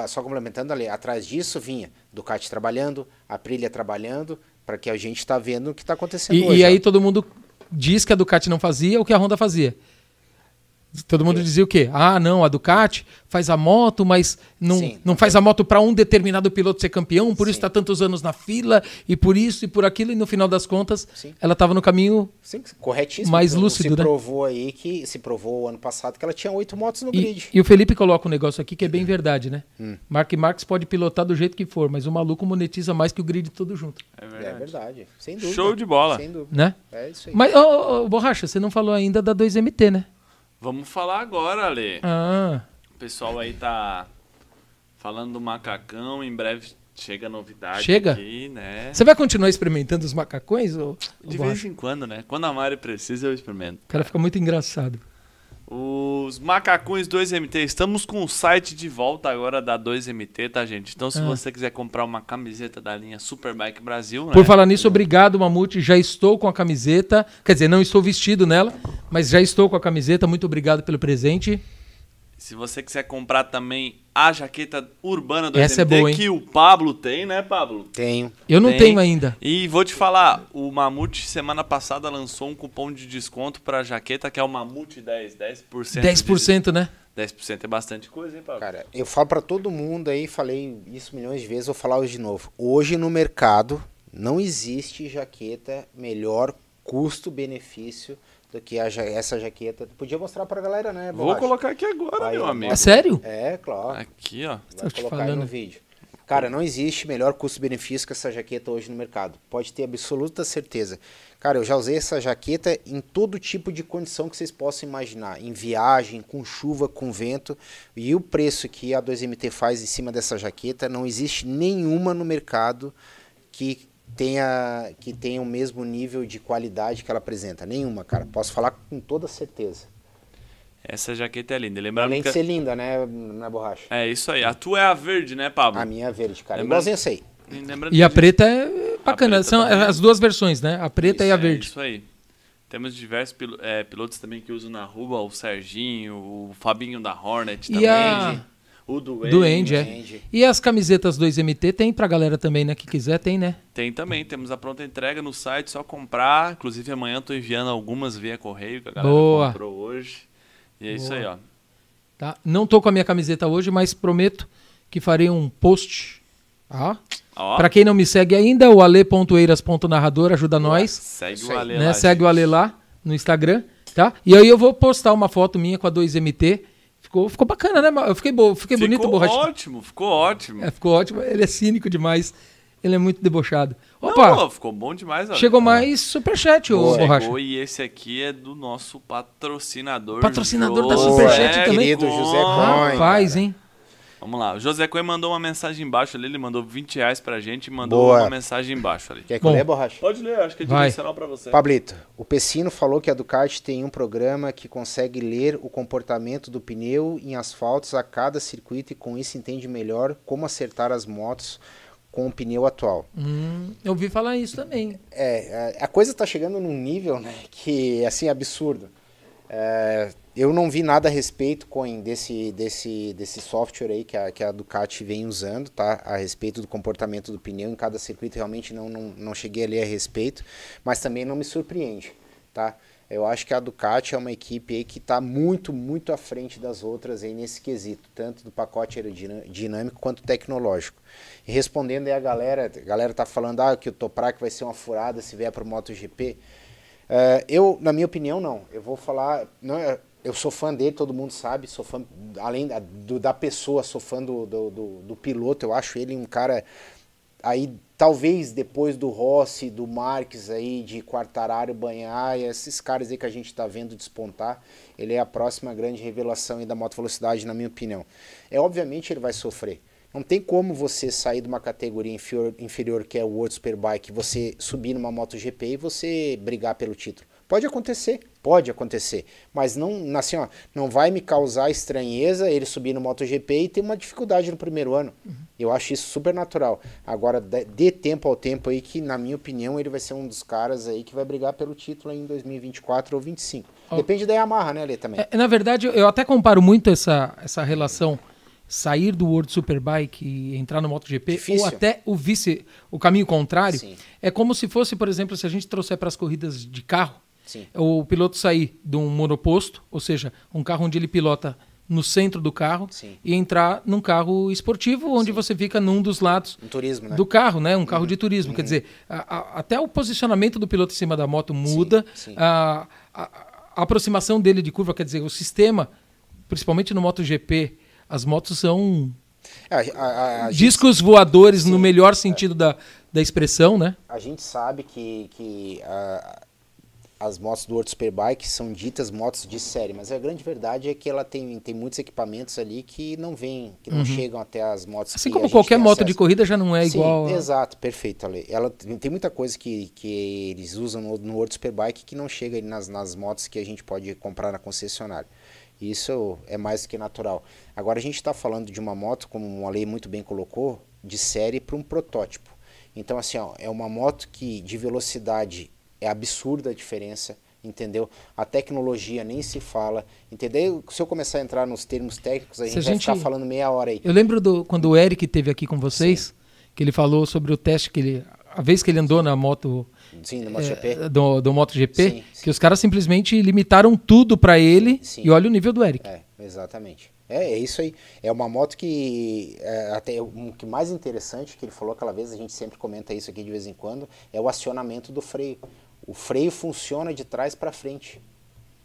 só complementando ali, atrás disso vinha Ducati trabalhando, a Aprilia trabalhando, para que a gente está vendo o que está acontecendo e, hoje. E aí todo mundo diz que a Ducati não fazia o que a Honda fazia. Todo mundo dizia o quê? Ah, não, a Ducati faz a moto, mas não, Sim, não faz a moto para um determinado piloto ser campeão, por Sim. isso está tantos anos na fila, e por isso e por aquilo, e no final das contas, Sim. ela estava no caminho corretíssimo. mais lúcido. Se né? provou aí que se provou ano passado que ela tinha oito motos no e, grid. E o Felipe coloca um negócio aqui que é bem verdade, né? Hum. Mark Marques pode pilotar do jeito que for, mas o maluco monetiza mais que o grid todo junto. É verdade. É verdade. Sem dúvida. Show de bola. Sem dúvida. Né? É isso aí. Mas, oh, oh, Borracha, você não falou ainda da 2MT, né? Vamos falar agora, Ale. Ah. O pessoal aí tá falando do macacão, em breve chega novidade chega? aqui, né? Você vai continuar experimentando os macacões? Ou... De vez em quando, né? Quando a Mari precisa, eu experimento. O cara fica muito engraçado. Os macacões 2MT, estamos com o site de volta agora da 2MT, tá, gente? Então, se ah. você quiser comprar uma camiseta da linha Superbike Brasil, Por né? falar nisso, obrigado, Mamute. Já estou com a camiseta. Quer dizer, não estou vestido nela, mas já estou com a camiseta. Muito obrigado pelo presente. Se você quiser comprar também a jaqueta urbana do Essa SMT, é boa, hein? que o Pablo tem, né, Pablo? Tenho. Eu não tem. tenho ainda. E vou te falar, o Mamute semana passada lançou um cupom de desconto para jaqueta que é o Mamute 10, 10%. 10%, de... né? 10% é bastante coisa, hein, Pablo? Cara, eu falo para todo mundo aí, falei isso milhões de vezes, vou falar hoje de novo. Hoje no mercado não existe jaqueta melhor custo-benefício do que a, essa jaqueta. Podia mostrar pra galera, né? Vou colocar aqui agora, Aí, meu amigo. É sério? É, claro. Aqui, ó. Vai colocar aí no vídeo. Cara, não existe melhor custo-benefício que essa jaqueta hoje no mercado. Pode ter absoluta certeza. Cara, eu já usei essa jaqueta em todo tipo de condição que vocês possam imaginar. Em viagem, com chuva, com vento. E o preço que a 2MT faz em cima dessa jaqueta, não existe nenhuma no mercado que tenha, que tenha o mesmo nível de qualidade que ela apresenta. Nenhuma, cara. Posso falar com toda certeza. Essa jaqueta é linda. Lembrando Além que... de ser linda, né, na borracha? É isso aí. A tua é a verde, né, Pablo? A minha é verde, cara. Lembrando- Igualzinho essa aí. Lembrando E a preta é bacana. preta São também. as duas versões, né? A preta e a Isso, é verde. isso aí. Temos diversos pilo- é, pilotos também que usam na rua, o Serginho, o Fabinho da Hornet E também. a- O Duende. Duende, é. Duende. E as camisetas 2MT tem pra galera também, né? Que quiser, tem, né? Tem também, temos a pronta entrega no site, só comprar. Inclusive amanhã tô enviando algumas via correio que a galera Boa. comprou hoje. E é isso aí, ó. Tá? Não tô com a minha camiseta hoje, mas prometo que farei um post. Tá? ó Pra quem não me segue ainda, o ale.eiras.narrador ajuda nós. segue Isso o Ale né? lá, Segue o gente. Ale lá no Instagram, tá? E aí eu vou postar uma foto minha com a 2MT. Ficou, ficou bacana, né? Eu fiquei, bo... fiquei bonito, Ficou borracha. ótimo, ficou ótimo. É, ficou ótimo. Ele é cínico demais. Ele é muito debochado. Opa, Não, ficou bom demais, ó. chegou mais superchat, ô Boa. borracha. Chegou e esse aqui é do nosso patrocinador. Patrocinador da José Superchat também. Querido José. Rapaz, hein? Vamos lá, o José Coelho mandou uma mensagem embaixo ali, ele mandou 20 reais pra gente e mandou Boa. uma mensagem embaixo ali. Quer que Bom. eu leia, borracha? Pode ler, acho que é Vai. direcional pra você. Pablito, o Pessino falou que a Ducati tem um programa que consegue ler o comportamento do pneu em asfaltos a cada circuito e com isso entende melhor como acertar as motos com o pneu atual. Hum, eu ouvi falar isso também. É, a- coisa está chegando num nível né, que assim absurdo. É, eu não vi nada a respeito desse, desse, desse software aí que a, que a Ducati vem usando, tá? A respeito do comportamento do pneu em cada circuito, realmente não, não, não cheguei a ler a respeito, mas também não me surpreende, tá? Eu acho que a Ducati é uma equipe que está muito, muito à frente das outras aí nesse quesito, tanto do pacote aerodinâmico quanto tecnológico. E respondendo aí a galera, a galera tá falando ah, que o Toprak vai ser uma furada se vier para o MotoGP. É, eu, na minha opinião, não. Eu vou falar. Não, é- eu sou fã dele, todo mundo sabe. Sou fã, além da, do- da pessoa, sou fã do, do, do- do piloto. Eu acho ele um cara. Aí, talvez depois do Rossi, do Marques aí, de Quartararo, Banhaia, esses caras aí que a gente está vendo despontar, ele é a próxima grande revelação aí da moto velocidade, na minha opinião. É obviamente ele vai sofrer. Não tem como você sair de uma categoria inferior, inferior que é o World Superbike, você subir numa MotoGP e você brigar pelo título. Pode acontecer, pode acontecer, mas não, assim, ó, não vai me causar estranheza ele subir no MotoGP e ter uma dificuldade no primeiro ano. Eu acho isso super natural. Agora, dê tempo ao tempo aí que, na minha opinião, ele vai ser um dos caras aí que vai brigar pelo título em 2024 ou 2025. Ó. Depende da Yamaha, né, Lê, também. É, na verdade, eu até comparo muito essa, essa relação sair do World Superbike e entrar no MotoGP Difícil. ou até o vice, o caminho contrário. Sim. É como se fosse, por exemplo, se a gente trouxer para as corridas de carro, Sim. o piloto sair de um monoposto, ou seja, um carro onde ele pilota no centro do carro Sim. e entrar num carro esportivo onde você fica num dos lados Um turismo, né? do carro, né? Um carro de turismo. Quer dizer, a- a- até o posicionamento do piloto em cima da moto muda, sim. A, a- aproximação dele de curva, quer dizer, o sistema, principalmente no MotoGP, as motos são É, a gente- discos voadores no melhor sentido da, da expressão, né? A gente sabe que, que ah, as motos do World Superbike são ditas motos de série, mas a grande verdade é que ela tem, tem muitos equipamentos ali que não vêm, que não chegam até as motos Uhum. Assim como qualquer moto de acesso. corrida já não é Sim, igual. a- exato, perfeito, Ale. Ela tem muita coisa que, que eles usam no, no World Superbike que não chega nas, nas motos que a gente pode comprar na concessionária. Isso é mais do que natural. Agora a gente está falando de uma moto, como a lei muito bem colocou, de série para um protótipo. Então, assim, ó, é uma moto que de velocidade é absurda a diferença, entendeu? A tecnologia nem se fala, entendeu? Se eu começar a entrar nos termos técnicos, a gente a vai gente- ficar falando meia hora aí. Eu lembro do, quando o Eric teve aqui com vocês, que ele falou sobre o teste que ele. A vez que ele andou na moto Sim, é, do, do MotoGP, Sim, sim. que os caras simplesmente limitaram tudo pra ele Sim. e olha o nível do Eric. É, exatamente. É, é isso aí. É uma moto que é, até o que mais interessante que ele falou aquela vez, a gente sempre comenta isso aqui de vez em quando, é o acionamento do freio. O freio funciona de trás para frente.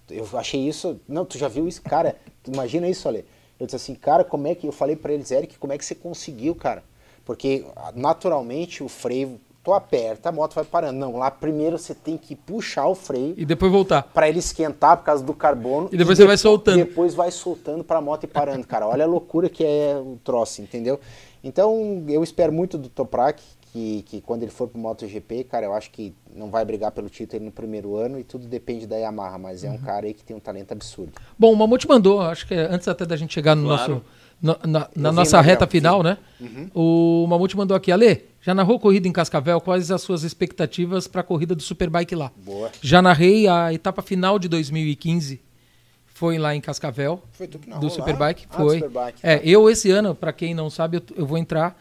Eu achei isso, não, tu já viu isso, cara? Imagina isso, Ale? Eu disse assim, cara, como é que eu falei para eles, Eric, como é que você conseguiu, cara? Porque naturalmente o freio, tu aperta, a moto vai parando. Não, lá primeiro você tem que puxar o freio E depois voltar. para ele esquentar por causa do carbono. E depois você vai soltando. Depois vai soltando para a moto e parando, cara. Olha a loucura que é o troço, entendeu? Então eu espero muito do Toprak, que, que quando ele for pro MotoGP, cara, eu acho que não vai brigar pelo título no primeiro ano e tudo depende da Yamaha, mas Uhum. é um cara aí que tem um talento absurdo. Bom, o Mamute mandou, acho que é antes até da gente chegar no Claro. nosso, na, na- na nossa reta final, né? Uhum. O Mamute mandou aqui, Ale, já narrou corrida em Cascavel? Quais as suas expectativas para a corrida do Superbike lá? Boa. Já narrei a etapa final de 2015, foi lá em Cascavel. Foi tu que narrou do lá? Superbike? Ah, do foi. Superbike, é, tá. eu esse ano, para quem não sabe, eu, eu vou entrar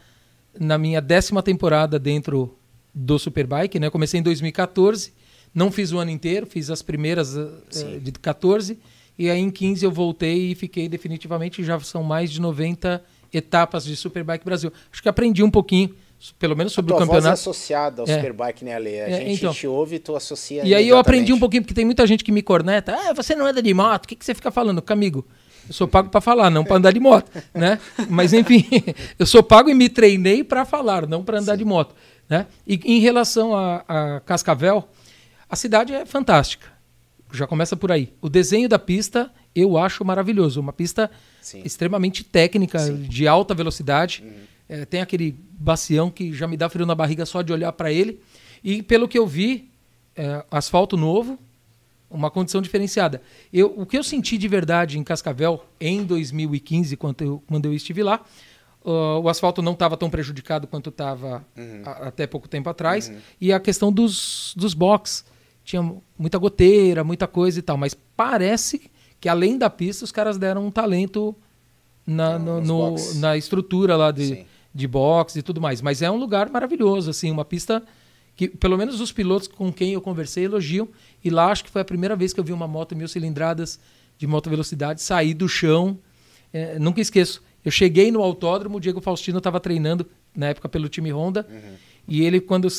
na minha décima temporada dentro do Superbike, né? Comecei em 2014, não fiz o ano inteiro, fiz as primeiras eh, Sim. de 14 e aí em 15 eu voltei e fiquei definitivamente, já são mais de 90 etapas de Superbike Brasil. Acho que aprendi um pouquinho, pelo menos sobre o voz é campeonato. associada ao É. Superbike, né, Ale? A É, gente então. te ouve e tu associa E aí eu aprendi um pouquinho, porque tem muita gente que me corneta. Ah, você não anda de moto, o que, que você fica falando? Amigo, eu sou pago para falar, não para andar de moto, né? Mas enfim, [LAUGHS] eu sou pago e me treinei para falar, não para andar de moto, né? E em relação a, a Cascavel, a cidade é fantástica. Já começa por aí. O desenho da pista eu acho maravilhoso. Uma pista Sim. extremamente técnica, Sim. de alta velocidade. É, tem aquele bacião que já me dá frio na barriga só de olhar para ele. E pelo que eu vi, é, asfalto novo, uma condição diferenciada. Eu, o que eu senti de verdade em Cascavel em 2015, quando eu, quando eu estive lá, ah, o asfalto não estava tão prejudicado quanto estava até pouco tempo atrás. E a questão dos, dos box. Tinha muita goteira, muita coisa e tal. Mas parece que além da pista, os caras deram um talento na, no- nos no- box. na estrutura lá de, Sim. de box e tudo mais. Mas é um lugar maravilhoso, assim, uma pista que, pelo menos os pilotos com quem eu conversei, elogiam. E lá acho que foi a primeira vez que eu vi uma moto mil cilindradas de moto velocidade sair do chão. É, nunca esqueço. Eu cheguei no autódromo, o Diego Faustino estava treinando, na época, pelo time Honda. E ele, quando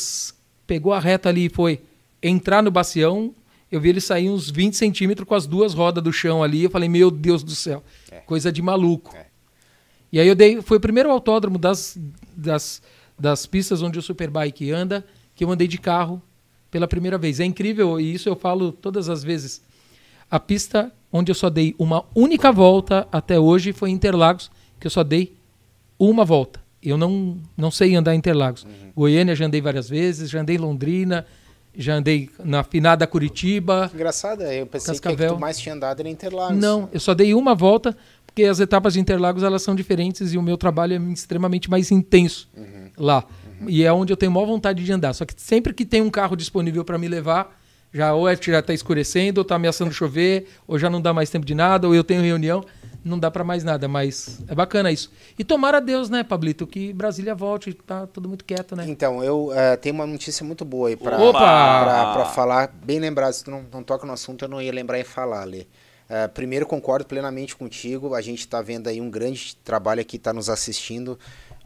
pegou a reta ali e foi entrar no bacião, eu vi ele sair uns 20 centímetros com as duas rodas do chão ali. Eu falei, meu Deus do céu, coisa de maluco. É. E aí eu dei, foi o primeiro autódromo das, das, das pistas onde o Superbike anda que eu andei de carro pela primeira vez. É incrível, e isso eu falo todas as vezes. A pista onde eu só dei uma única volta até hoje foi em Interlagos, que eu só dei uma volta. Eu não, não sei andar em Interlagos. Goiânia já andei várias vezes, já andei em Londrina, já andei na finada Curitiba. Engraçado, eu pensei que, é que Cascavel. tu mais tinha andado era Interlagos. Não, eu só dei uma volta, porque as etapas de Interlagos elas são diferentes e o meu trabalho é extremamente mais intenso lá. E é onde eu tenho maior vontade de andar. Só que sempre que tem um carro disponível para me levar, já ou é, já está escurecendo, ou está ameaçando chover, ou já não dá mais tempo de nada, ou eu tenho reunião, não dá para mais nada. Mas é bacana isso. E tomara a Deus, né, Pablito, que Brasília volte, tá tudo muito quieto, né? Então, eu eh, tenho uma notícia muito boa aí pra, pra falar. Bem lembrado, se tu não, não toca no assunto, eu não ia lembrar em falar, Lê. Eh, primeiro, concordo plenamente contigo. A gente está vendo aí um grande trabalho aqui, está nos assistindo.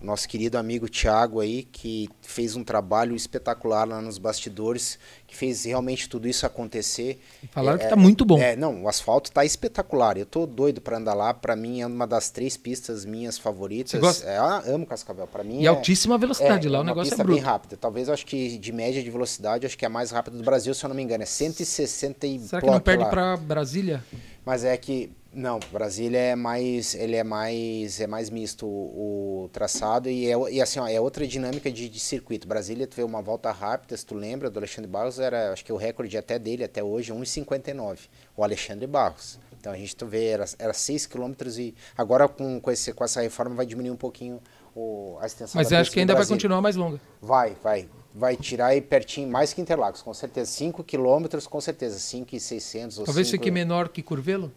Nosso querido amigo Thiago aí, que fez um trabalho espetacular lá nos bastidores, que fez realmente tudo isso acontecer. Falaram que tá muito bom. É, não, o asfalto tá espetacular. Eu tô doido para andar lá. Para mim é uma das três pistas minhas favoritas. Você gosta? É, amo Cascavel. Para mim E é, altíssima velocidade lá, o negócio pista é bruto. bem rápida. Talvez acho que de média de velocidade, acho que é a mais rápida do Brasil, se eu não me engano. É 160 e Será que não perde para Brasília? Mas é que não, Brasília é mais, ele é mais, é mais misto o, o traçado e, é, e assim ó, é outra dinâmica de, de circuito. Brasília teve uma volta rápida, se tu lembra, do Alexandre Barros era, acho que o recorde até dele até hoje 1:59, o Alexandre Barros. Então a gente tu vê era, era 6 km e agora com com, esse, com essa reforma vai diminuir um pouquinho o, a extensão Mas acho que ainda vai Brasília. continuar mais longa. Vai, vai. Vai tirar aí pertinho, mais que Interlagos, com certeza. 5 quilômetros, com certeza. 5,600 ou Talvez cinco- fique menor que Curvelo?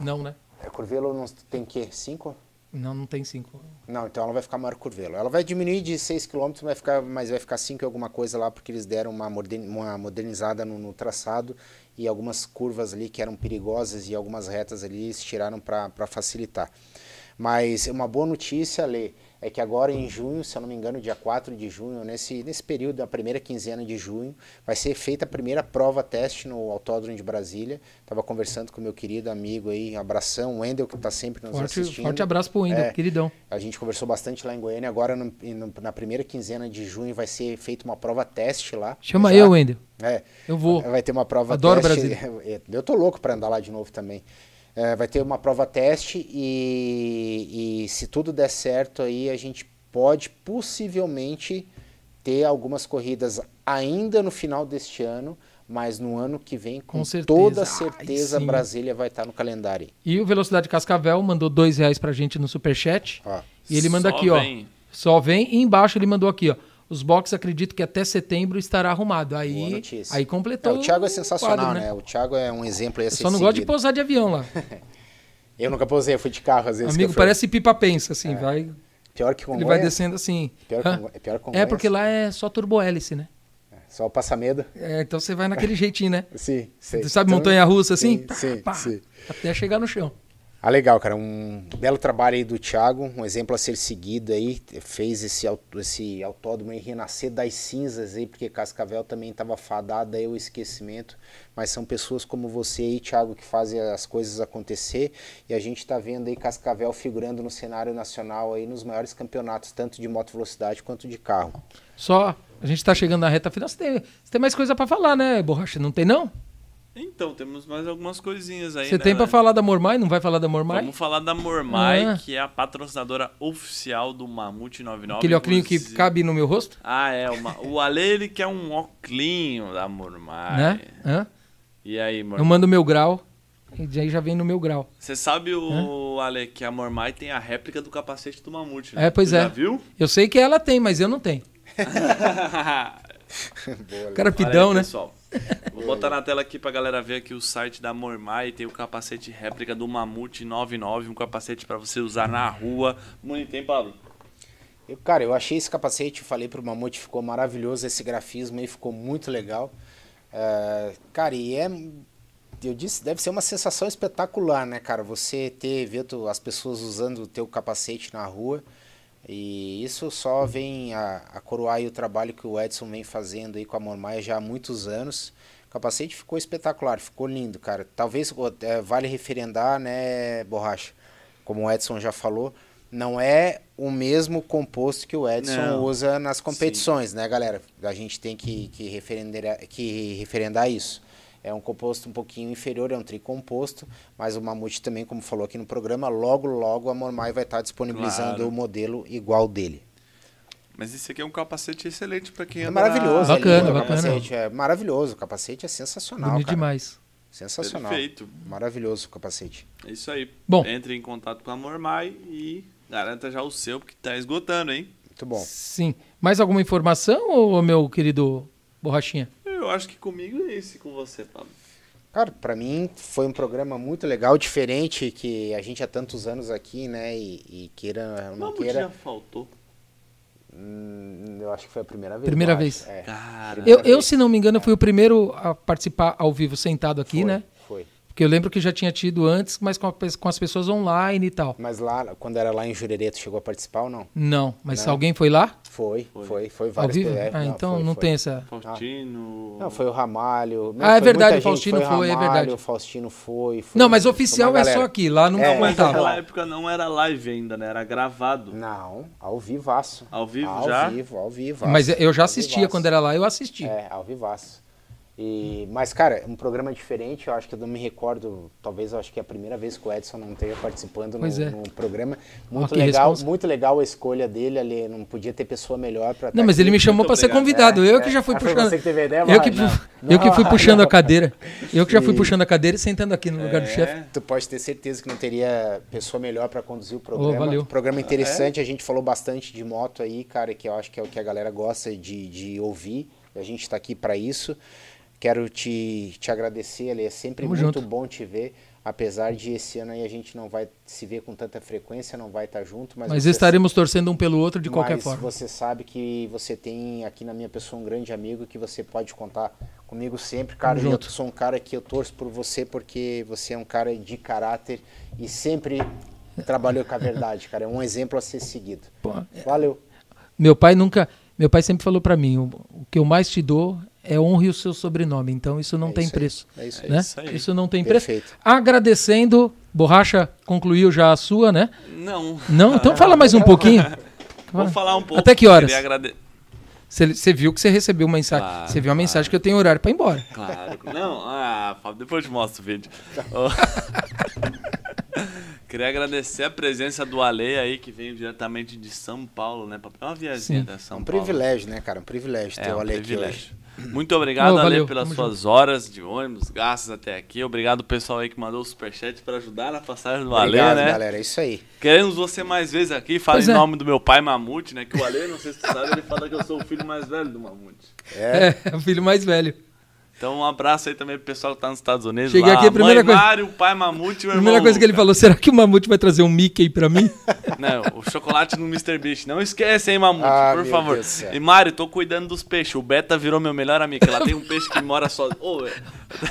Não, né? É, Curvelo não tem que 5? Não, não tem cinco. Não, então ela vai ficar maior que Curvelo. Ela vai diminuir de 6 km, vai ficar, mas vai ficar 5 e alguma coisa lá, porque eles deram uma, modern- uma modernizada no, no traçado e algumas curvas ali que eram perigosas e algumas retas ali eles tiraram para facilitar. Mas uma boa notícia, Lê, é que agora em junho, se eu não me engano, dia 4 de junho, nesse, nesse período, da primeira quinzena de junho, vai ser feita a primeira prova teste no Autódromo de Brasília. Estava conversando com meu querido amigo aí, abração, o Wendel, que está sempre nos forte, assistindo. Forte abraço pro Wendel, é, queridão. A gente conversou bastante lá em Goiânia. Agora, no, no, na primeira quinzena de junho, vai ser feita uma prova teste lá. Chama já. eu, Wendel. É. Eu vou. Vai ter uma prova Adoro teste. Brasília. [LAUGHS] Eu tô louco para andar lá de novo também. É, vai ter uma prova teste e, e se tudo der certo aí, a gente pode possivelmente ter algumas corridas ainda no final deste ano, mas no ano que vem, com, com certeza. toda certeza, Ai, Brasília vai estar no calendário. E o Velocidade Cascavel mandou dois reais pra gente no Superchat. Ah. E ele manda aqui, vem. ó. Só vem. E embaixo ele mandou aqui, ó. Os boxes acredito que até setembro estará arrumado. Aí, aí completou. É, o Thiago é sensacional, quadro, né? né? O Thiago é um exemplo aí Eu só não gosto de pousar de avião lá. [LAUGHS] eu nunca pousei, eu fui de carro às vezes. Amigo, parece pipa pensa, assim, é. vai. Pior que Congonha. Ele vai descendo assim. Pior que, é pior que É porque lá é só turbohélice, né? É, só passa medo. É, então você vai naquele jeitinho, né? sim, sim. Você sabe então, montanha russa assim? Sim, pá, sim, sim. Até chegar no chão. Ah, legal, cara. Um belo trabalho aí do Thiago, um exemplo a ser seguido aí. Fez esse, esse autódromo aí renascer das cinzas aí, porque Cascavel também estava fadado aí ao esquecimento. Mas são pessoas como você aí, Thiago, que fazem as coisas acontecer. E a gente está vendo aí Cascavel figurando no cenário nacional aí nos maiores campeonatos, tanto de moto velocidade quanto de carro. Só, a gente está chegando na reta final. Você tem, você tem mais coisa para falar, né, Borracha? Não tem, não? Então, temos mais algumas coisinhas aí. Você né, tem para falar da Mormai? Não vai falar da Mormai? Vamos falar da Mormai, ah. que é a patrocinadora oficial do Mamute 99. Aquele óculos que cabe no meu rosto? Ah, é. Uma... o Ale, ele quer um óculinho da Mormai. Né? Hã? E aí, Mormai? Eu mando meu grau. E aí já vem no meu grau. Você sabe, o Hã? Ale, que a Mormai tem a réplica do capacete do Mamute. Né? É, pois Você é. Já viu? Eu sei que ela tem, mas eu não tenho. [LAUGHS] Boa, Cara pidão, aí, né? Pessoal. [LAUGHS] Vou botar na tela aqui pra galera ver aqui o site da Mormai. Tem o capacete réplica do Mamute 99, um capacete para você usar na rua. Muito tem, Pablo? Eu, cara, eu achei esse capacete, falei pro Mamute, ficou maravilhoso esse grafismo aí, ficou muito legal. Uh, cara, e é. Eu disse, deve ser uma sensação espetacular, né, cara? Você ter, ver as pessoas usando o teu capacete na rua. E isso só vem a, a coroar o trabalho que o Edson vem fazendo aí com a Mormaia já há muitos anos. O capacete ficou espetacular, ficou lindo, cara. Talvez é, vale referendar, né, Borracha? Como o Edson já falou, não é o mesmo composto que o Edson não. usa nas competições, Sim. né, galera? A gente tem que, que, referendar, que referendar isso. É um composto um pouquinho inferior, é um tricomposto, mas o Mamute também, como falou aqui no programa, logo, logo a Mormai vai estar disponibilizando claro. o modelo igual dele. Mas esse aqui é um capacete excelente para quem é maravilhoso, na... bacana, é bacana. Capacete é maravilhoso, o capacete é sensacional, Bonito cara. demais. Sensacional. Perfeito. Maravilhoso o capacete. É isso aí. Bom, entre em contato com a Mormai e garanta já o seu porque está esgotando, hein? Muito bom. Sim. Mais alguma informação, ou meu querido Borrachinha? Eu acho que comigo é esse, com você, Pablo. Cara, para mim foi um programa muito legal, diferente, que a gente há tantos anos aqui, né? E, e queira não queira. já faltou? Hum, eu acho que foi a primeira vez. Primeira vez. É. Cara, eu, eu, se não me engano, fui o primeiro a participar ao vivo sentado aqui, foi, né? Foi. Porque eu lembro que já tinha tido antes, mas com, a, com, as pessoas online e tal. Mas lá, quando era lá em Jurerê, tu chegou a participar ou não? Não, mas não. alguém foi lá? Foi, foi, foi, foi várias Ao vivo? É, ah, então foi, não foi. tem essa. Faustino. Não, foi o Ramalho. ah, é verdade, o Faustino foi, foi Ramalho, é verdade. O Faustino foi. não, mas oficial é só aqui, lá não é, Mas naquela época não era live ainda, né? Era gravado. Não, ao vivaço. Ao vivo ao já? Ao vivo, ao vivo. Mas eu já assistia quando era lá, eu assisti. É, ao vivaço. E, mas, cara, um programa diferente, eu acho que eu não me recordo, talvez eu acho que é a primeira vez que o Edson não esteja participando no, é. no, programa. Muito legal, responsa. muito legal a escolha dele ali, não podia ter pessoa melhor para Não, mas ele me chamou para ser convidado, é, eu é. que já fui ah, puxando. Você que teve a ideia, eu, que, eu que fui puxando a cadeira. Eu que já fui puxando a cadeira e sentando aqui no lugar do é. chefe. Tu pode ter certeza que não teria pessoa melhor para conduzir o programa. Oh, valeu. Programa interessante, a gente falou bastante de moto aí, cara, que eu acho que é o que a galera gosta de, de ouvir. A gente está aqui para isso. Quero te, te agradecer, ele é sempre muito junto. bom te ver. Apesar de esse ano aí a gente não vai se ver com tanta frequência, não vai estar junto, mas, mas estaremos torcendo um pelo outro de qualquer mas forma. você sabe que você tem aqui na minha pessoa um grande amigo que você pode contar comigo sempre, cara. Eu junto. sou um cara que eu torço por você porque você é um cara de caráter e sempre trabalhou com a verdade, cara. É um exemplo a ser seguido. Pô, Valeu. Meu pai nunca. Meu pai sempre falou pra mim: o, o que eu mais te dou é honre o seu sobrenome. Então isso não É tem isso aí, preço. é isso aí. né? isso aí. Isso não tem preço. Perfeito. Agradecendo, Borracha concluiu já a sua, né? Não. Não? [LAUGHS] Então fala mais um pouquinho. [LAUGHS] Vou falar um pouco. Até que horas? Queria agrade... Você você viu que você recebeu uma mensagem. Claro, Você viu a mensagem que eu tenho horário pra ir embora. Claro. Não, ah, Fábio, depois eu te mostro o vídeo. [LAUGHS] Queria agradecer a presença do Ale aí, que veio diretamente de São Paulo, né? É uma viazinha Sim. até São É um Paulo. privilégio, né, cara? Um privilégio ter É o um Ale aqui privilégio. hoje. Muito obrigado, Ale, valeu, pelas tamo suas horas de ônibus, gastos até aqui. Obrigado pessoal aí que mandou o superchat para ajudar na passagem do Ale, né? galera. É isso aí. Queremos você mais vezes aqui. Fala Pois em é. nome do meu pai Mamute, né? Que o Ale, não sei se tu sabe, ele fala que eu sou o filho mais velho do Mamute. É. É, [LAUGHS] o filho mais velho. Então um abraço aí também pro pessoal que tá nos Estados Unidos. Cheguei lá. aqui, a primeira Mãe coisa- Mário, o pai Mamute A irmão primeira coisa que ele falou: será que o Mamute vai trazer um Mickey pra mim? [LAUGHS] Não, o chocolate no Mr. Beast. Não esquece, hein, Mamute, Ah, por meu favor. Deus. E Mário, tô cuidando dos peixes. O Beta virou meu melhor amigo. Lá tem um peixe que mora só. [LAUGHS] Ô, é-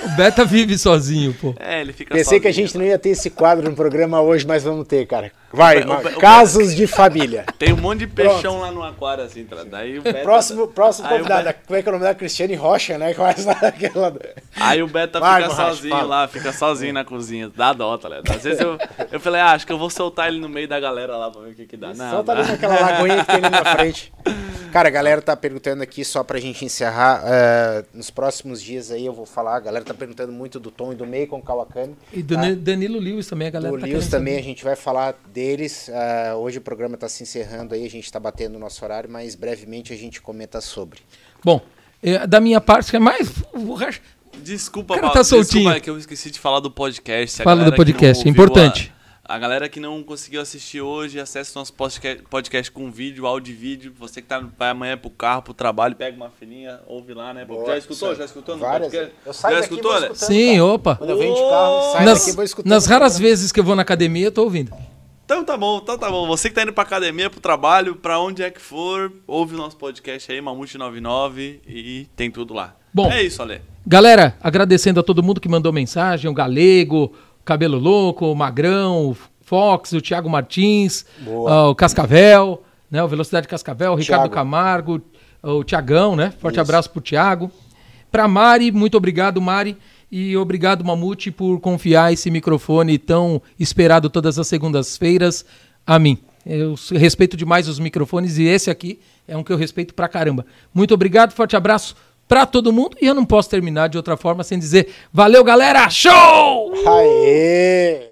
O Beta vive sozinho, pô. é, ele fica Pensei que a sozinho. gente não ia ter esse quadro no programa hoje, mas vamos ter, cara. Vai, O o Be- o casos de família. [LAUGHS] Tem um monte de peixão lá no aquário, assim, tá? Daí o Beta... Próximo, próximo Aí convidado. Be- Como é que é o nome da Cristiane Rocha, né? [LAUGHS] Que vai estar aquela... Aí o Beta Vai, fica sozinho lá, fica sozinho na cozinha. Dá dó, tá ligado? Às vezes eu, eu falei, ah, acho que eu vou soltar ele no meio da galera lá pra ver o que que dá. Não, Só tá ali naquela lagoinha que tem ali na frente. Cara, a galera tá perguntando aqui, só pra gente encerrar, eh, nos próximos dias aí eu vou falar, a galera tá perguntando muito do Tom e do Macon Kawakami. E do Ne- Danilo Lewis também, a galera O tá Lewis também, a saber. gente vai falar deles. ah, hoje o programa está se encerrando aí, a gente está batendo o nosso horário, mas brevemente a gente comenta sobre. Bom, eh, da minha parte, é mais. Desculpa, cara Paulo, tá soltinho. Desculpa, é que eu esqueci de falar do podcast. A Fala do podcast, é importante. A, a galera que não conseguiu assistir hoje, acesse nosso podcast, podcast com vídeo, áudio e vídeo. Você que tá, vai amanhã pro carro, pro trabalho, pega uma fininha, ouve lá, né? Boa, já escutou? Já escutou no Várias. podcast? Eu saio já daqui escutou, né? Sim, cara. opa. Quando eu venho de carro, saio daqui e vou Nas, escutando. nas raras vezes que eu vou na academia, eu tô ouvindo. Então tá bom, então tá bom. Você que tá indo pra academia, pro trabalho, pra onde é que for, ouve o nosso podcast aí, Mamute 99 e tem tudo lá. Bom. É isso, Ale. Galera, agradecendo a todo mundo que mandou mensagem, o Galego, Cabelo Louco, o Magrão, o Fox, o Thiago Martins, ah, o Cascavel, né, o Velocidade Cascavel, o Ricardo Thiago. Camargo, o Tiagão, né? Forte Isso. abraço pro Thiago. Pra Mari, muito obrigado, Mari. E obrigado, Mamute, por confiar esse microfone tão esperado todas as segundas-feiras a mim. Eu respeito demais os microfones e esse aqui é um que eu respeito pra caramba. Muito obrigado, forte abraço pra todo mundo. E eu não posso terminar de outra forma sem dizer valeu, galera! Show! Aê!